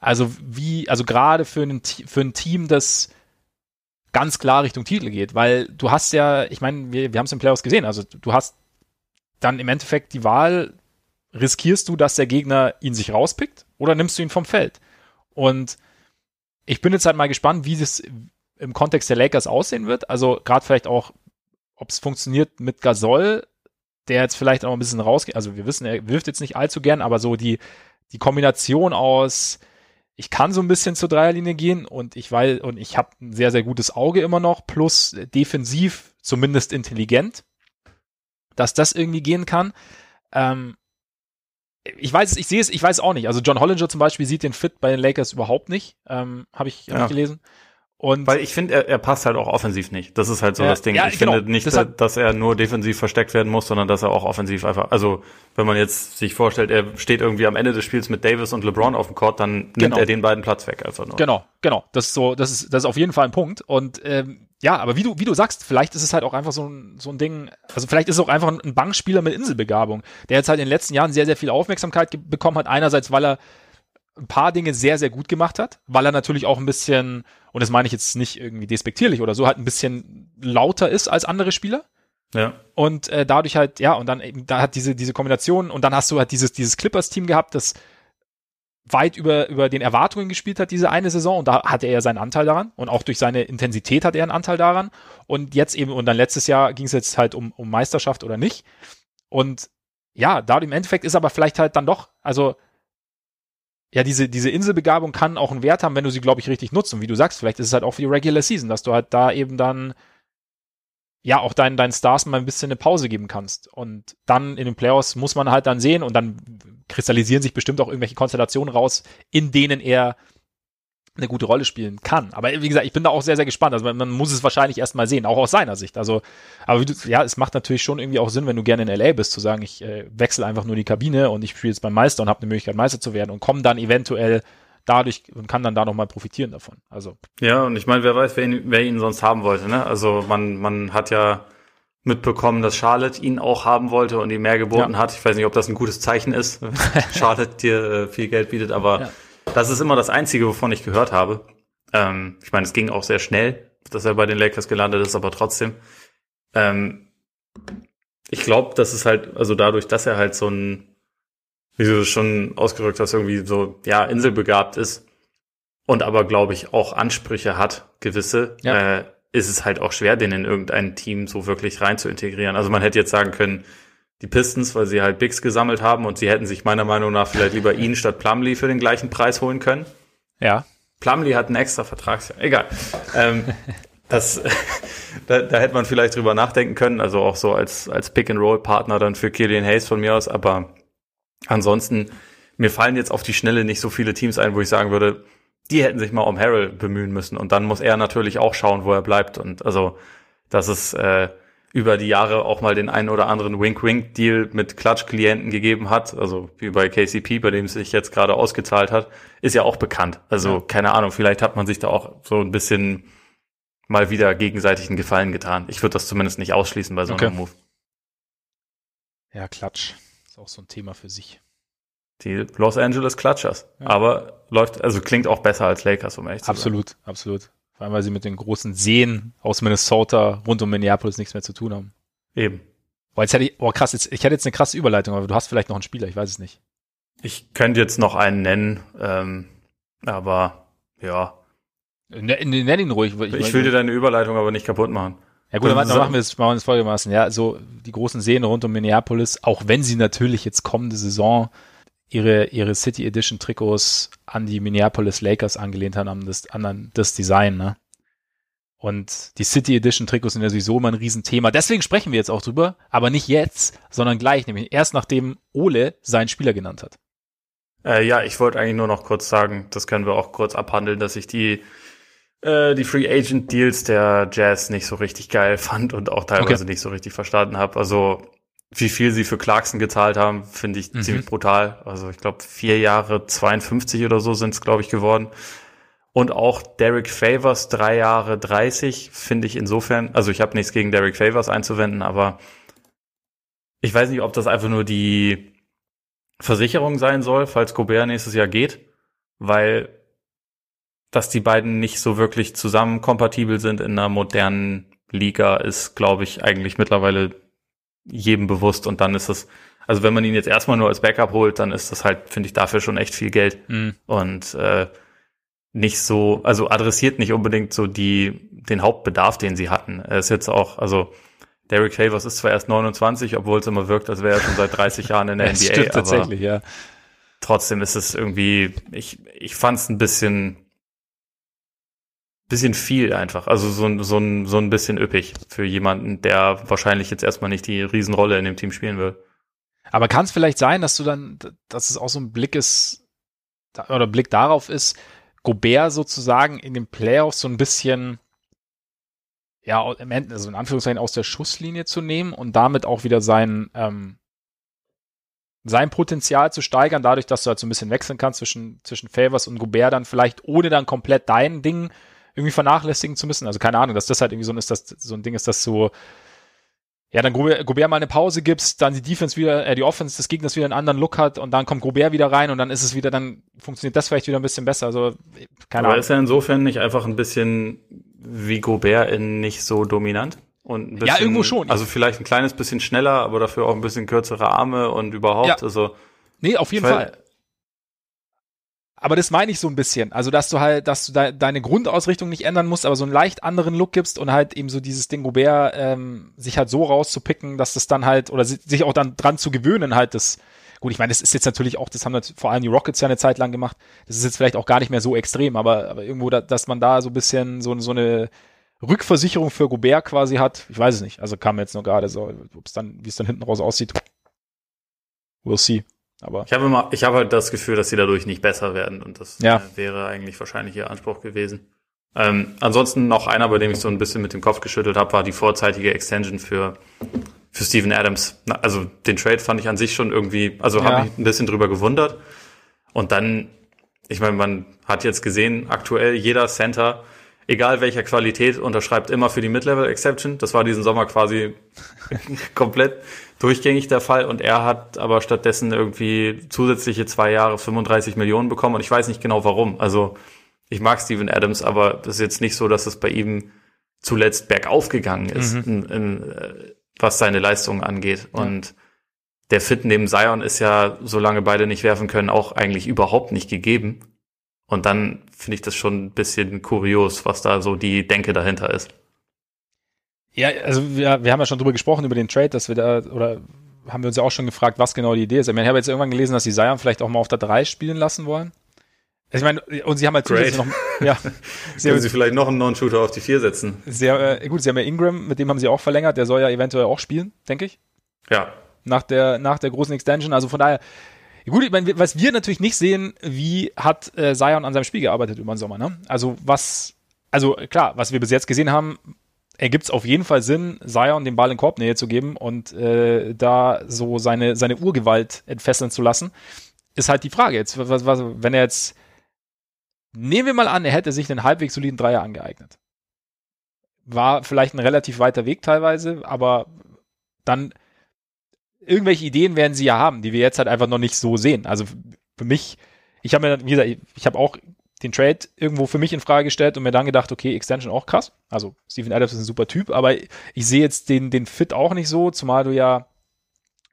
Also wie, also gerade für ein, für ein Team, das ganz klar Richtung Titel geht, weil du hast ja, ich meine, wir, wir haben es im Playoffs gesehen, also du hast dann im Endeffekt die Wahl, riskierst du, dass der Gegner ihn sich rauspickt oder nimmst du ihn vom Feld? Und ich bin jetzt halt mal gespannt, wie das im Kontext der Lakers aussehen wird. Also gerade vielleicht auch, ob es funktioniert mit Gasol, der jetzt vielleicht auch ein bisschen rausgeht. Also wir wissen, er wirft jetzt nicht allzu gern, aber so die, die Kombination aus, ich kann so ein bisschen zur Dreierlinie gehen und ich weiß, und ich habe ein sehr, sehr gutes Auge immer noch, plus defensiv zumindest intelligent, dass das irgendwie gehen kann. Ähm, ich weiß, ich sehe es, ich weiß auch nicht. Also John Hollinger zum Beispiel sieht den Fit bei den Lakers überhaupt nicht, ähm, habe ich, hab ja. ich gelesen. Und Weil ich finde, er, er passt halt auch offensiv nicht. Das ist halt so ja, das Ding. Ja, ich genau. finde nicht, Deshalb, dass er nur defensiv versteckt werden muss, sondern dass er auch offensiv einfach, also wenn man jetzt sich vorstellt, er steht irgendwie am Ende des Spiels mit Davis und LeBron auf dem Court, dann nimmt genau. er den beiden Platz weg einfach nur. Genau, genau. Das ist so, das ist, das ist auf jeden Fall ein Punkt. Und ähm, ja, aber wie du, wie du sagst, vielleicht ist es halt auch einfach so ein, so ein Ding, also vielleicht ist es auch einfach ein Bankspieler mit Inselbegabung, der jetzt halt in den letzten Jahren sehr, sehr viel Aufmerksamkeit bekommen hat. Einerseits, weil er ein paar Dinge sehr, sehr gut gemacht hat, weil er natürlich auch ein bisschen, und das meine ich jetzt nicht irgendwie despektierlich oder so, halt ein bisschen lauter ist als andere Spieler. Ja. Und äh, dadurch halt, ja, und dann eben, da hat diese, diese Kombination, und dann hast du halt dieses, dieses Clippers-Team gehabt, das weit über, über den Erwartungen gespielt hat, diese eine Saison, und da hatte er ja seinen Anteil daran, und auch durch seine Intensität hat er einen Anteil daran. Und jetzt eben, und dann letztes Jahr ging es jetzt halt um, um Meisterschaft oder nicht. Und ja, da im Endeffekt ist aber vielleicht halt dann doch, also ja, diese, diese Inselbegabung kann auch einen Wert haben, wenn du sie, glaube ich, richtig nutzt. Und wie du sagst, vielleicht ist es halt auch für die Regular Season, dass du halt da eben dann ja auch deinen, deinen Stars mal ein bisschen eine Pause geben kannst. Und dann in den Playoffs muss man halt dann sehen und dann kristallisieren sich bestimmt auch irgendwelche Konstellationen raus, in denen er eine gute Rolle spielen kann. Aber wie gesagt, ich bin da auch sehr, sehr gespannt. Also man, man muss es wahrscheinlich erstmal sehen, auch aus seiner Sicht. Also, aber wie du, ja, es macht natürlich schon irgendwie auch Sinn, wenn du gerne in LA bist, zu sagen, ich äh, wechsle einfach nur die Kabine und ich spiele jetzt beim Meister und habe eine Möglichkeit, Meister zu werden und komme dann eventuell dadurch und kann dann da nochmal profitieren davon. Also. Ja, und ich meine, wer weiß, wer ihn, wer ihn sonst haben wollte, ne? Also man, man hat ja mitbekommen, dass Charlotte ihn auch haben wollte und ihm mehr geboten ja. hat. Ich weiß nicht, ob das ein gutes Zeichen ist, Charlotte dir äh, viel Geld bietet, aber ja. Das ist immer das Einzige, wovon ich gehört habe. Ähm, ich meine, es ging auch sehr schnell, dass er bei den Lakers gelandet ist, aber trotzdem. Ähm, ich glaube, dass es halt, also dadurch, dass er halt so ein, wie du es schon ausgedrückt hast, irgendwie so, ja, inselbegabt ist und aber, glaube ich, auch Ansprüche hat, gewisse, ja. äh, ist es halt auch schwer, den in irgendein Team so wirklich rein zu integrieren. Also man hätte jetzt sagen können, die Pistons, weil sie halt Bigs gesammelt haben und sie hätten sich meiner Meinung nach vielleicht lieber ihn statt Plumlee für den gleichen Preis holen können. Ja. Plumlee hat einen extra Vertrag. Egal. ähm, das, da, da hätte man vielleicht drüber nachdenken können, also auch so als, als Pick-and-Roll-Partner dann für Killian Hayes von mir aus, aber ansonsten, mir fallen jetzt auf die Schnelle nicht so viele Teams ein, wo ich sagen würde, die hätten sich mal um Harrell bemühen müssen und dann muss er natürlich auch schauen, wo er bleibt und also das ist äh, über die Jahre auch mal den einen oder anderen Wink-Wink-Deal mit Klatsch-Klienten gegeben hat, also wie bei KCP, bei dem es sich jetzt gerade ausgezahlt hat, ist ja auch bekannt. Also ja. keine Ahnung, vielleicht hat man sich da auch so ein bisschen mal wieder gegenseitig einen Gefallen getan. Ich würde das zumindest nicht ausschließen bei so okay. einem Move. Ja, Klatsch ist auch so ein Thema für sich. Die Los Angeles Klatschers. Ja. Aber läuft, also klingt auch besser als Lakers, um ehrlich zu absolut, sein. Absolut, absolut. Vor allem, weil sie mit den großen Seen aus Minnesota rund um Minneapolis nichts mehr zu tun haben. Eben. Boah, jetzt hätte ich, oh krass, jetzt, ich hätte jetzt eine krasse Überleitung, aber du hast vielleicht noch einen Spieler, ich weiß es nicht. Ich könnte jetzt noch einen nennen, ähm, aber ja. Nenn, nenn ihn ruhig. Ich, ich will dir deine Überleitung aber nicht kaputt machen. Ja gut, dann, dann machen wir es machen wir es folgendermaßen. Ja, so die großen Seen rund um Minneapolis, auch wenn sie natürlich jetzt kommende Saison ihre, ihre City Edition Trikots an die Minneapolis Lakers angelehnt haben, an das, an das Design, ne? Und die City Edition Trikots sind ja sowieso immer ein Riesenthema. Deswegen sprechen wir jetzt auch drüber, aber nicht jetzt, sondern gleich, nämlich erst nachdem Ole seinen Spieler genannt hat. Äh, ja, ich wollte eigentlich nur noch kurz sagen, das können wir auch kurz abhandeln, dass ich die äh, die Free Agent Deals der Jazz nicht so richtig geil fand und auch teilweise okay. nicht so richtig verstanden habe. Also wie viel sie für Clarkson gezahlt haben, finde ich mhm. ziemlich brutal. Also ich glaube, vier Jahre 52 oder so sind es, glaube ich, geworden. Und auch Derek Favors drei Jahre 30 finde ich insofern, also ich habe nichts gegen Derek Favors einzuwenden, aber ich weiß nicht, ob das einfach nur die Versicherung sein soll, falls Gobert nächstes Jahr geht, weil dass die beiden nicht so wirklich zusammen kompatibel sind in einer modernen Liga, ist, glaube ich, eigentlich mittlerweile jedem bewusst. Und dann ist es, also wenn man ihn jetzt erstmal nur als Backup holt, dann ist das halt, finde ich, dafür schon echt viel Geld. Mhm. Und äh, nicht so, also adressiert nicht unbedingt so die, den Hauptbedarf, den sie hatten. Er ist jetzt auch, also Derek Favors ist zwar erst 29, obwohl es immer wirkt, als wäre er schon seit 30 Jahren in der NBA. Stimmt, tatsächlich, ja. Trotzdem ist es irgendwie, ich, ich fand es ein bisschen, bisschen viel einfach. Also so, so, ein, so ein bisschen üppig für jemanden, der wahrscheinlich jetzt erstmal nicht die Riesenrolle in dem Team spielen will. Aber kann es vielleicht sein, dass du dann, dass es auch so ein Blick ist, oder Blick darauf ist, Gobert sozusagen in den Playoffs so ein bisschen, ja, im Ende, also in Anführungszeichen aus der Schusslinie zu nehmen und damit auch wieder sein, ähm, sein Potenzial zu steigern, dadurch, dass du halt so ein bisschen wechseln kannst zwischen, zwischen Favors und Gobert dann vielleicht, ohne dann komplett dein Ding irgendwie vernachlässigen zu müssen. Also keine Ahnung, dass das halt irgendwie so ein, ist, dass, so ein Ding ist, dass so, ja, dann Gobert, Gobert mal eine Pause gibst, dann die Defense wieder, äh, die Offense des Gegners wieder einen anderen Look hat und dann kommt Gobert wieder rein und dann ist es wieder, dann funktioniert das vielleicht wieder ein bisschen besser. Also, keine Aber Ahnung. ist er insofern nicht einfach ein bisschen wie Gobert in nicht so dominant? Und ein bisschen, ja, irgendwo schon. Also vielleicht ein kleines bisschen schneller, aber dafür auch ein bisschen kürzere Arme und überhaupt. Ja. Also, nee, auf jeden Fall. Aber das meine ich so ein bisschen. Also, dass du halt, dass du de deine Grundausrichtung nicht ändern musst, aber so einen leicht anderen Look gibst und halt eben so dieses Ding Gobert ähm, sich halt so rauszupicken, dass das dann halt, oder sich auch dann dran zu gewöhnen, halt das, gut, ich meine, das ist jetzt natürlich auch, das haben vor allem die Rockets ja eine Zeit lang gemacht. Das ist jetzt vielleicht auch gar nicht mehr so extrem, aber, aber irgendwo, da, dass man da so ein bisschen so, so eine Rückversicherung für Gobert quasi hat. Ich weiß es nicht. Also kam jetzt nur gerade so, wie es dann hinten raus aussieht. We'll see. Aber ich habe immer, ich habe halt das Gefühl, dass sie dadurch nicht besser werden und das ja. äh, wäre eigentlich wahrscheinlich ihr Anspruch gewesen. Ähm, ansonsten noch einer, bei dem ich so ein bisschen mit dem Kopf geschüttelt habe, war die vorzeitige Extension für für Steven Adams. Also den Trade fand ich an sich schon irgendwie, also ja. habe ich ein bisschen drüber gewundert. Und dann, ich meine, man hat jetzt gesehen, aktuell jeder Center, egal welcher Qualität, unterschreibt immer für die Mid-Level Exception. Das war diesen Sommer quasi komplett durchgängig der Fall und er hat aber stattdessen irgendwie zusätzliche zwei Jahre 35 Millionen bekommen und ich weiß nicht genau warum. Also ich mag Steven Adams, aber das ist jetzt nicht so, dass es bei ihm zuletzt bergauf gegangen ist, mhm. in, in, äh, was seine Leistungen angeht. Ja. Und der Fit neben Zion ist ja, solange beide nicht werfen können, auch eigentlich überhaupt nicht gegeben. Und dann finde ich das schon ein bisschen kurios, was da so die Denke dahinter ist. Ja, also wir, wir haben ja schon drüber gesprochen, über den Trade, dass wir da, oder haben wir uns ja auch schon gefragt, was genau die Idee ist. Ich, meine, ich habe jetzt irgendwann gelesen, dass die Zion vielleicht auch mal auf der 3 spielen lassen wollen. Also ich meine, und sie haben halt zusätzlich noch, ja. sie Können sie vielleicht noch einen Non-Shooter auf die 4 setzen? Sehr, äh, gut, sie haben ja Ingram, mit dem haben sie auch verlängert, der soll ja eventuell auch spielen, denke ich. Ja. Nach der, nach der großen Extension, also von daher, Gut, ich meine, was wir natürlich nicht sehen, wie hat äh, Zion an seinem Spiel gearbeitet über den Sommer, ne? Also was, also klar, was wir bis jetzt gesehen haben, ergibt es auf jeden Fall Sinn, Zion den Ball in Korbnähe zu geben und äh, da so seine, seine Urgewalt entfesseln zu lassen. Ist halt die Frage jetzt, was, was, wenn er jetzt, nehmen wir mal an, er hätte sich einen halbwegs soliden Dreier angeeignet. War vielleicht ein relativ weiter Weg teilweise, aber dann irgendwelche Ideen werden sie ja haben, die wir jetzt halt einfach noch nicht so sehen. Also für mich, ich habe mir, wie gesagt, ich habe auch den Trade irgendwo für mich in Frage gestellt und mir dann gedacht, okay, Extension auch krass. Also Steven Adams ist ein super Typ, aber ich sehe jetzt den, den Fit auch nicht so, zumal du ja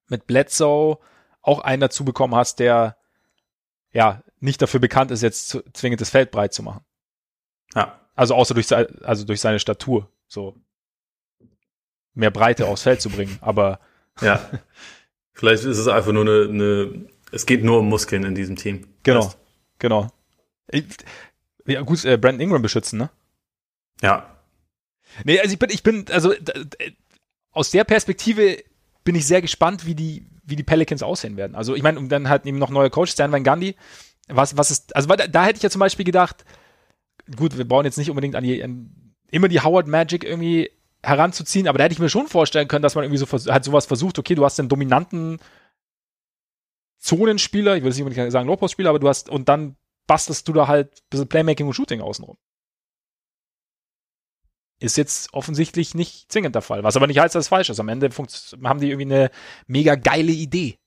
mit Bledsoe auch einen dazu bekommen hast, der ja nicht dafür bekannt ist, jetzt zwingend das Feld breit zu machen. Ja. Also außer durch, also durch seine Statur, so mehr Breite aufs Feld zu bringen, aber ja. Vielleicht ist es einfach nur eine, eine, es geht nur um Muskeln in diesem Team. Genau, weißt? genau. Ja, gut, äh, Brandon Ingram beschützen, ne? Ja. Nee, also ich bin, ich bin, also aus der Perspektive bin ich sehr gespannt, wie die, wie die Pelicans aussehen werden. Also ich meine, und dann halt eben noch neuer Coach, Stan Van Gundy. Was, was ist, also da, da hätte ich ja zum Beispiel gedacht, gut, wir bauen jetzt nicht unbedingt an die, an, immer die Howard Magic irgendwie heranzuziehen, aber da hätte ich mir schon vorstellen können, dass man irgendwie so halt sowas versucht, okay, du hast einen dominanten Zonenspieler, ich will jetzt nicht sagen Low-Post-Spieler, aber du hast, und dann bastelst du da halt ein bisschen Playmaking und Shooting außenrum. Ist jetzt offensichtlich nicht zwingend der Fall, was aber nicht heißt, dass es falsch ist. Am Ende haben die irgendwie eine mega geile Idee.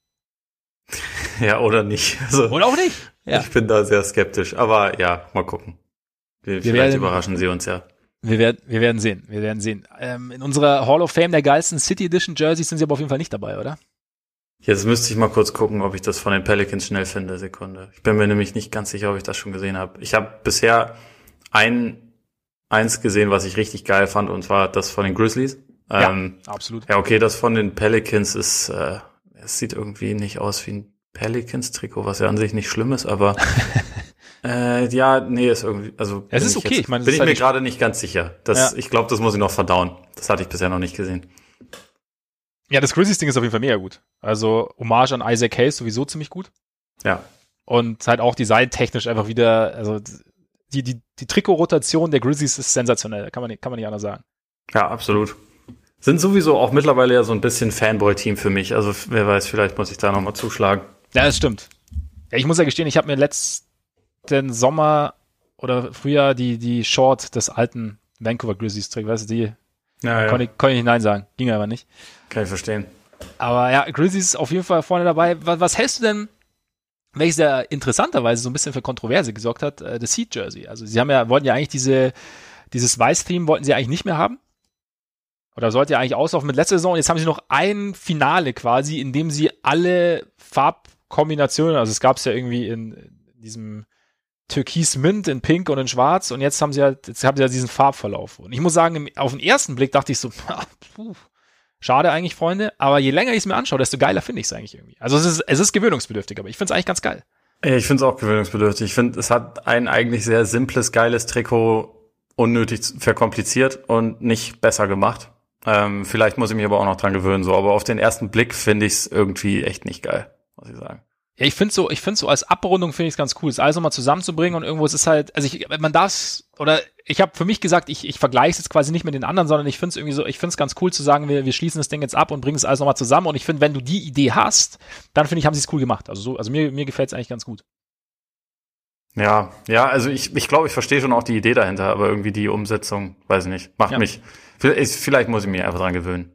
Ja, oder nicht. Also, oder auch nicht. Ja. Ich bin da sehr skeptisch, aber ja, mal gucken. Vielleicht überraschen sie uns ja. Wir werden, wir werden sehen. Wir werden sehen. Ähm, in unserer Hall of Fame der geilsten City Edition Jerseys sind sie aber auf jeden Fall nicht dabei, oder? Jetzt müsste ich mal kurz gucken, ob ich das von den Pelicans schnell finde. Sekunde. Ich bin mir nämlich nicht ganz sicher, ob ich das schon gesehen habe. Ich habe bisher ein, eins gesehen, was ich richtig geil fand, und zwar das von den Grizzlies. Ja, ähm, absolut. Ja, okay, das von den Pelicans ist, äh, es sieht irgendwie nicht aus wie ein Pelicans-Trikot, was ja an sich nicht schlimm ist, aber äh, ja, nee, ist irgendwie, also es ist okay. Jetzt, ich meine, bin ich halt mir gerade nicht ganz sicher. Das, ja. Ich glaube, das muss ich noch verdauen. Das hatte ich bisher noch nicht gesehen. Ja, das Grizzlies-Ding ist auf jeden Fall mega gut. Also Hommage an Isaac Hayes sowieso ziemlich gut. Ja. Und halt auch designtechnisch einfach wieder, also die, die, die Trikot-Rotation der Grizzlies ist sensationell, kann man nicht, kann man nicht anders sagen. Ja, absolut. Sind sowieso auch mittlerweile ja so ein bisschen Fanboy-Team für mich. Also wer weiß, vielleicht muss ich da nochmal zuschlagen. Ja, das stimmt. Ja, ich muss ja gestehen, ich habe mir letzten Sommer oder Frühjahr die, die Short des alten Vancouver Grizzlies Trick, weißt du, die ja, ja. Konnte, ich nicht Nein sagen. Ging aber nicht. Kann ich verstehen. Aber ja, Grizzlies ist auf jeden Fall vorne dabei. Was, was hältst du denn, welches ja interessanterweise so ein bisschen für Kontroverse gesorgt hat, äh, das Seed Jersey? Also sie haben ja, wollten ja eigentlich diese, dieses Weiß-Theme wollten sie eigentlich nicht mehr haben. Oder sollte ja eigentlich auslaufen mit letzter Saison. Jetzt haben sie noch ein Finale quasi, in dem sie alle Farbkombinationen, also es gab es ja irgendwie in diesem Türkis Mint in Pink und in Schwarz und jetzt haben sie halt, jetzt haben sie ja diesen Farbverlauf. Und ich muss sagen, auf den ersten Blick dachte ich so, puh, schade eigentlich, Freunde, aber je länger ich es mir anschaue, desto geiler finde ich es eigentlich irgendwie. Also es ist, es ist gewöhnungsbedürftig, aber ich finde es eigentlich ganz geil. Ich finde es auch gewöhnungsbedürftig. Ich finde, es hat ein eigentlich sehr simples, geiles Trikot unnötig verkompliziert und nicht besser gemacht. Ähm, vielleicht muss ich mich aber auch noch dran gewöhnen, so. Aber auf den ersten Blick finde ich es irgendwie echt nicht geil, muss ich sagen. Ja, ich finde so, ich finde so als Abrundung finde ich es ganz cool, das alles nochmal zusammenzubringen und irgendwo es ist halt, also ich, man darf oder ich habe für mich gesagt, ich, ich vergleiche es jetzt quasi nicht mit den anderen, sondern ich finde es irgendwie so, ich finde es ganz cool zu sagen, wir, wir schließen das Ding jetzt ab und bringen es alles nochmal zusammen und ich finde, wenn du die Idee hast, dann finde ich, haben sie es cool gemacht. Also so, also mir, mir gefällt es eigentlich ganz gut. Ja, ja, also ich, ich glaube, ich verstehe schon auch die Idee dahinter, aber irgendwie die Umsetzung, weiß ich nicht, macht ja. mich, vielleicht, vielleicht muss ich mich einfach dran gewöhnen.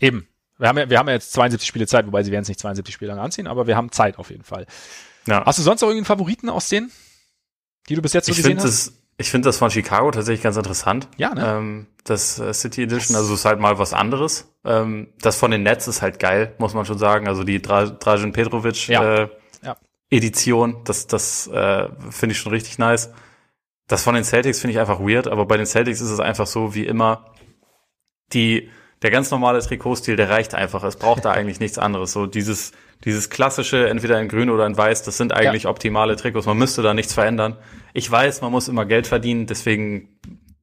Eben, wir haben ja, wir haben ja jetzt 72 Spiele Zeit, wobei sie werden es nicht 72 Spiele lang anziehen, aber wir haben Zeit auf jeden Fall. Ja. Hast du sonst noch irgendeinen Favoriten aus denen, die du bis jetzt so ich gesehen hast? Das, ich finde das von Chicago tatsächlich ganz interessant. Ja, ne? Ähm, das äh, City Edition, also ist halt mal was anderes. Ähm, das von den Nets ist halt geil, muss man schon sagen. Also die Dra Dražen Petrovic ja. Äh, ja. Edition, das, das äh, finde ich schon richtig nice. Das von den Celtics finde ich einfach weird, aber bei den Celtics ist es einfach so, wie immer, die der ganz normale Trikotstil, der reicht einfach. Es braucht da eigentlich nichts anderes. So dieses, dieses klassische, entweder in grün oder in weiß, das sind eigentlich ja. optimale Trikots. Man müsste da nichts verändern. Ich weiß, man muss immer Geld verdienen, deswegen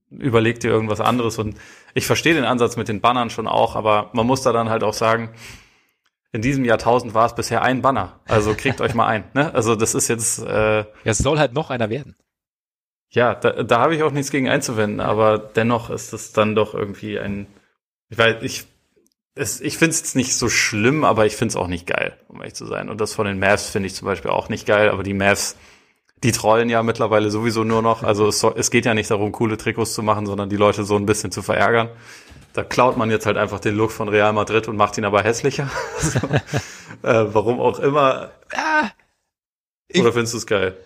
überlegt ihr irgendwas anderes. Und ich verstehe den Ansatz mit den Bannern schon auch, aber man muss da dann halt auch sagen, in diesem Jahrtausend war es bisher ein Banner. Also kriegt euch mal ein. Ne? Also das ist jetzt. Äh, ja, es soll halt noch einer werden. Ja, da, da habe ich auch nichts gegen einzuwenden, aber dennoch ist es dann doch irgendwie ein ich weiß, ich, es, ich finde es nicht so schlimm, aber ich finde es auch nicht geil, um ehrlich zu sein. Und das von den Mavs finde ich zum Beispiel auch nicht geil, aber die Mavs, die trollen ja mittlerweile sowieso nur noch. Also es, es geht ja nicht darum, coole Trikots zu machen, sondern die Leute so ein bisschen zu verärgern. Da klaut man jetzt halt einfach den Look von Real Madrid und macht ihn aber hässlicher. so, äh, warum auch immer. Oder findest du es geil?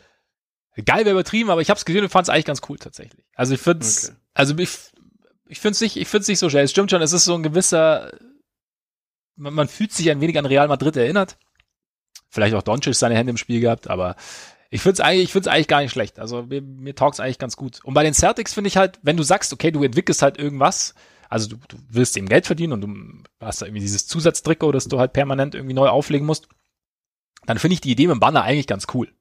Geil wäre übertrieben, aber ich habe es gesehen und fand es eigentlich ganz cool tatsächlich. Also ich finde es, okay. also ich, ich finde es nicht, ich find's nicht so schnell. Es stimmt schon, es ist so ein gewisser, man, man, fühlt sich ein wenig an Real Madrid erinnert. Vielleicht auch Doncic seine Hände im Spiel gehabt, aber ich finde es eigentlich, ich find's eigentlich gar nicht schlecht. Also mir, mir taugt eigentlich ganz gut. Und bei den Celtics finde ich halt, wenn du sagst, okay, du entwickelst halt irgendwas, also du, du willst eben Geld verdienen und du hast da irgendwie dieses Zusatztrikot, das du halt permanent irgendwie neu auflegen musst, dann finde ich die Idee mit dem Banner eigentlich ganz cool.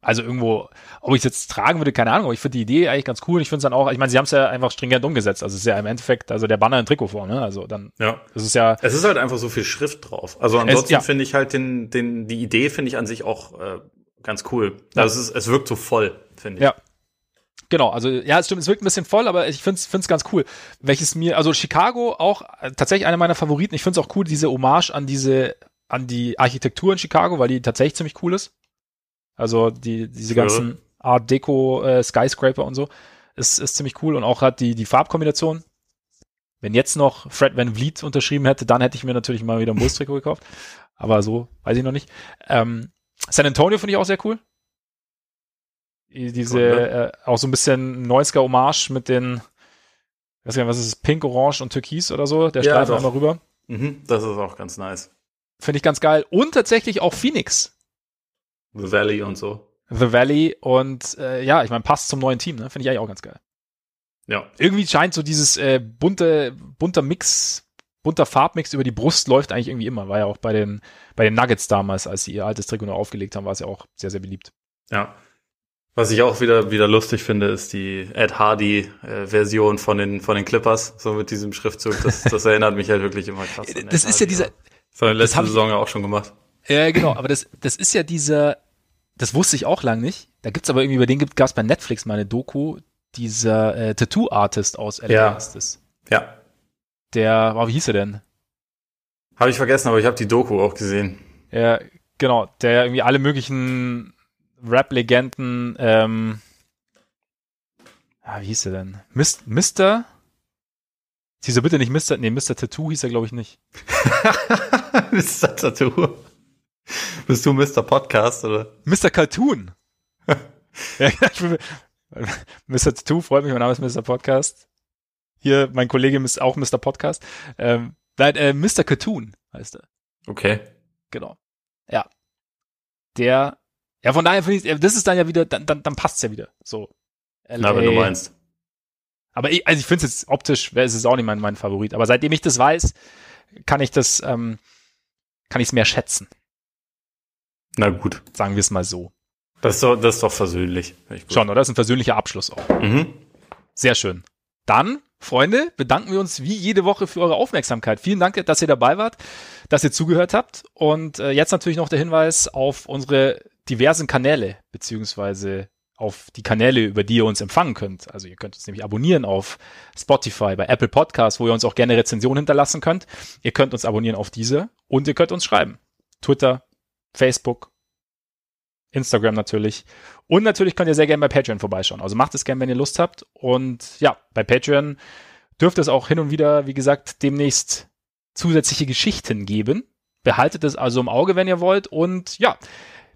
Also irgendwo, ob ich es jetzt tragen würde, keine Ahnung, aber ich finde die Idee eigentlich ganz cool. Und ich finde es dann auch, ich meine, sie haben es ja einfach stringent umgesetzt. Also es ist ja im Endeffekt, also der Banner in Trikotform, ne? Also dann, ja. es ist ja. Es ist halt einfach so viel Schrift drauf. Also ansonsten ja. finde ich halt den, den, die Idee finde ich an sich auch äh, ganz cool. Ja. Also es, ist, es wirkt so voll, finde ich. Ja. Genau, also ja, es stimmt, es wirkt ein bisschen voll, aber ich finde es ganz cool. Welches mir, also Chicago auch äh, tatsächlich einer meiner Favoriten. Ich finde es auch cool, diese Hommage an diese, an die Architektur in Chicago, weil die tatsächlich ziemlich cool ist. Also die, diese ganzen Art Deco äh, Skyscraper und so ist, ist ziemlich cool und auch hat die, die Farbkombination. Wenn jetzt noch Fred Van Vliet unterschrieben hätte, dann hätte ich mir natürlich mal wieder ein Bulls-Trikot gekauft. Aber so, weiß ich noch nicht. Ähm, San Antonio finde ich auch sehr cool. Diese, cool, ne? äh, auch so ein bisschen 90er Hommage mit den, weiß nicht, was ist es, Pink, Orange und Türkis oder so, der ja, Streifen einmal rüber. Mhm, das ist auch ganz nice. Finde ich ganz geil. Und tatsächlich auch Phoenix. The Valley und so. The Valley und äh, ja, ich meine, passt zum neuen Team, ne? Finde ich eigentlich auch ganz geil. Ja. Irgendwie scheint so dieses äh, bunte, bunter Mix, bunter Farbmix über die Brust läuft eigentlich irgendwie immer. War ja auch bei den, bei den Nuggets damals, als sie ihr altes Trikot noch aufgelegt haben, war es ja auch sehr, sehr beliebt. Ja. Was ich auch wieder, wieder lustig finde, ist die Ed Hardy äh, Version von den, von den Clippers, so mit diesem Schriftzug. Das, das erinnert mich halt wirklich immer krass. An das Ed ist Hardy, ja dieser. Das haben wir letzte Saison ja auch schon gemacht. Ja, genau. Aber das, das ist ja dieser, das wusste ich auch lang nicht. Da gibt's aber irgendwie, über den gab es bei Netflix mal eine Doku, dieser äh, Tattoo-Artist aus LA ja. ist es. Ja. Der, oh, wie hieß er denn? Habe ich vergessen, aber ich habe die Doku auch gesehen. Ja, genau, der irgendwie alle möglichen Rap-Legenden, ähm, ah, wie hieß er denn? Mist, Mister? Hieß er bitte nicht Mr. Nee, Mr. Tattoo hieß er, glaube ich, nicht. Mr. Tattoo. Bist du Mr. Podcast, oder? Mr. Cartoon. ja, Mr. Tattoo, freut mich, mein Name ist Mr. Podcast. Hier, mein Kollege ist auch Mr. Podcast. Ähm, nein, äh, Mr. Cartoon heißt er. Okay. Genau. Ja. Der, ja, von daher finde ich, das ist dann ja wieder, dann, dann, dann passt's ja wieder. So. LA. Na, wenn du meinst. Aber ich, also ich finde es jetzt optisch, ist es auch nicht mein, mein Favorit. Aber seitdem ich das weiß, kann ich das, ähm, kann ich es mehr schätzen. Na gut. Sagen wir es mal so. Das ist doch, das ist doch versöhnlich. Schon, oder? Das ist ein versöhnlicher Abschluss auch. Mhm. Sehr schön. Dann, Freunde, bedanken wir uns wie jede Woche für eure Aufmerksamkeit. Vielen Dank, dass ihr dabei wart, dass ihr zugehört habt. Und äh, jetzt natürlich noch der Hinweis auf unsere diversen Kanäle, beziehungsweise auf die Kanäle, über die ihr uns empfangen könnt. Also ihr könnt uns nämlich abonnieren auf Spotify, bei Apple Podcasts, wo ihr uns auch gerne Rezensionen hinterlassen könnt. Ihr könnt uns abonnieren auf diese und ihr könnt uns schreiben. Twitter, Facebook, Instagram natürlich. Und natürlich könnt ihr sehr gerne bei Patreon vorbeischauen. Also macht es gerne, wenn ihr Lust habt. Und ja, bei Patreon dürfte es auch hin und wieder, wie gesagt, demnächst zusätzliche Geschichten geben. Behaltet es also im Auge, wenn ihr wollt. Und ja,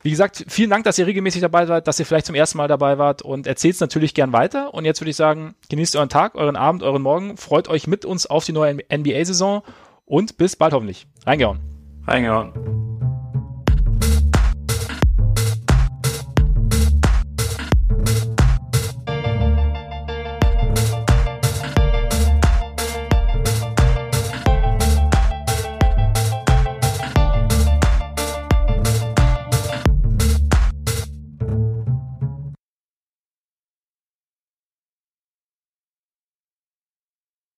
wie gesagt, vielen Dank, dass ihr regelmäßig dabei wart, dass ihr vielleicht zum ersten Mal dabei wart und erzählt es natürlich gern weiter. Und jetzt würde ich sagen, genießt euren Tag, euren Abend, euren Morgen, freut euch mit uns auf die neue NBA-Saison und bis bald hoffentlich. Reingehauen. Reingehauen.